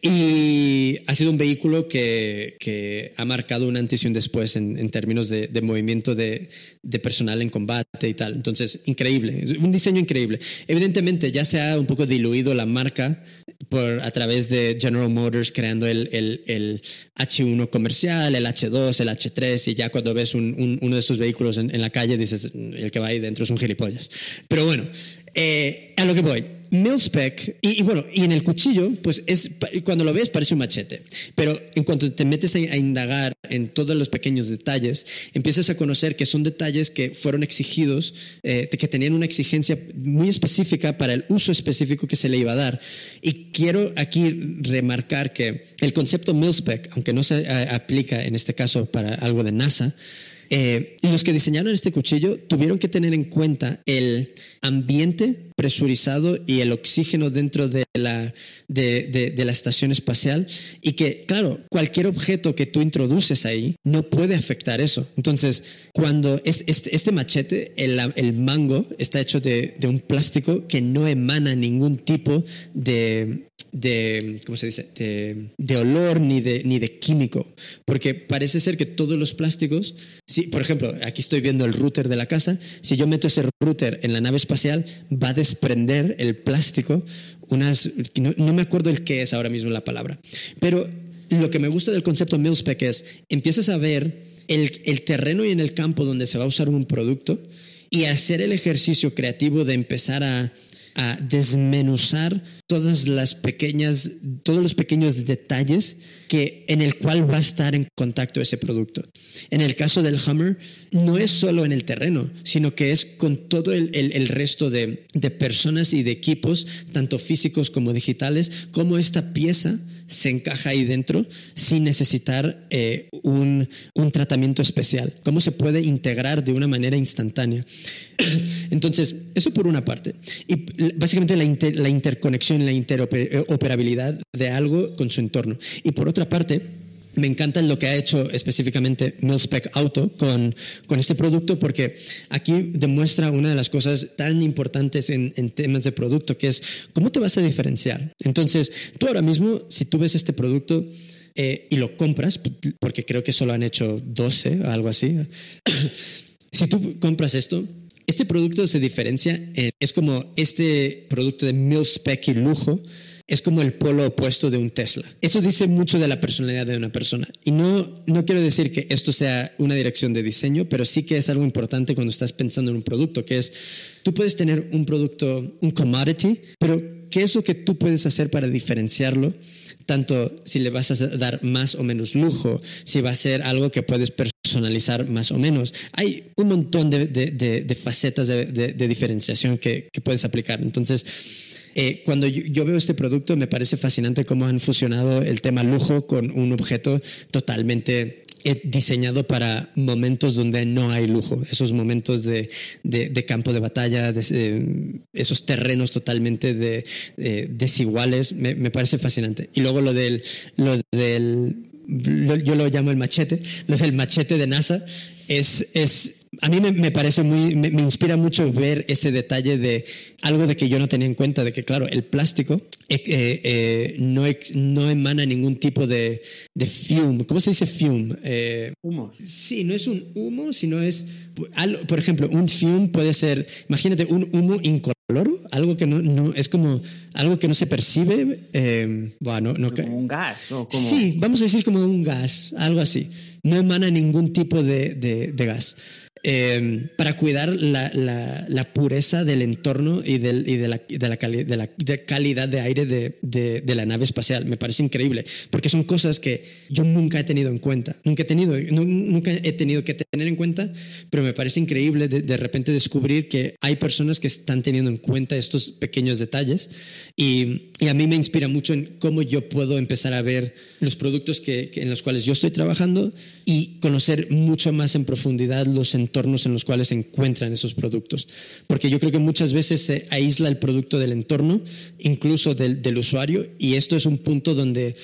Y ha sido un vehículo que, que, ha marcado un antes y un después en, en términos de, de movimiento de, de, personal en combate y tal. Entonces, increíble, un diseño increíble. Evidentemente, ya se ha un poco diluido la marca por, a través de General Motors creando el, el, el H1 comercial, el H2, el H3, y ya cuando ves un, un, uno de estos vehículos en, en, la calle dices, el que va ahí dentro es un gilipollas. Pero bueno, eh, a lo que voy Milspec, y, y, bueno, y en el cuchillo, pues es, cuando lo ves parece un machete, pero en cuanto te metes a, indagar en todos los pequeños detalles, empiezas a conocer que son detalles que fueron exigidos, eh, que tenían una exigencia muy específica para el uso específico que se le iba a dar. Y quiero aquí remarcar que el concepto Milspec, aunque no se a, aplica en este caso para algo de NASA, eh, los que diseñaron este cuchillo tuvieron que tener en cuenta el ambiente presurizado y el oxígeno dentro de la, de, de, la estación espacial y que, claro, cualquier objeto que tú introduces ahí no puede afectar eso. Entonces, cuando este, este machete, el, el, mango, está hecho de, de, un plástico que no emana ningún tipo de, de ¿cómo se dice? De, olor ni de, ni de químico, porque parece ser que todos los plásticos, si, por ejemplo, aquí estoy viendo el router de la casa, si yo meto ese router en la nave espacial, va a desprender el plástico unas, no, no me acuerdo el qué es ahora mismo la palabra, pero lo que me gusta del concepto MilSpec es, empiezas a ver el, el terreno y en el campo donde se va a usar un producto y hacer el ejercicio creativo de empezar a, a desmenuzar todas las pequeñas, todos los pequeños detalles que, en el cual va a estar en contacto ese producto. En el caso del Hummer, no es solo en el terreno, sino que es con todo el, el, resto de, de personas y de equipos, tanto físicos como digitales, como esta pieza se encaja ahí dentro sin necesitar eh, un, un, tratamiento especial, cómo se puede integrar de una manera instantánea. Entonces, eso por una parte. Y básicamente la, la interconexión, la interoperabilidad de algo con su entorno. Y por otra parte, me encanta lo que ha hecho específicamente Milspec Auto con, con este producto porque aquí demuestra una de las cosas tan importantes en, en, temas de producto que es cómo te vas a diferenciar. Entonces, tú ahora mismo, si tú ves este producto eh, y lo compras, porque creo que solo han hecho 12 o algo así, si tú compras esto, este producto se diferencia, es como este producto de Milspec y lujo es como el polo opuesto de un Tesla. Eso dice mucho de la personalidad de una persona. Y no, no quiero decir que esto sea una dirección de diseño, pero sí que es algo importante cuando estás pensando en un producto, que es, tú puedes tener un producto, un commodity, pero ¿qué es lo que tú puedes hacer para diferenciarlo? Tanto si le vas a dar más o menos lujo, si va a ser algo que puedes personalizar más o menos. Hay un montón de, de, de, facetas de, diferenciación que, que puedes aplicar. Entonces, eh, cuando yo, veo este producto me parece fascinante cómo han fusionado el tema lujo con un objeto totalmente diseñado para momentos donde no hay lujo, esos momentos de, de, campo de batalla, de, eh, esos terrenos totalmente de, desiguales, me, me, parece fascinante. Y luego lo del, lo del yo lo llamo el machete, lo del machete de NASA, es, es a mí me, parece muy, me, inspira mucho ver ese detalle de algo de que yo no tenía en cuenta, de que claro, el plástico eh, eh, eh, no, no emana ningún tipo de, de fume. ¿Cómo se dice fume? humo. Sí, no es un humo, sino es, por ejemplo, un fume puede ser, imagínate, un humo incoloro, algo que no, no es como algo que no se percibe. bueno, no, como un gas. Sí, vamos a decir como un gas, algo así. No emana ningún tipo de, de, de gas. Em, para cuidar la, la, pureza del entorno y, del, y de, la, de, la de, la, calidad de aire de, la nave espacial. Me parece increíble, porque son cosas que yo nunca he tenido en cuenta. Nunca he tenido, nunca he tenido que tener en cuenta, pero me parece increíble de, repente descubrir que hay personas que están teniendo en cuenta estos pequeños detalles y, y, a mí me inspira mucho en cómo yo puedo empezar a ver los productos que, en los cuales yo estoy trabajando y conocer mucho más en profundidad los entornos en los cuales se encuentran esos productos. Porque yo creo que muchas veces se aísla el producto del entorno, incluso del, del usuario, y esto es un punto donde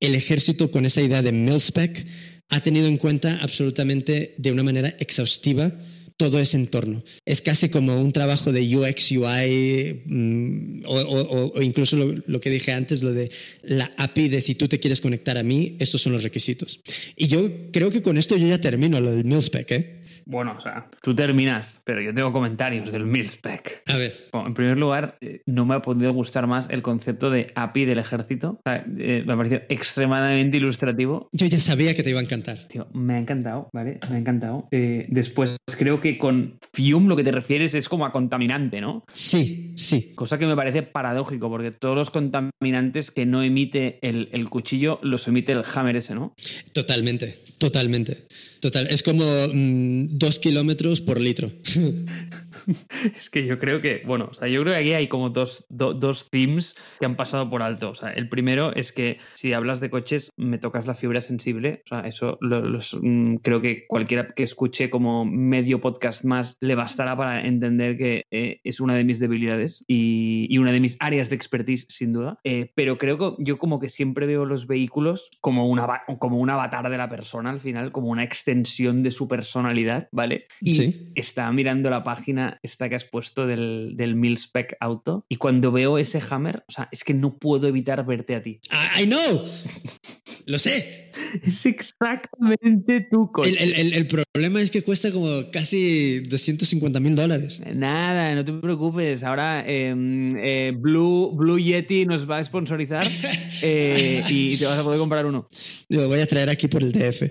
el ejército con esa idea de MilSpec ha tenido en cuenta absolutamente de una manera exhaustiva todo ese entorno. Es casi como un trabajo de UX, UI, mm, o, incluso lo, lo, que dije antes, lo de la API de si tú te quieres conectar a mí, estos son los requisitos. Y yo creo que con esto yo ya termino lo del MilSpec, ¿eh? Bueno, o sea, tú terminas, pero yo tengo comentarios del MilSpec. A ver. en primer lugar, eh, no me ha podido gustar más el concepto de API del ejército. Eh, me ha parecido extremadamente ilustrativo. Yo ya sabía que te iba a encantar. Tío, me ha encantado, ¿vale? Me ha encantado. Eh, después, creo que con Fume lo que te refieres es como a contaminante, ¿no? Sí, sí. Cosa que me parece paradójico, porque todos los contaminantes que no emite el, el cuchillo los emite el hammer ese, ¿no? Totalmente, totalmente. Total, es como mm, dos kilómetros por litro. es que yo creo que, bueno, o sea, yo creo que aquí hay como dos, dos themes que han pasado por alto. O sea, el primero es que si hablas de coches, me tocas la fibra sensible. O sea, eso mm, creo que cualquiera que escuche como medio podcast más le bastará para entender que eh, es una de mis debilidades y, y, una de mis áreas de expertise, sin duda. Eh, pero creo que yo como que siempre veo los vehículos como, una, como un avatar de la persona al final, como una extensión de su personalidad, ¿vale? Y sí. estaba mirando la página esta que has puesto del, del Mil Spec Auto y cuando veo ese Hammer, o sea, es que no puedo evitar verte a ti. I, I know. Lo sé. Es exactamente tu coche. El, el- el- el problema es que cuesta como casi 250 mil dólares. Nada, no te preocupes. Ahora eh, eh, Blue, Blue Yeti nos va a sponsorizar eh, y te vas a poder comprar uno. Lo voy a traer aquí por el DF.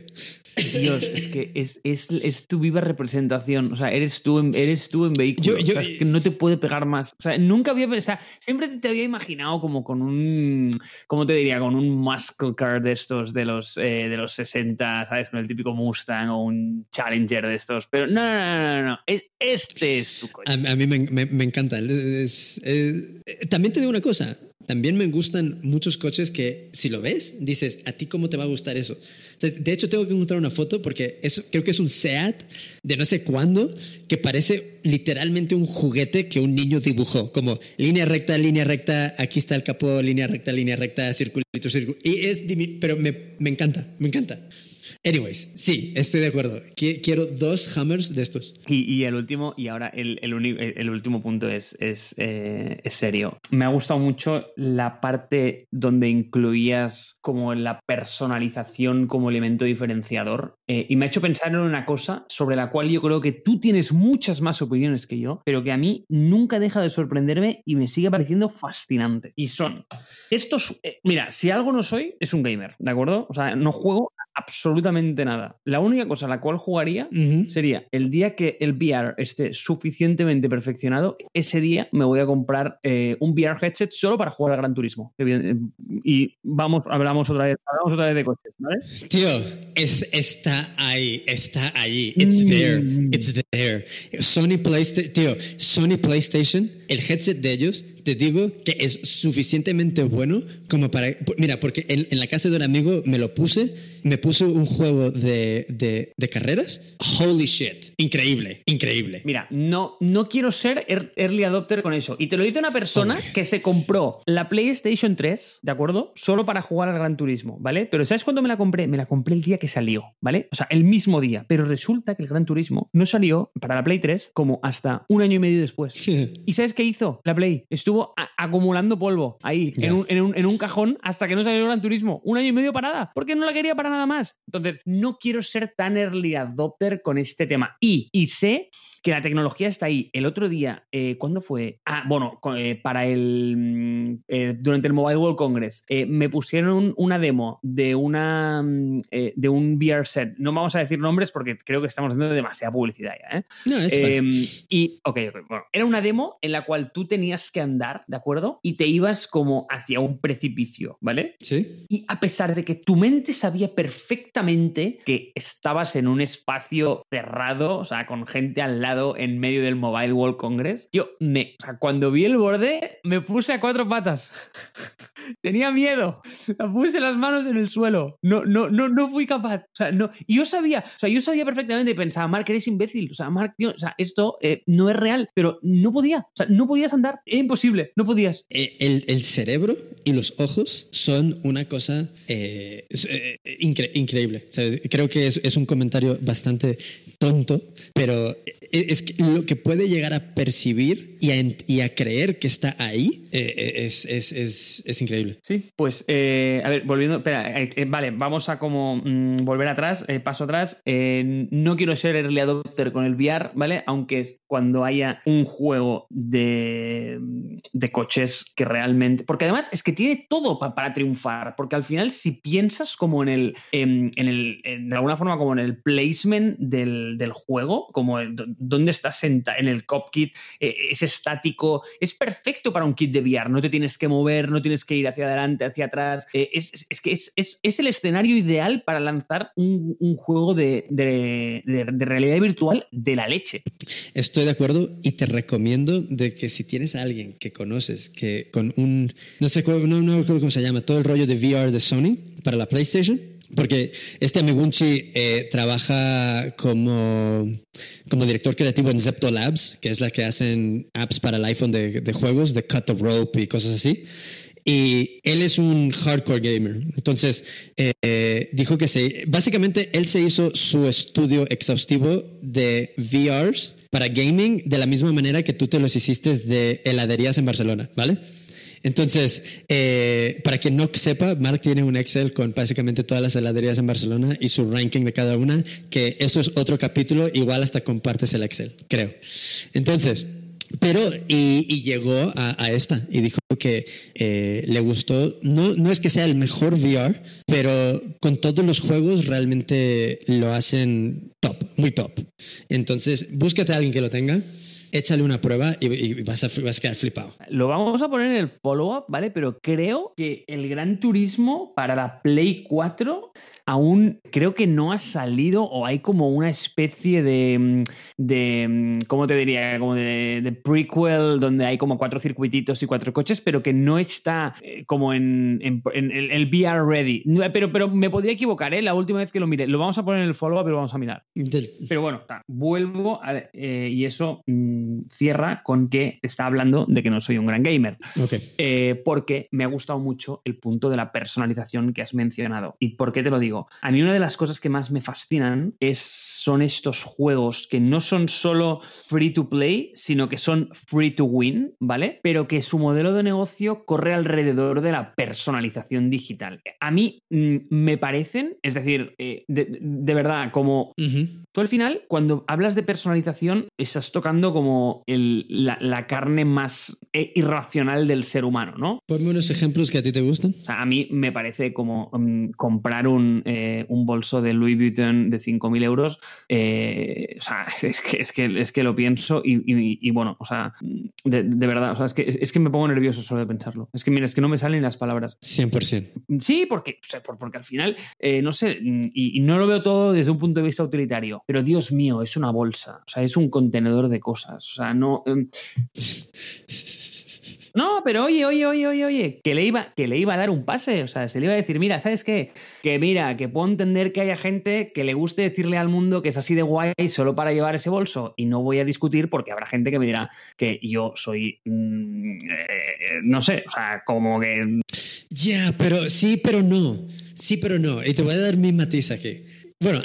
Dios, es que es, es, es tu viva representación. O sea, eres tú en, eres tú en vehículo. Yo- yo- O sea, es que no te puede pegar más. O sea, nunca había pensado. Siempre te había imaginado como con un. ¿Cómo te diría? Con un muscle car de estos de los, eh, de los 60, ¿sabes? Con el típico Mustang o un Challenger de estos. Pero no, no, no, no. no. Es- Este es tu coche. A, mí me, encanta. Eh, también te digo una cosa. También me gustan muchos coches que, si lo ves, dices, ¿a ti cómo te va a gustar eso? De hecho, tengo que encontrar una foto porque eso, creo que es un SEAT de no sé cuándo que parece literalmente un juguete que un niño dibujó. Como línea recta, línea recta, aquí está el capó, línea recta, línea recta, circulito, circulito. Y es, pero me encanta, me encanta. Anyways, sí, estoy de acuerdo. Qui- Quiero dos Hammers de estos. Y, el último, y ahora el, último punto eh, es serio. Me ha gustado mucho la parte donde incluías como la personalización como elemento diferenciador. eh, y me ha hecho pensar en una cosa sobre la cual yo creo que tú tienes muchas más opiniones que yo, pero que a mí nunca deja de sorprenderme y me sigue pareciendo fascinante. Y son estos. eh, mira, si algo no soy, es un gamer, ¿de acuerdo? O sea, no juego absolutamente nada. La única cosa a la cual jugaría Ujú. sería el día que el VR esté suficientemente perfeccionado, ese día me voy a comprar eh, un VR headset solo para jugar al Gran Turismo. Evidente- Y vamos, hablamos otra vez, hablamos otra vez de coches, ¿vale? Tío, es, está ahí, está allí. It's Mm. there, it's there. Sony PlayStation, tío, Sony PlayStation, el headset de ellos, te digo que es suficientemente bueno como para... Mira, porque en, en la casa de un amigo me lo puse, me puso un juego de, de, de carreras. Holy shit, increíble, increíble. Mira, no, no quiero ser er- early adopter con eso. Y te lo dice una persona que se compró la PlayStation 3, ¿de acuerdo? Solo para jugar al Gran Turismo, ¿vale? Pero ¿sabes cuándo me la compré? Me la compré el día que salió, ¿vale? O sea, el mismo día. Pero resulta que el Gran Turismo no salió para la Play 3 como hasta un año y medio después. ¿Y sabes qué hizo la Play? Estuvo acumulando polvo ahí, en, un, en un- en un cajón, hasta que no salió el Gran Turismo. Un año y medio parada, porque no la quería para nada más. Entonces, no quiero ser tan early adopter con este tema. Y, y sé que la tecnología está ahí. El otro día, eh, ¿cuándo fue? Ah, bueno, eh, para el. mm, eh, durante el Mobile World Congress, eh, me pusieron una demo de una mm, eh, de un VR set. No vamos a decir nombres porque creo que estamos haciendo demasiada publicidad ya, ¿eh? No, es. Em, y, ok, bueno, era una demo en la cual tú tenías que andar, ¿de acuerdo? Y te ibas como hacia un precipicio, ¿vale? Sí. Y a pesar de que tu mente sabía perfectamente que estabas en un espacio cerrado, o sea, con gente al lado en medio del Mobile World Congress, yo me, o sea, cuando vi el borde, me puse a cuatro patas. Tenía miedo. Sea, puse las manos en el suelo. No, no, no, no fui capaz. O sea, no. Y yo sabía, o sea, yo sabía perfectamente y pensaba, Mark, eres imbécil. O sea, Mark, tío, o sea, esto eh, no es real, pero no podía. O sea, no podías andar. Era imposible. No podías. Eh, El, el cerebro y los ojos son una cosa eh, eh, incre- increíble. Creo que es, un comentario bastante tonto, pero es que lo que puede llegar a percibir y a, creer que está ahí eh, eh, es, es, es, es increíble. Sí, pues, eh, a ver, volviendo, espera, vale, vamos a como mm, volver atrás, paso atrás. No quiero ser early adopter con el VR, ¿vale? Aunque es cuando haya un juego de, de coches que realmente. Porque además es que tiene todo pa- para triunfar. Porque al final, si piensas como en el. En, en el de alguna forma, como en el placement del, del juego, como el- dónde estás sentado en el cockpit, eh, es estático, es perfecto para un kit de VR. No te tienes que mover, no tienes que ir hacia adelante, hacia atrás. Eh, es, es- que es, es- es el escenario ideal para lanzar un, un juego de, de- realidad virtual de la leche. Estoy de acuerdo y te recomiendo de que si tienes a alguien que conoces que con un no sé no, no recuerdo cómo se llama todo el rollo de VR de Sony para la PlayStation porque este amiguchi eh, trabaja como como director creativo en Zepto Labs que es la que hacen apps para el iPhone de, de juegos de Cut the Rope y cosas así y él es un hardcore gamer. Entonces, eh, dijo que se, básicamente él se hizo su estudio exhaustivo de VRs para gaming de la misma manera que tú te los hiciste de heladerías en Barcelona, ¿vale? Entonces, eh, para quien no sepa, Mark tiene un Excel con básicamente todas las heladerías en Barcelona y su ranking de cada una, que eso es otro capítulo, igual hasta compartes el Excel, creo. Entonces, pero, y, llegó a, esta y dijo que eh, le gustó, no, no es que sea el mejor VR, pero con todos los juegos realmente lo hacen top, muy top. Entonces, búscate a alguien que lo tenga échale una prueba y, vas, a, vas, a, quedar flipado. Lo vamos a poner en el follow-up, ¿vale? Pero creo que el Gran Turismo para la Play 4 aún creo que no ha salido o hay como una especie de, mm, de mm, ¿cómo te diría? Como de, prequel donde hay como cuatro circuititos y cuatro coches, pero que no está eh, como en, el VR ready. Pero, pero me podría equivocar, ¿eh? La última vez que lo mire. Lo vamos a poner en el follow-up, pero vamos a mirar. Pero bueno, vuelvo eh, y eso mm, cierra con que está hablando de que no soy un gran gamer. Eh, porque me ha gustado mucho el punto de la personalización que has mencionado. ¿Y por qué te lo digo? A mí una de las cosas que más me fascinan es, son estos juegos que no son solo free to play, sino que son free to win, ¿vale? Pero que su modelo de negocio corre alrededor de la personalización digital. A mí mm, me parecen, es decir, eh, de, verdad, como tú al final, cuando hablas de personalización, estás tocando como la, carne más eh, irracional del ser humano, ¿no? Ponme unos ejemplos que a ti te gustan. a mí me parece como mm, comprar un, eh, un bolso de Louis Vuitton de 5.000 euros, eh, o sea, es que, es que, es que lo pienso y, bueno, o sea, de, verdad, o sea, es que, es, que me pongo nervioso solo de pensarlo. Es que, mira, es que no me salen las palabras. 100%. Sí, porque, porque al final, eh, no sé, y, no lo veo todo desde un punto de vista utilitario, pero Dios mío, es una bolsa, o sea, es un contenedor de cosas, o sea, no... No, pero oye, oye, oye, oye, oye, que le iba, que le iba a dar un pase. O sea, se le iba a decir, mira, ¿sabes qué? Que mira, que puedo entender que haya gente que le guste decirle al mundo que es así de guay solo para llevar ese bolso. Y no voy a discutir porque habrá gente que me dirá que yo soy. Mm, eh, no sé, o sea, como que. Ya, pero sí, pero no. Sí, pero no. Y te voy a dar mi matiz aquí. Bueno,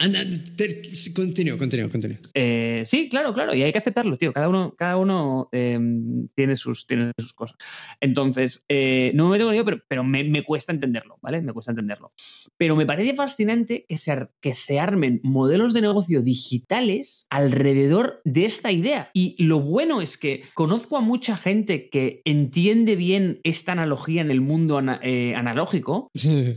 continúo, continúo, continúo. Eh, sí, claro, claro, y hay que aceptarlo, tío. Cada uno, cada uno em, tiene, sus, tiene sus cosas. Entonces, eh, no me meto con ello, pero, pero me, cuesta entenderlo, ¿vale? Me cuesta entenderlo. Pero me parece fascinante que se, que se armen modelos de negocio digitales alrededor de esta idea. Y lo bueno es que conozco a mucha gente que entiende bien esta analogía en el mundo eh, analógico,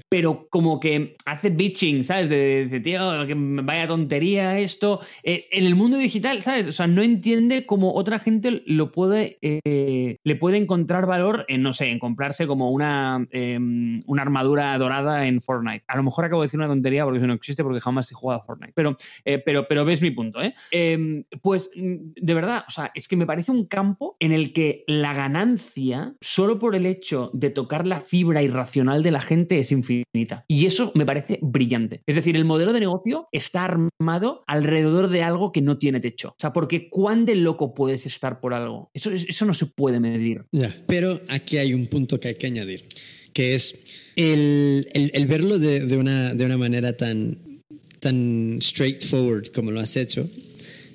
pero como que hace bitching, ¿sabes? De, de tío, que vaya tontería esto. Eh, en el mundo digital, ¿sabes? O sea, no entiende cómo otra gente lo puede, eh, le puede encontrar valor en, no sé, en comprarse como una, em, una armadura dorada en Fortnite. A lo mejor acabo de decir una tontería porque eso no existe porque jamás he jugado a Fortnite. Pero, eh, pero, pero ves mi punto, ¿eh? Em, pues, mm, de verdad, o sea, es que me parece un campo en el que la ganancia, solo por el hecho de tocar la fibra irracional de la gente, es infinita. Y eso me parece brillante. Es decir, el modelo de negocio está armado alrededor de algo que no tiene techo. O sea, porque cuán de loco puedes estar por algo. Eso, eso no se puede medir. Pero aquí hay un punto que hay que añadir, que es el, el, verlo de, de, una, de una manera tan, tan straightforward como lo has hecho.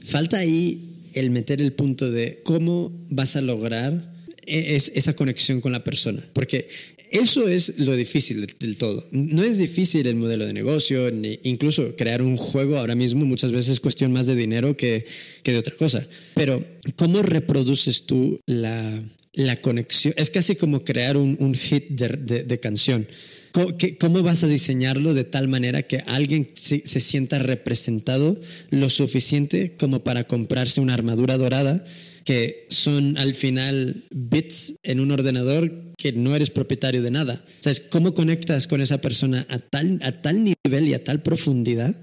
Falta ahí el meter el punto de cómo vas a lograr e, esa conexión con la persona. Porque eso es lo difícil del todo. No es difícil el modelo de negocio, ni incluso crear un juego ahora mismo muchas veces es cuestión más de dinero que, que de otra cosa. Pero, ¿cómo reproduces tú la, la conexión? Es casi como crear un, un hit de, de, canción. ¿Cómo, ¿Cómo, vas a diseñarlo de tal manera que alguien se sienta representado lo suficiente como para comprarse una armadura dorada? Que son al final bits en un ordenador que no eres propietario de nada. ¿Sabes cómo conectas con esa persona a tal, a tal nivel y a tal profundidad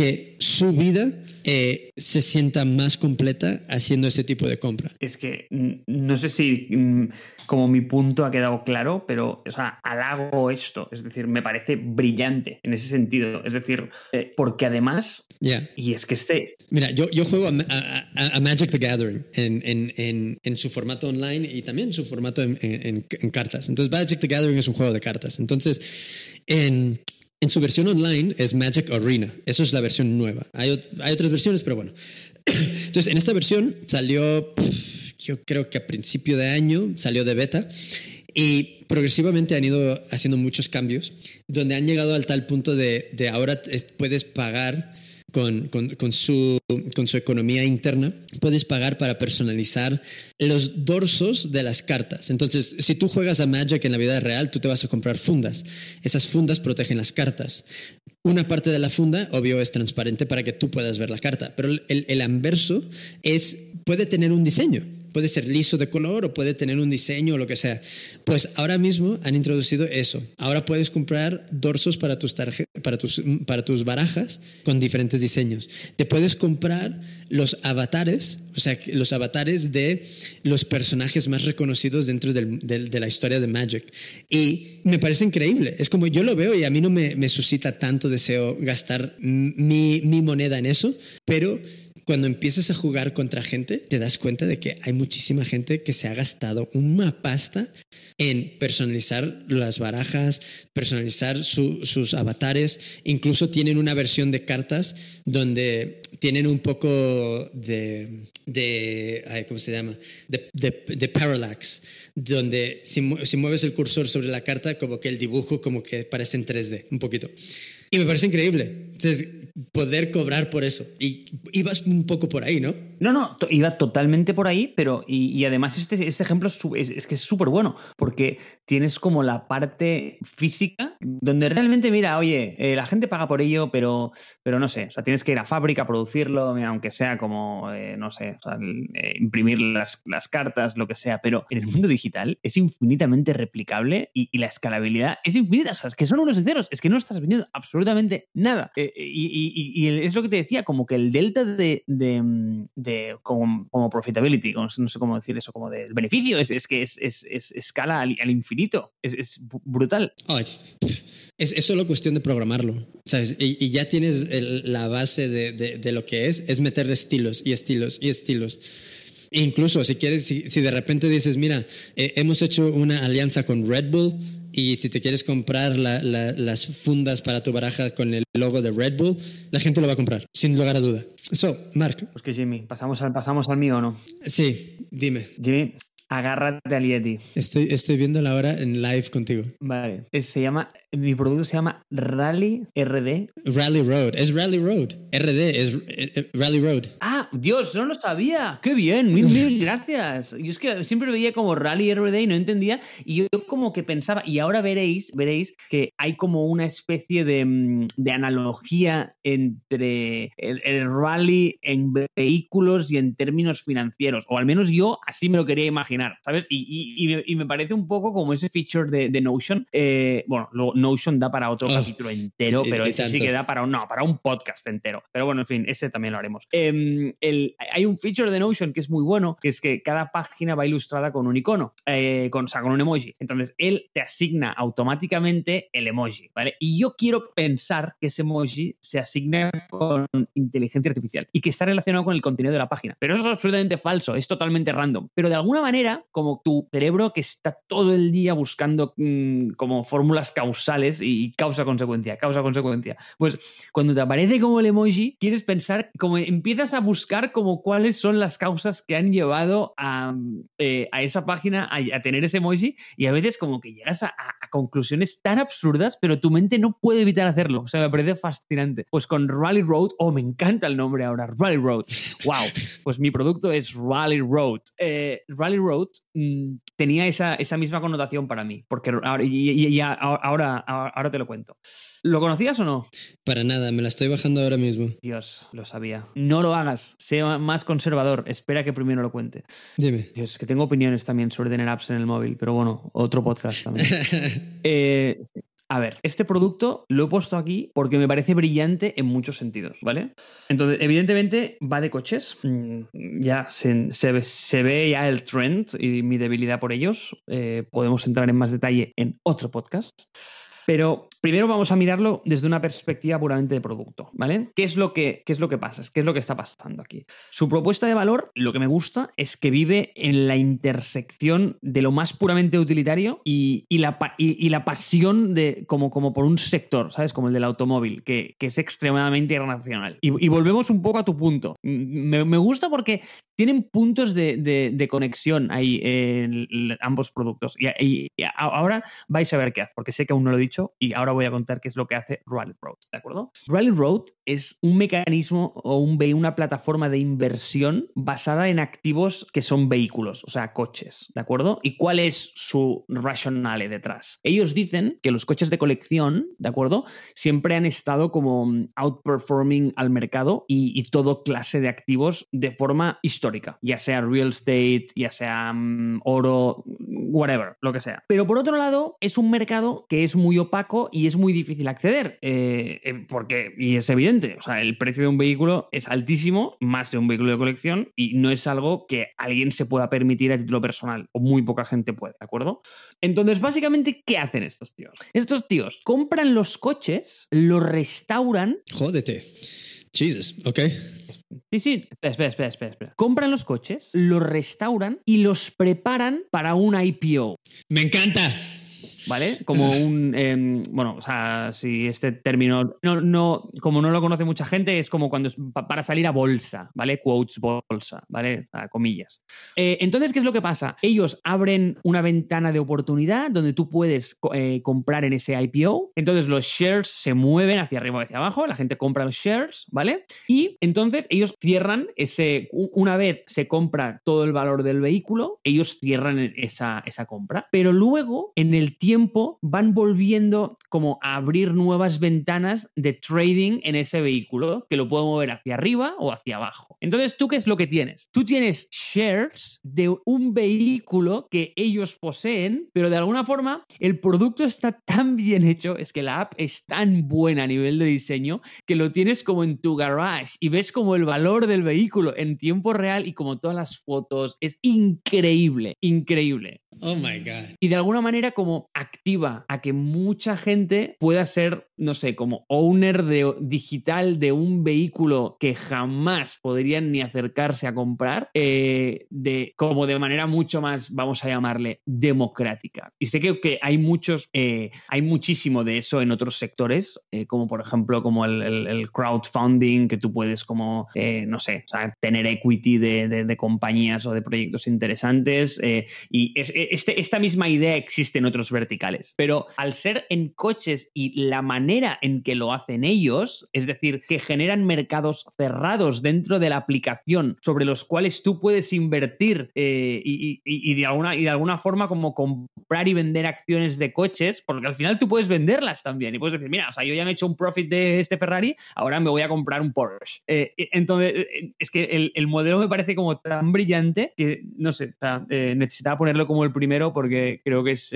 que su vida eh, se sienta más completa haciendo ese tipo de compra. Es que no sé si mm, como mi punto ha quedado claro, pero o sea, halago esto. Es decir, me parece brillante en ese sentido. Es decir, eh, porque además. Y es que este. Mira, yo, yo juego a, Magic the Gathering en, en, en, su formato online y también en su formato en, cartas. Entonces, Magic the Gathering es un juego de cartas. Entonces, en, en su versión online es Magic Arena. Eso es la versión nueva. Hay, otras versiones, pero bueno. Entonces, en esta versión salió, yo creo que a principio de año, salió de beta. Y progresivamente han ido haciendo muchos cambios, donde han llegado al tal punto de, de ahora puedes pagar con, con, su, con su economía interna, puedes pagar para personalizar los dorsos de las cartas. Entonces, si tú juegas a Magic en la vida real, tú te vas a comprar fundas. Esas fundas protegen las cartas. Una parte de la funda, obvio, es transparente para que tú puedas ver la carta, pero el, el anverso es, puede tener un diseño puede ser liso de color o puede tener un diseño o lo que sea. Pues ahora mismo han introducido eso. Ahora puedes comprar dorsos para tus, para tus, para tus barajas con diferentes diseños. Te puedes comprar los avatares, o sea, los avatares de los personajes más reconocidos dentro de la historia de Magic. Y me parece increíble. Es como yo lo veo y a mí no me, me suscita tanto deseo gastar mi, mi moneda en eso, pero cuando empiezas a jugar contra gente, te das cuenta de que hay muchísima gente que se ha gastado una pasta en personalizar las barajas, personalizar sus avatares. Incluso tienen una versión de cartas donde tienen un poco de, de ¿cómo se llama? De, de, parallax, donde si, si mueves el cursor sobre la carta, como que el dibujo como que parece en 3D, un poquito. Y me parece increíble. Entonces, poder cobrar por eso. Y ibas un poco por ahí, ¿no? No, no, iba totalmente por ahí, pero y, además este, este ejemplo es, que es súper bueno, porque tienes como la parte física, donde realmente, mira, oye, eh, la gente paga por ello, pero, pero no sé, o sea, tienes que ir a fábrica a producirlo, aunque sea como, eh, no sé, eh, imprimir las, las, cartas, lo que sea, pero en el mundo digital es infinitamente replicable y, la escalabilidad es infinita, o sea, es que son unos sinceros, es que no estás vendiendo absolutamente nada. Y, es lo que te decía, como que el delta de, de, como, profitability, no sé cómo decir eso, como del beneficio, es, es que es, escala al, infinito. Es, brutal. es, solo cuestión de programarlo, ¿sabes? Y, ya tienes la base de, lo que es, es meterle estilos y estilos y estilos. E incluso si quieres, si, de repente dices, mira, eh, hemos hecho una alianza con Red Bull, y si te quieres comprar las fundas para tu baraja con el logo de Red Bull, la gente lo va a comprar, sin lugar a duda. So, Mark. Pues que Jimmy, ¿pasamos al, pasamos al mío o no? Sí, dime. Jimmy, Agárrate al Yeti. Estoy, estoy viendo la hora en live contigo. Vale. Se llama, mi producto se llama Rally RD. Rally Road. Es Rally Road. RD es Rally Road. Ah, Dios, no lo sabía. Qué bien. Mil, mil gracias. Yo es que siempre veía como Rally RD y no entendía. Y yo como que pensaba, y ahora veréis, veréis que hay como una especie de, mm, de analogía entre el, el rally en vehículos y en términos financieros. O al menos yo así me lo quería imaginar ¿sabes? Y, me, parece un poco como ese feature de, Notion. Eh, bueno, Notion da para otro oh, capítulo entero, pero ese sí que da para un, no, para un podcast entero. Pero bueno, en fin, ese también lo haremos. Em, hay un feature de Notion que es muy bueno, que es que cada página va ilustrada con un icono, eh, con, o sea, con un emoji. Entonces, él te asigna automáticamente el emoji, ¿vale? Y yo quiero pensar que ese emoji se asigna con inteligencia artificial y que está relacionado con el contenido de la página. Pero eso es absolutamente falso, es totalmente random. Pero de alguna manera, como tu cerebro que está todo el día buscando mm, como fórmulas causales y causa-consecuencia, causa-consecuencia. Pues cuando te aparece como el emoji, quieres pensar, como empiezas a buscar como cuáles son las causas que han llevado a, eh, esa página a, tener ese emoji y a veces como que llegas a, conclusiones tan absurdas, pero tu mente no puede evitar hacerlo. O sea, me parece fascinante. Pues con Rally Road, oh, me encanta el nombre ahora, Rally Road. Wow. Pues mi producto es Rally Road. Eh, Rally Road Mm, tenía esa, esa, misma connotación para mí, porque ahora, y, ahora, ahora, te lo cuento. ¿Lo conocías o no? Para nada, me la estoy bajando ahora mismo. Dios, lo sabía. No lo hagas, sea más conservador, espera que primero lo cuente. Dime. Dios, es que tengo opiniones también sobre tener apps en el móvil, pero bueno, otro podcast también. eh, a ver, este producto lo he puesto aquí porque me parece brillante en muchos sentidos, ¿vale? Entonces, evidentemente va de coches, mm, ya se, se, ve ya el trend y mi debilidad por ellos, eh, podemos entrar en más detalle en otro podcast. Pero primero vamos a mirarlo desde una perspectiva puramente de producto, ¿vale? ¿Qué es lo que, qué es lo que pasa? ¿Qué es lo que está pasando aquí? Su propuesta de valor, lo que me gusta, es que vive en la intersección de lo más puramente utilitario y, la, y, la, pasión de, como, como por un sector, ¿sabes? Como el del automóvil, que, es extremadamente irracional. Y, volvemos un poco a tu punto. Me, me gusta porque tienen puntos de, conexión ahí en, ambos productos. Y, ahora vais a ver qué hace, porque sé que aún no lo he dicho y ahora voy a contar qué es lo que hace Rally Road, ¿de acuerdo? Rally Road es un mecanismo o un, una plataforma de inversión basada en activos que son vehículos, o sea, coches, ¿de acuerdo? ¿Y cuál es su rationale detrás? Ellos dicen que los coches de colección, ¿de acuerdo? Siempre han estado como outperforming al mercado y, y todo clase de activos de forma histórica ya sea real estate, ya sea mm, oro, whatever, lo que sea. Pero por otro lado, es un mercado que es muy opaco y es muy difícil acceder, eh, eh, porque, y es evidente, o sea, el precio de un vehículo es altísimo, más de un vehículo de colección, y no es algo que alguien se pueda permitir a título personal, o muy poca gente puede, ¿de acuerdo? Entonces, básicamente, ¿qué hacen estos tíos? Estos tíos compran los coches, los restauran. Jódete. Jesus, ok. Sí, sí, espera, espera, espera, espera. Compran los coches, los restauran y los preparan para un IPO. Me encanta. ¿Vale? Como un, em, bueno, o sea, si este término, no, no, como no lo conoce mucha gente, es como cuando para salir a bolsa, ¿vale? Quotes bolsa, ¿vale? A comillas. Eh, entonces, ¿qué es lo que pasa? Ellos abren una ventana de oportunidad donde tú puedes eh, comprar en ese IPO, entonces los shares se mueven hacia arriba o hacia abajo, la gente compra los shares, ¿vale? Y entonces ellos cierran ese, una vez se compra todo el valor del vehículo, ellos cierran esa, esa compra, pero luego en el tiempo tiempo van volviendo como a abrir nuevas ventanas de trading en ese vehículo, que lo puedo mover hacia arriba o hacia abajo. Entonces, ¿tú qué es lo que tienes? Tú tienes shares de un vehículo que ellos poseen, pero de alguna forma el producto está tan bien hecho, es que la app es tan buena a nivel de diseño, que lo tienes como en tu garage y ves como el valor del vehículo en tiempo real y como todas las fotos. Es increíble, increíble. Oh my God. Y de alguna manera como activa a que mucha gente pueda ser, no sé, como owner de, digital de un vehículo que jamás podrían ni acercarse a comprar, eh, de, como de manera mucho más, vamos a llamarle, democrática. Y sé que, que hay muchos, eh, hay muchísimo de eso en otros sectores, eh, como por ejemplo como el, crowdfunding, que tú puedes como, no sé, tener equity de, de, compañías o de proyectos interesantes. y es, este, esta misma idea existe en otros verticales, pero al ser en coches y la manera en que lo hacen ellos, es decir, que generan mercados cerrados dentro de la aplicación sobre los cuales tú puedes invertir eh, y, de alguna, y de alguna forma como comprar y vender acciones de coches, porque al final tú puedes venderlas también y puedes decir, mira, o sea, yo ya me he hecho un profit de este Ferrari, ahora me voy a comprar un Porsche. Eh, entonces, eh, es que el, modelo me parece como tan brillante que, no sé, necesitaba ponerlo como el primero porque creo que es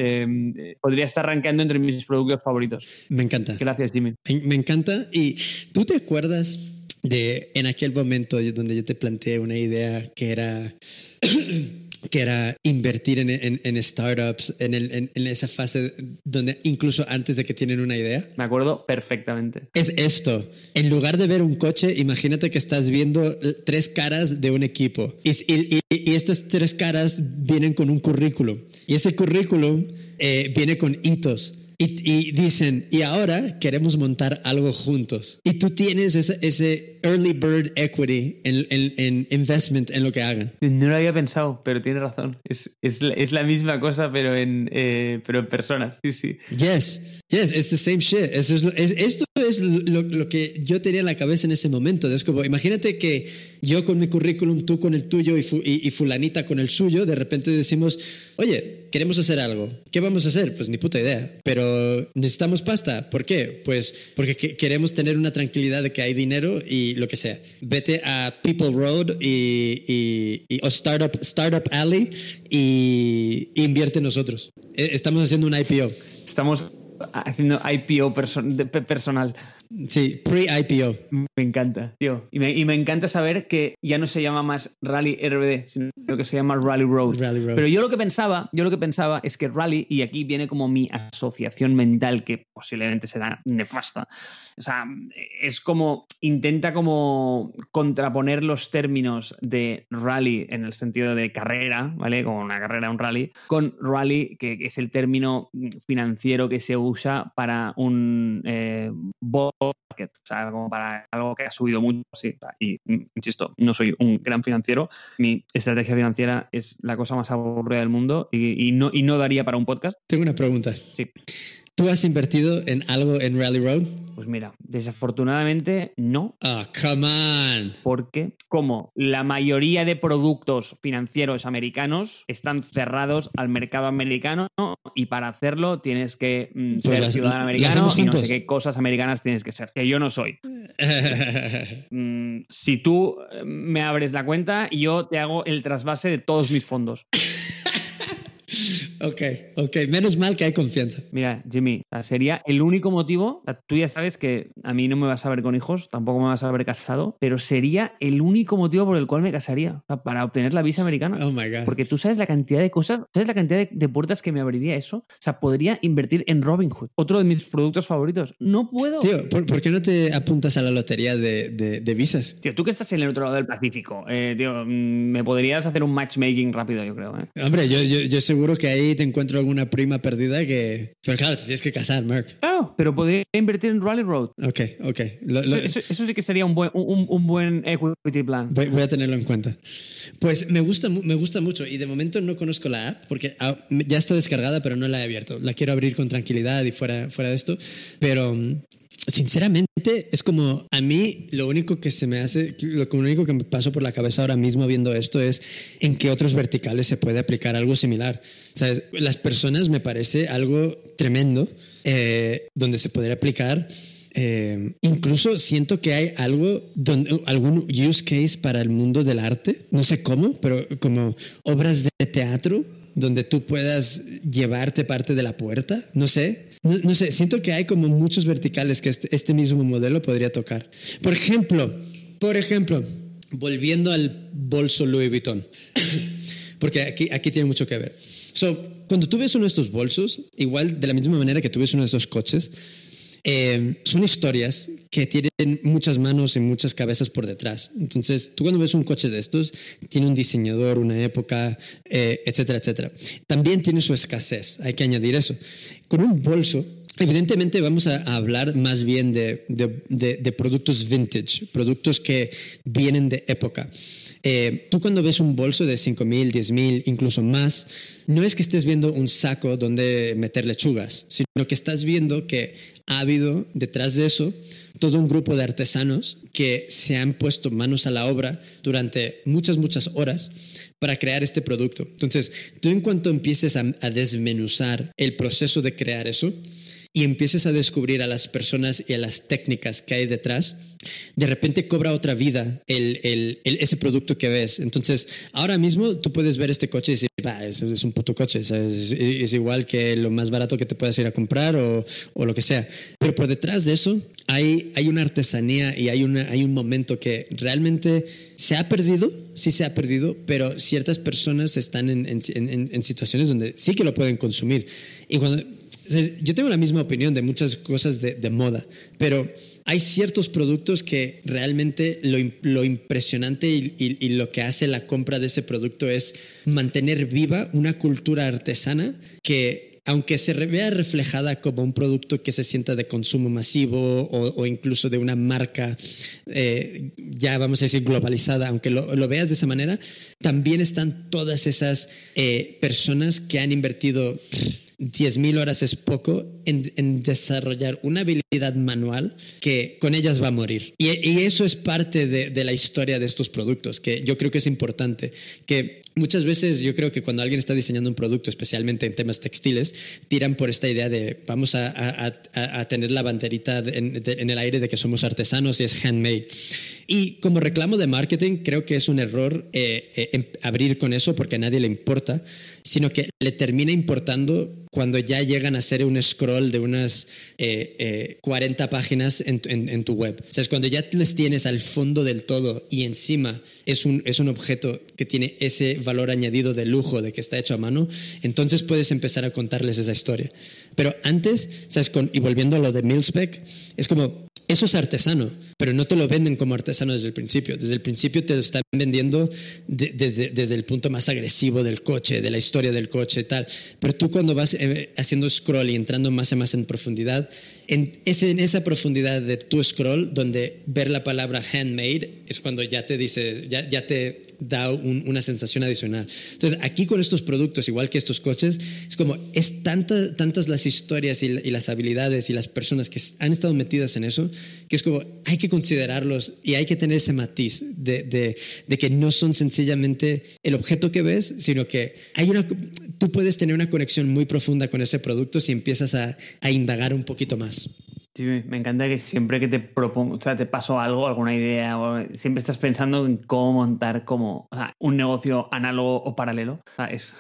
podría estar rankeando entre mis productos favoritos. Me encanta. Gracias, Jimmy. Me, encanta. Y tú te acuerdas de en aquel momento donde yo te planteé una idea que era que era invertir en, en, startups, en, el, en, esa fase donde incluso antes de que tienen una idea. Me acuerdo perfectamente. Es esto. En lugar de ver un coche, imagínate que estás viendo tres caras de un equipo y, y, y estas tres caras vienen con un currículum y ese currículum eh, viene con hitos. Y, dicen, y ahora queremos montar algo juntos. Y tú tienes ese, ese early bird equity en, en, investment en lo que hagan. No lo había pensado, pero tiene razón. Es, es, es la misma cosa, pero en, eh, pero en personas. Sí, sí. Yes, yes, it's the same shit. Eso es, esto es lo, lo, que yo tenía en la cabeza en ese momento. Es como, imagínate que yo con mi currículum, tú con el tuyo y, y, fulanita con el suyo, de repente decimos, oye, queremos hacer algo. ¿Qué vamos a hacer? Pues ni puta idea. Pero necesitamos pasta. ¿Por qué? Pues porque queremos tener una tranquilidad de que hay dinero y lo que sea. Vete a People Road y, o Startup, Startup Alley y, invierte en nosotros. E, estamos haciendo un IPO. Estamos haciendo IPO personal. Sí, pre-IPO. Me encanta, tío. Y me, encanta saber que ya no se llama más Rally RBD, sino que se llama Rally Road. Pero yo lo que pensaba, yo lo que pensaba es que Rally, y aquí viene como mi asociación mental, que posiblemente será nefasta. O sea, es como, intenta como contraponer los términos de rally en el sentido de carrera, ¿vale? Como una carrera, un rally, con rally, que, es el término financiero que se usa para un eh, o sea, como para algo que ha subido mucho. Sí, y insisto, no soy un gran financiero. Mi estrategia financiera es la cosa más aburrida del mundo y, no, y no daría para un podcast. Tengo una pregunta. Sí. ¿Tú has invertido en algo en Rally Road? Pues mira, desafortunadamente no. Ah, come on. Porque como la mayoría de productos financieros americanos están cerrados al mercado americano y para hacerlo tienes que mm, pues ser ciudadano americano y no sé qué cosas americanas tienes que ser, que yo no soy. Mm, si tú eh, me abres la cuenta, yo te hago el trasvase de todos mis fondos. Ok, ok. Menos mal que hay confianza. Mira, Jimmy, sería el único motivo. Tú ya sabes que a mí no me vas a ver con hijos, tampoco me vas a ver casado, pero sería el único motivo por el cual me casaría, para obtener la visa americana. Oh my God. Porque tú sabes la cantidad de cosas, sabes la cantidad de, puertas que me abriría eso. O sea, podría invertir en Robinhood, otro de mis productos favoritos. No puedo. Tío, ¿por, qué no te apuntas a la lotería de, visas? Tío, tú que estás en el otro lado del Pacífico, eh, tío, mm, me podrías hacer un matchmaking rápido, yo creo. ¿eh? Hombre, yo, yo, yo seguro que ahí te encuentro alguna prima perdida que... Pero claro, te tienes que casar, Mark. Claro, pero podría invertir en Rally Road. Ok, ok. Eso, sí que sería un buen, un, buen equity plan. Voy, a tenerlo en cuenta. Pues me gusta, me gusta mucho y de momento no conozco la app porque ya está descargada, pero no la he abierto. La quiero abrir con tranquilidad y fuera, fuera de esto. Pero sinceramente, es como a mí lo único que se me hace, lo único que me pasó por la cabeza ahora mismo viendo esto es en qué otros verticales se puede aplicar algo similar. ¿Sabes? Las personas me parece algo tremendo eh, donde se podría aplicar. Eh, incluso siento que hay algo, donde, algún use case para el mundo del arte, no sé cómo, pero como obras de teatro donde tú puedas llevarte parte de la puerta, no sé. No, sé, siento que hay como muchos verticales que este, este, mismo modelo podría tocar. Por ejemplo, por ejemplo, volviendo al bolso Louis Vuitton, porque aquí, aquí tiene mucho que ver. So, cuando tú ves uno de estos bolsos, igual de la misma manera que tú ves uno de estos coches, eh, son historias que tienen muchas manos y muchas cabezas por detrás. Entonces, tú cuando ves un coche de estos, tiene un diseñador, una época, eh, etcétera, etcétera. También tiene su escasez, hay que añadir eso. Con un bolso, Evidentemente vamos a hablar más bien de, de, productos vintage, productos que vienen de época. Eh, tú cuando ves un bolso de 5.000, 10.000, incluso más, no es que estés viendo un saco donde meter lechugas, sino que estás viendo que ha habido detrás de eso todo un grupo de artesanos que se han puesto manos a la obra durante muchas, muchas horas para crear este producto. Entonces, tú en cuanto empieces a desmenuzar el proceso de crear eso, y empieces a descubrir a las personas y a las técnicas que hay detrás, de repente cobra otra vida el, el, ese producto que ves. Entonces, ahora mismo tú puedes ver este coche y decir, es, es, un puto coche, es, es, igual que lo más barato que te puedas ir a comprar o, o, lo que sea. Pero por detrás de eso hay, hay una artesanía y hay, una, hay un momento que realmente se ha perdido, sí se ha perdido, pero ciertas personas están en, en, en, en situaciones donde sí que lo pueden consumir. Y cuando yo tengo la misma opinión de muchas cosas de, moda, pero hay ciertos productos que realmente lo, impresionante y, lo que hace la compra de ese producto es mantener viva una cultura artesana que aunque se vea reflejada como un producto que se sienta de consumo masivo o, incluso de una marca eh, ya vamos a decir globalizada, aunque lo, veas de esa manera, también están todas esas eh, personas que han invertido 10.000 horas es poco en, desarrollar una habilidad manual que con ellas va a morir. Y, eso es parte de, de, la historia de estos productos, que yo creo que es importante, que muchas veces yo creo que cuando alguien está diseñando un producto, especialmente en temas textiles, tiran por esta idea de vamos a, a, tener la banderita en, en, el aire de que somos artesanos y es handmade. Y como reclamo de marketing, creo que es un error eh, eh, abrir con eso porque a nadie le importa, sino que le termina importando cuando ya llegan a ser un scroll de unas 40 páginas en, tu web. O es cuando ya les tienes al fondo del todo y encima es un, es un objeto que tiene ese valor añadido de lujo, de que está hecho a mano, entonces puedes empezar a contarles esa historia. Pero antes, ¿sabes? Y volviendo a lo de Milspec, es como eso es artesano, pero no te lo venden como artesano desde el principio. Desde el principio te lo están vendiendo desde, desde, el punto más agresivo del coche, de la historia del coche tal. Pero tú cuando vas eh, haciendo scroll y entrando más y más en profundidad, en, es en esa profundidad de tu scroll donde ver la palabra handmade es cuando ya te dice, ya, ya te da una sensación adicional. Entonces, aquí con estos productos, igual que estos coches, es como, es tanta, tantas las historias y, las habilidades y las personas que han estado metidas en eso, que es como, hay que considerarlos y hay que tener ese matiz de, de, de que no son sencillamente el objeto que ves, sino que hay una, tú puedes tener una conexión muy profunda con ese producto si empiezas a, a indagar un poquito más. Sí, me encanta que siempre que te propongo, o sea, te paso algo, alguna idea, siempre estás pensando en cómo montar como un negocio análogo o paralelo. es,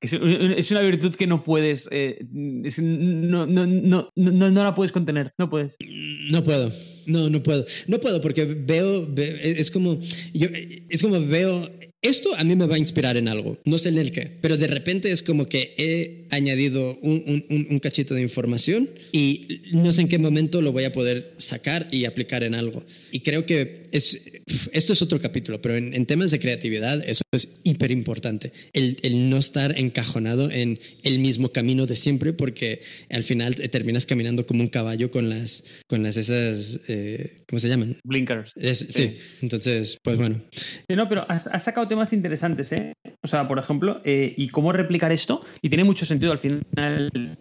es, una virtud que no puedes, eh, no, no, no, no, la puedes contener, no puedes. No puedo. No, no puedo. No puedo porque veo, es como, yo, es como veo esto a mí me va a inspirar en algo, no sé en el qué, pero de repente es como que he añadido un, un, cachito de información y no sé en qué momento lo voy a poder sacar y aplicar en algo. Y creo que es, esto es otro capítulo, pero en, temas de creatividad eso es hiper importante, el, el, no estar encajonado en el mismo camino de siempre porque al final terminas caminando como un caballo con las, con las esas, eh, ¿cómo se llaman? Blinkers. sí. entonces, pues bueno. no, pero has, has sacado temas interesantes, ¿eh? O sea, por ejemplo, eh, ¿y cómo replicar esto? Y tiene mucho sentido al final.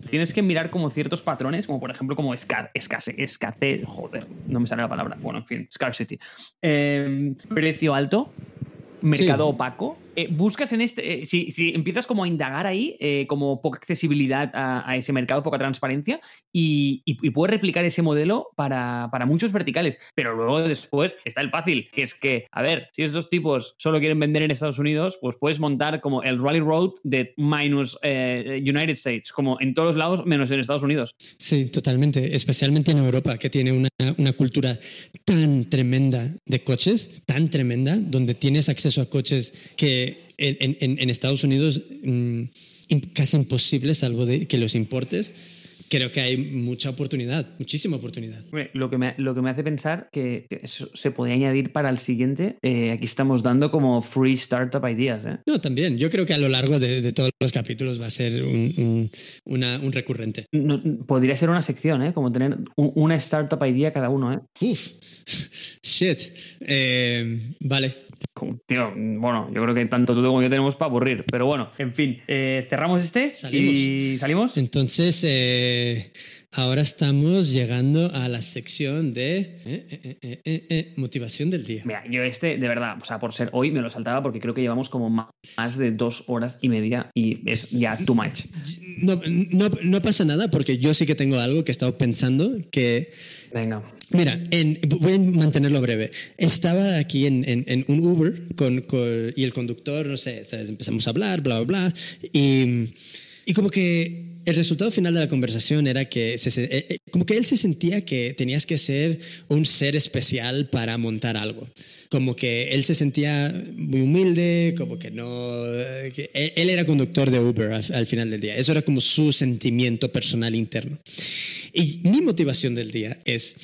Tienes que mirar como ciertos patrones, como por ejemplo, como escasez, escasez, joder, no me sale la palabra. Bueno, en fin, scarcity. Eh, precio alto, mercado opaco eh, buscas en este, eh, si, empiezas como a indagar ahí, eh, como poca accesibilidad a, ese mercado, poca transparencia, y, puedes replicar ese modelo para, muchos verticales. Pero luego después está el fácil, que es que, a ver, si estos tipos solo quieren vender en Estados Unidos, pues puedes montar como el Rally Road de minus United States, como en todos lados menos en Estados Unidos. Sí, totalmente, especialmente en Europa, que tiene una, una cultura tan tremenda de coches, tan tremenda, donde tienes acceso a coches que en, Estados Unidos mm, casi imposible, salvo de que los importes. Creo que hay mucha oportunidad, muchísima oportunidad. Lo que me, lo que me hace pensar que eso se puede añadir para el siguiente. Eh, aquí estamos dando como free startup ideas. ¿eh? No, también. Yo creo que a lo largo de, todos los capítulos va a ser un, recurrente. podría ser una sección, ¿eh? como tener una startup idea cada uno. ¿eh? Uf, shit. Eh, vale, Tío, bueno, yo creo que tanto tú como yo tenemos para aburrir. Pero bueno, en fin, eh, cerramos este y salimos. Entonces, eh, ahora estamos llegando a la sección de eh, motivación del día. Mira, yo este, de verdad, o sea, por ser hoy me lo saltaba porque creo que llevamos como más de dos horas y media y es ya too much. No, no, no pasa nada porque yo sí que tengo algo que he estado pensando que Venga. Mira, voy a mantenerlo breve. Estaba aquí en, en, un Uber con, y el conductor, no sé, empezamos a hablar, bla, bla, bla. Y, y como que el resultado final de la conversación era que eh, eh, como que él se sentía que tenías que ser un ser especial para montar algo. Como que él se sentía muy humilde, como que no... él era conductor de Uber al, final del día. Eso era como su sentimiento personal interno. Y mi motivación del día es,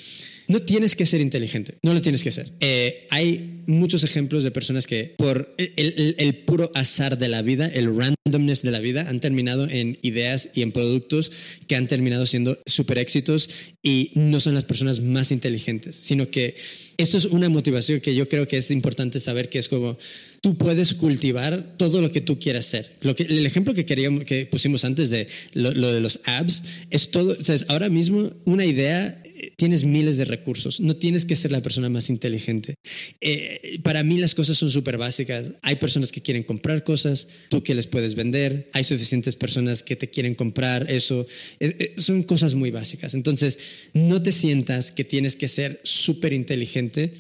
no tienes que ser inteligente, no lo tienes que ser. Eh, hay muchos ejemplos de personas que por el, puro azar de la vida, el randomness de la vida, han terminado en ideas y en productos que han terminado siendo super éxitos y no son las personas más inteligentes, sino que esto es una motivación que yo creo que es importante saber que es como tú puedes cultivar todo lo que tú quieras ser. Lo que, el ejemplo que, queríamos, que pusimos antes de lo, de los apps es todo, ahora mismo una idea tienes miles de recursos, no tienes que ser la persona más inteligente. Eh, para mí las cosas son súper básicas. Hay personas que quieren comprar cosas, tú que les puedes vender, hay suficientes personas que te quieren comprar eso. Eh, eh, son cosas muy básicas. Entonces, no te sientas que tienes que ser súper inteligente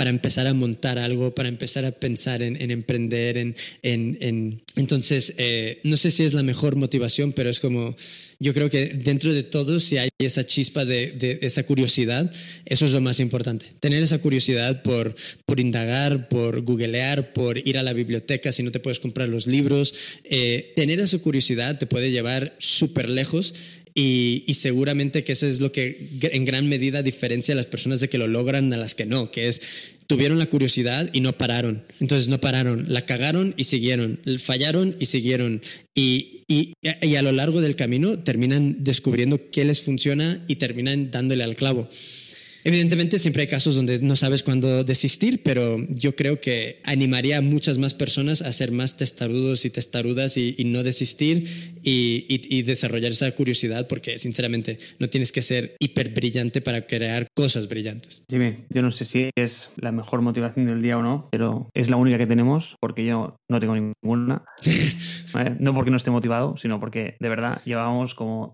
para empezar a montar algo, para empezar a pensar en, emprender, en, en, Entonces, eh, no sé si es la mejor motivación, pero es como, yo creo que dentro de todo, si hay esa chispa de, esa curiosidad, eso es lo más importante. Tener esa curiosidad por, por indagar, por googlear, por ir a la biblioteca si no te puedes comprar los libros. Eh, tener esa curiosidad te puede llevar súper lejos y, seguramente que eso es lo que en gran medida diferencia a las personas de que lo logran a las que no, que es tuvieron la curiosidad y no pararon. Entonces no pararon, la cagaron y siguieron, fallaron y siguieron. Y, y, y a lo largo del camino terminan descubriendo qué les funciona y terminan dándole al clavo. Evidentemente siempre hay casos donde no sabes cuándo desistir, pero yo creo que animaría a muchas más personas a ser más testarudos y testarudas y, no desistir y, desarrollar esa curiosidad porque sinceramente no tienes que ser hiper brillante para crear cosas brillantes. Jimmy, yo no sé si es la mejor motivación del día o no, pero es la única que tenemos porque yo no tengo ninguna. No porque no esté motivado, sino porque de verdad llevábamos como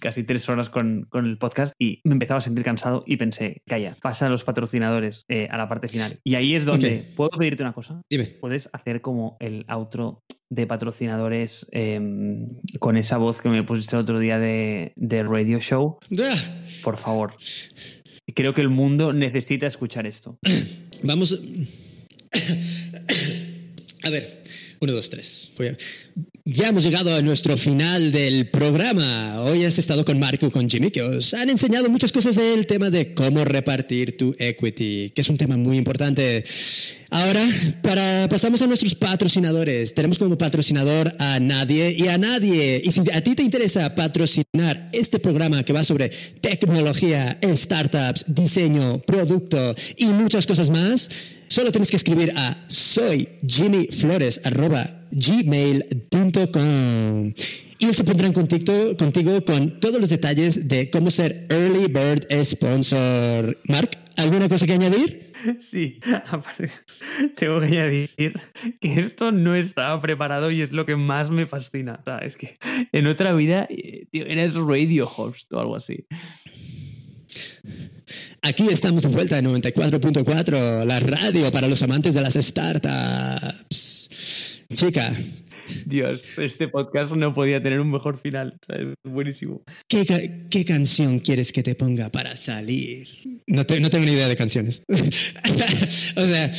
casi tres horas con, con el podcast y me empezaba a sentir cansado y pensé, calla, pasa a los patrocinadores eh, a la parte final. Y ahí es donde, ¿puedo pedirte una cosa? Dime. Puedes hacer como el outro de patrocinadores em, con esa voz que me pusiste el otro día de, de Radio Show. Ah. Por favor. Creo que el mundo necesita escuchar esto. Vamos. A ver, uno, dos, tres. Ya hemos llegado a nuestro final del programa. Hoy has estado con Marco con Jimmy, que os han enseñado muchas cosas del tema de cómo repartir tu equity, que es un tema muy importante. Ahora, pasamos a nuestros patrocinadores. Tenemos como patrocinador a Nadie y a Nadie. Y si a ti te interesa patrocinar este programa que va sobre tecnología, startups, diseño, producto y muchas cosas más, solo tienes que escribir a soy Jimmy Flores gmail.com. Y él se pondrá en contacto contigo con todos los detalles de cómo ser Early Bird Sponsor. Mark, ¿alguna cosa que añadir? Sí, aparte, tengo que añadir que esto no estaba preparado y es lo que más me fascina. es que en otra vida eh, eres radio host o algo así. Aquí estamos de vuelta en 94.4, la radio para los amantes de las startups. Chica. Dios, este podcast no podía tener un mejor final. es buenísimo. ¿Qué, canción quieres que te ponga para salir? No, no tengo ni idea de canciones. o sea,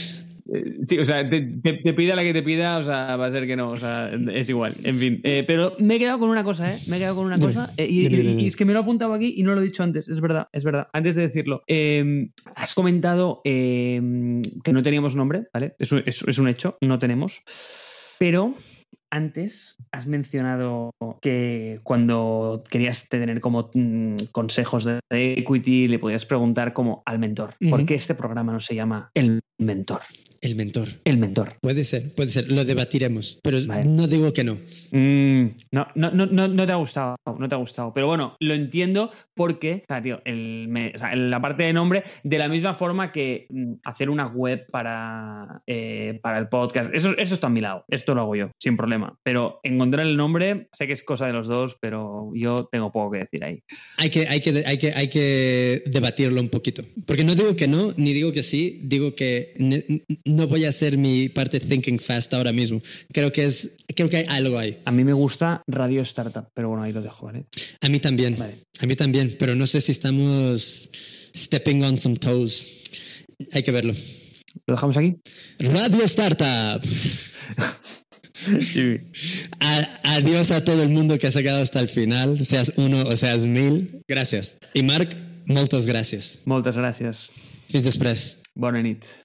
eh, Sí, o sea, te, pida la que te pida, o sea, va a ser que no, o sea, es igual, en fin. Eh, pero me he quedado con una cosa, ¿eh? Me he quedado con una cosa, eh, y, es que me lo he apuntado aquí y no lo he dicho antes, es verdad, es verdad. Antes de decirlo, em, has comentado em, que no teníamos nombre, ¿vale? Eso es un hecho, no tenemos. Pero antes has mencionado que cuando querías tener como mm, consejos de equity le podías preguntar como al mentor. ¿Por qué este programa no se llama El Mentor? El mentor. El mentor. Puede ser, puede ser. Lo debatiremos, pero no digo que no. Mm, no, no, no, no, te ha gustado, no te ha gustado. Pero bueno, lo entiendo porque, o sea, tío, el, la parte de nombre, de la misma forma que mm, hacer una web para, eh, para el podcast, eso, eso está a mi lado. Esto lo hago yo, sin problema. Pero encontrar el nombre, sé que es cosa de los dos, pero yo tengo poco que decir ahí. Hay que, hay que, hay que, hay que debatirlo un poquito. Porque no digo que no, ni digo que sí, digo que no voy a hacer mi parte thinking fast ahora mismo. Creo que es, creo que hay algo ahí. A mí me gusta Radio Startup, pero bueno, ahí lo dejo, ¿vale? A mí también. A mí también, pero no sé si estamos stepping on some toes. Hay que verlo. ¿Lo dejamos aquí? Radio Startup. adiós a todo el mundo que ha sacado hasta el final, seas uno o seas mil. Gracias. Y Marc, muchas gracias. Muchas gracias. Fins després. Bona nit.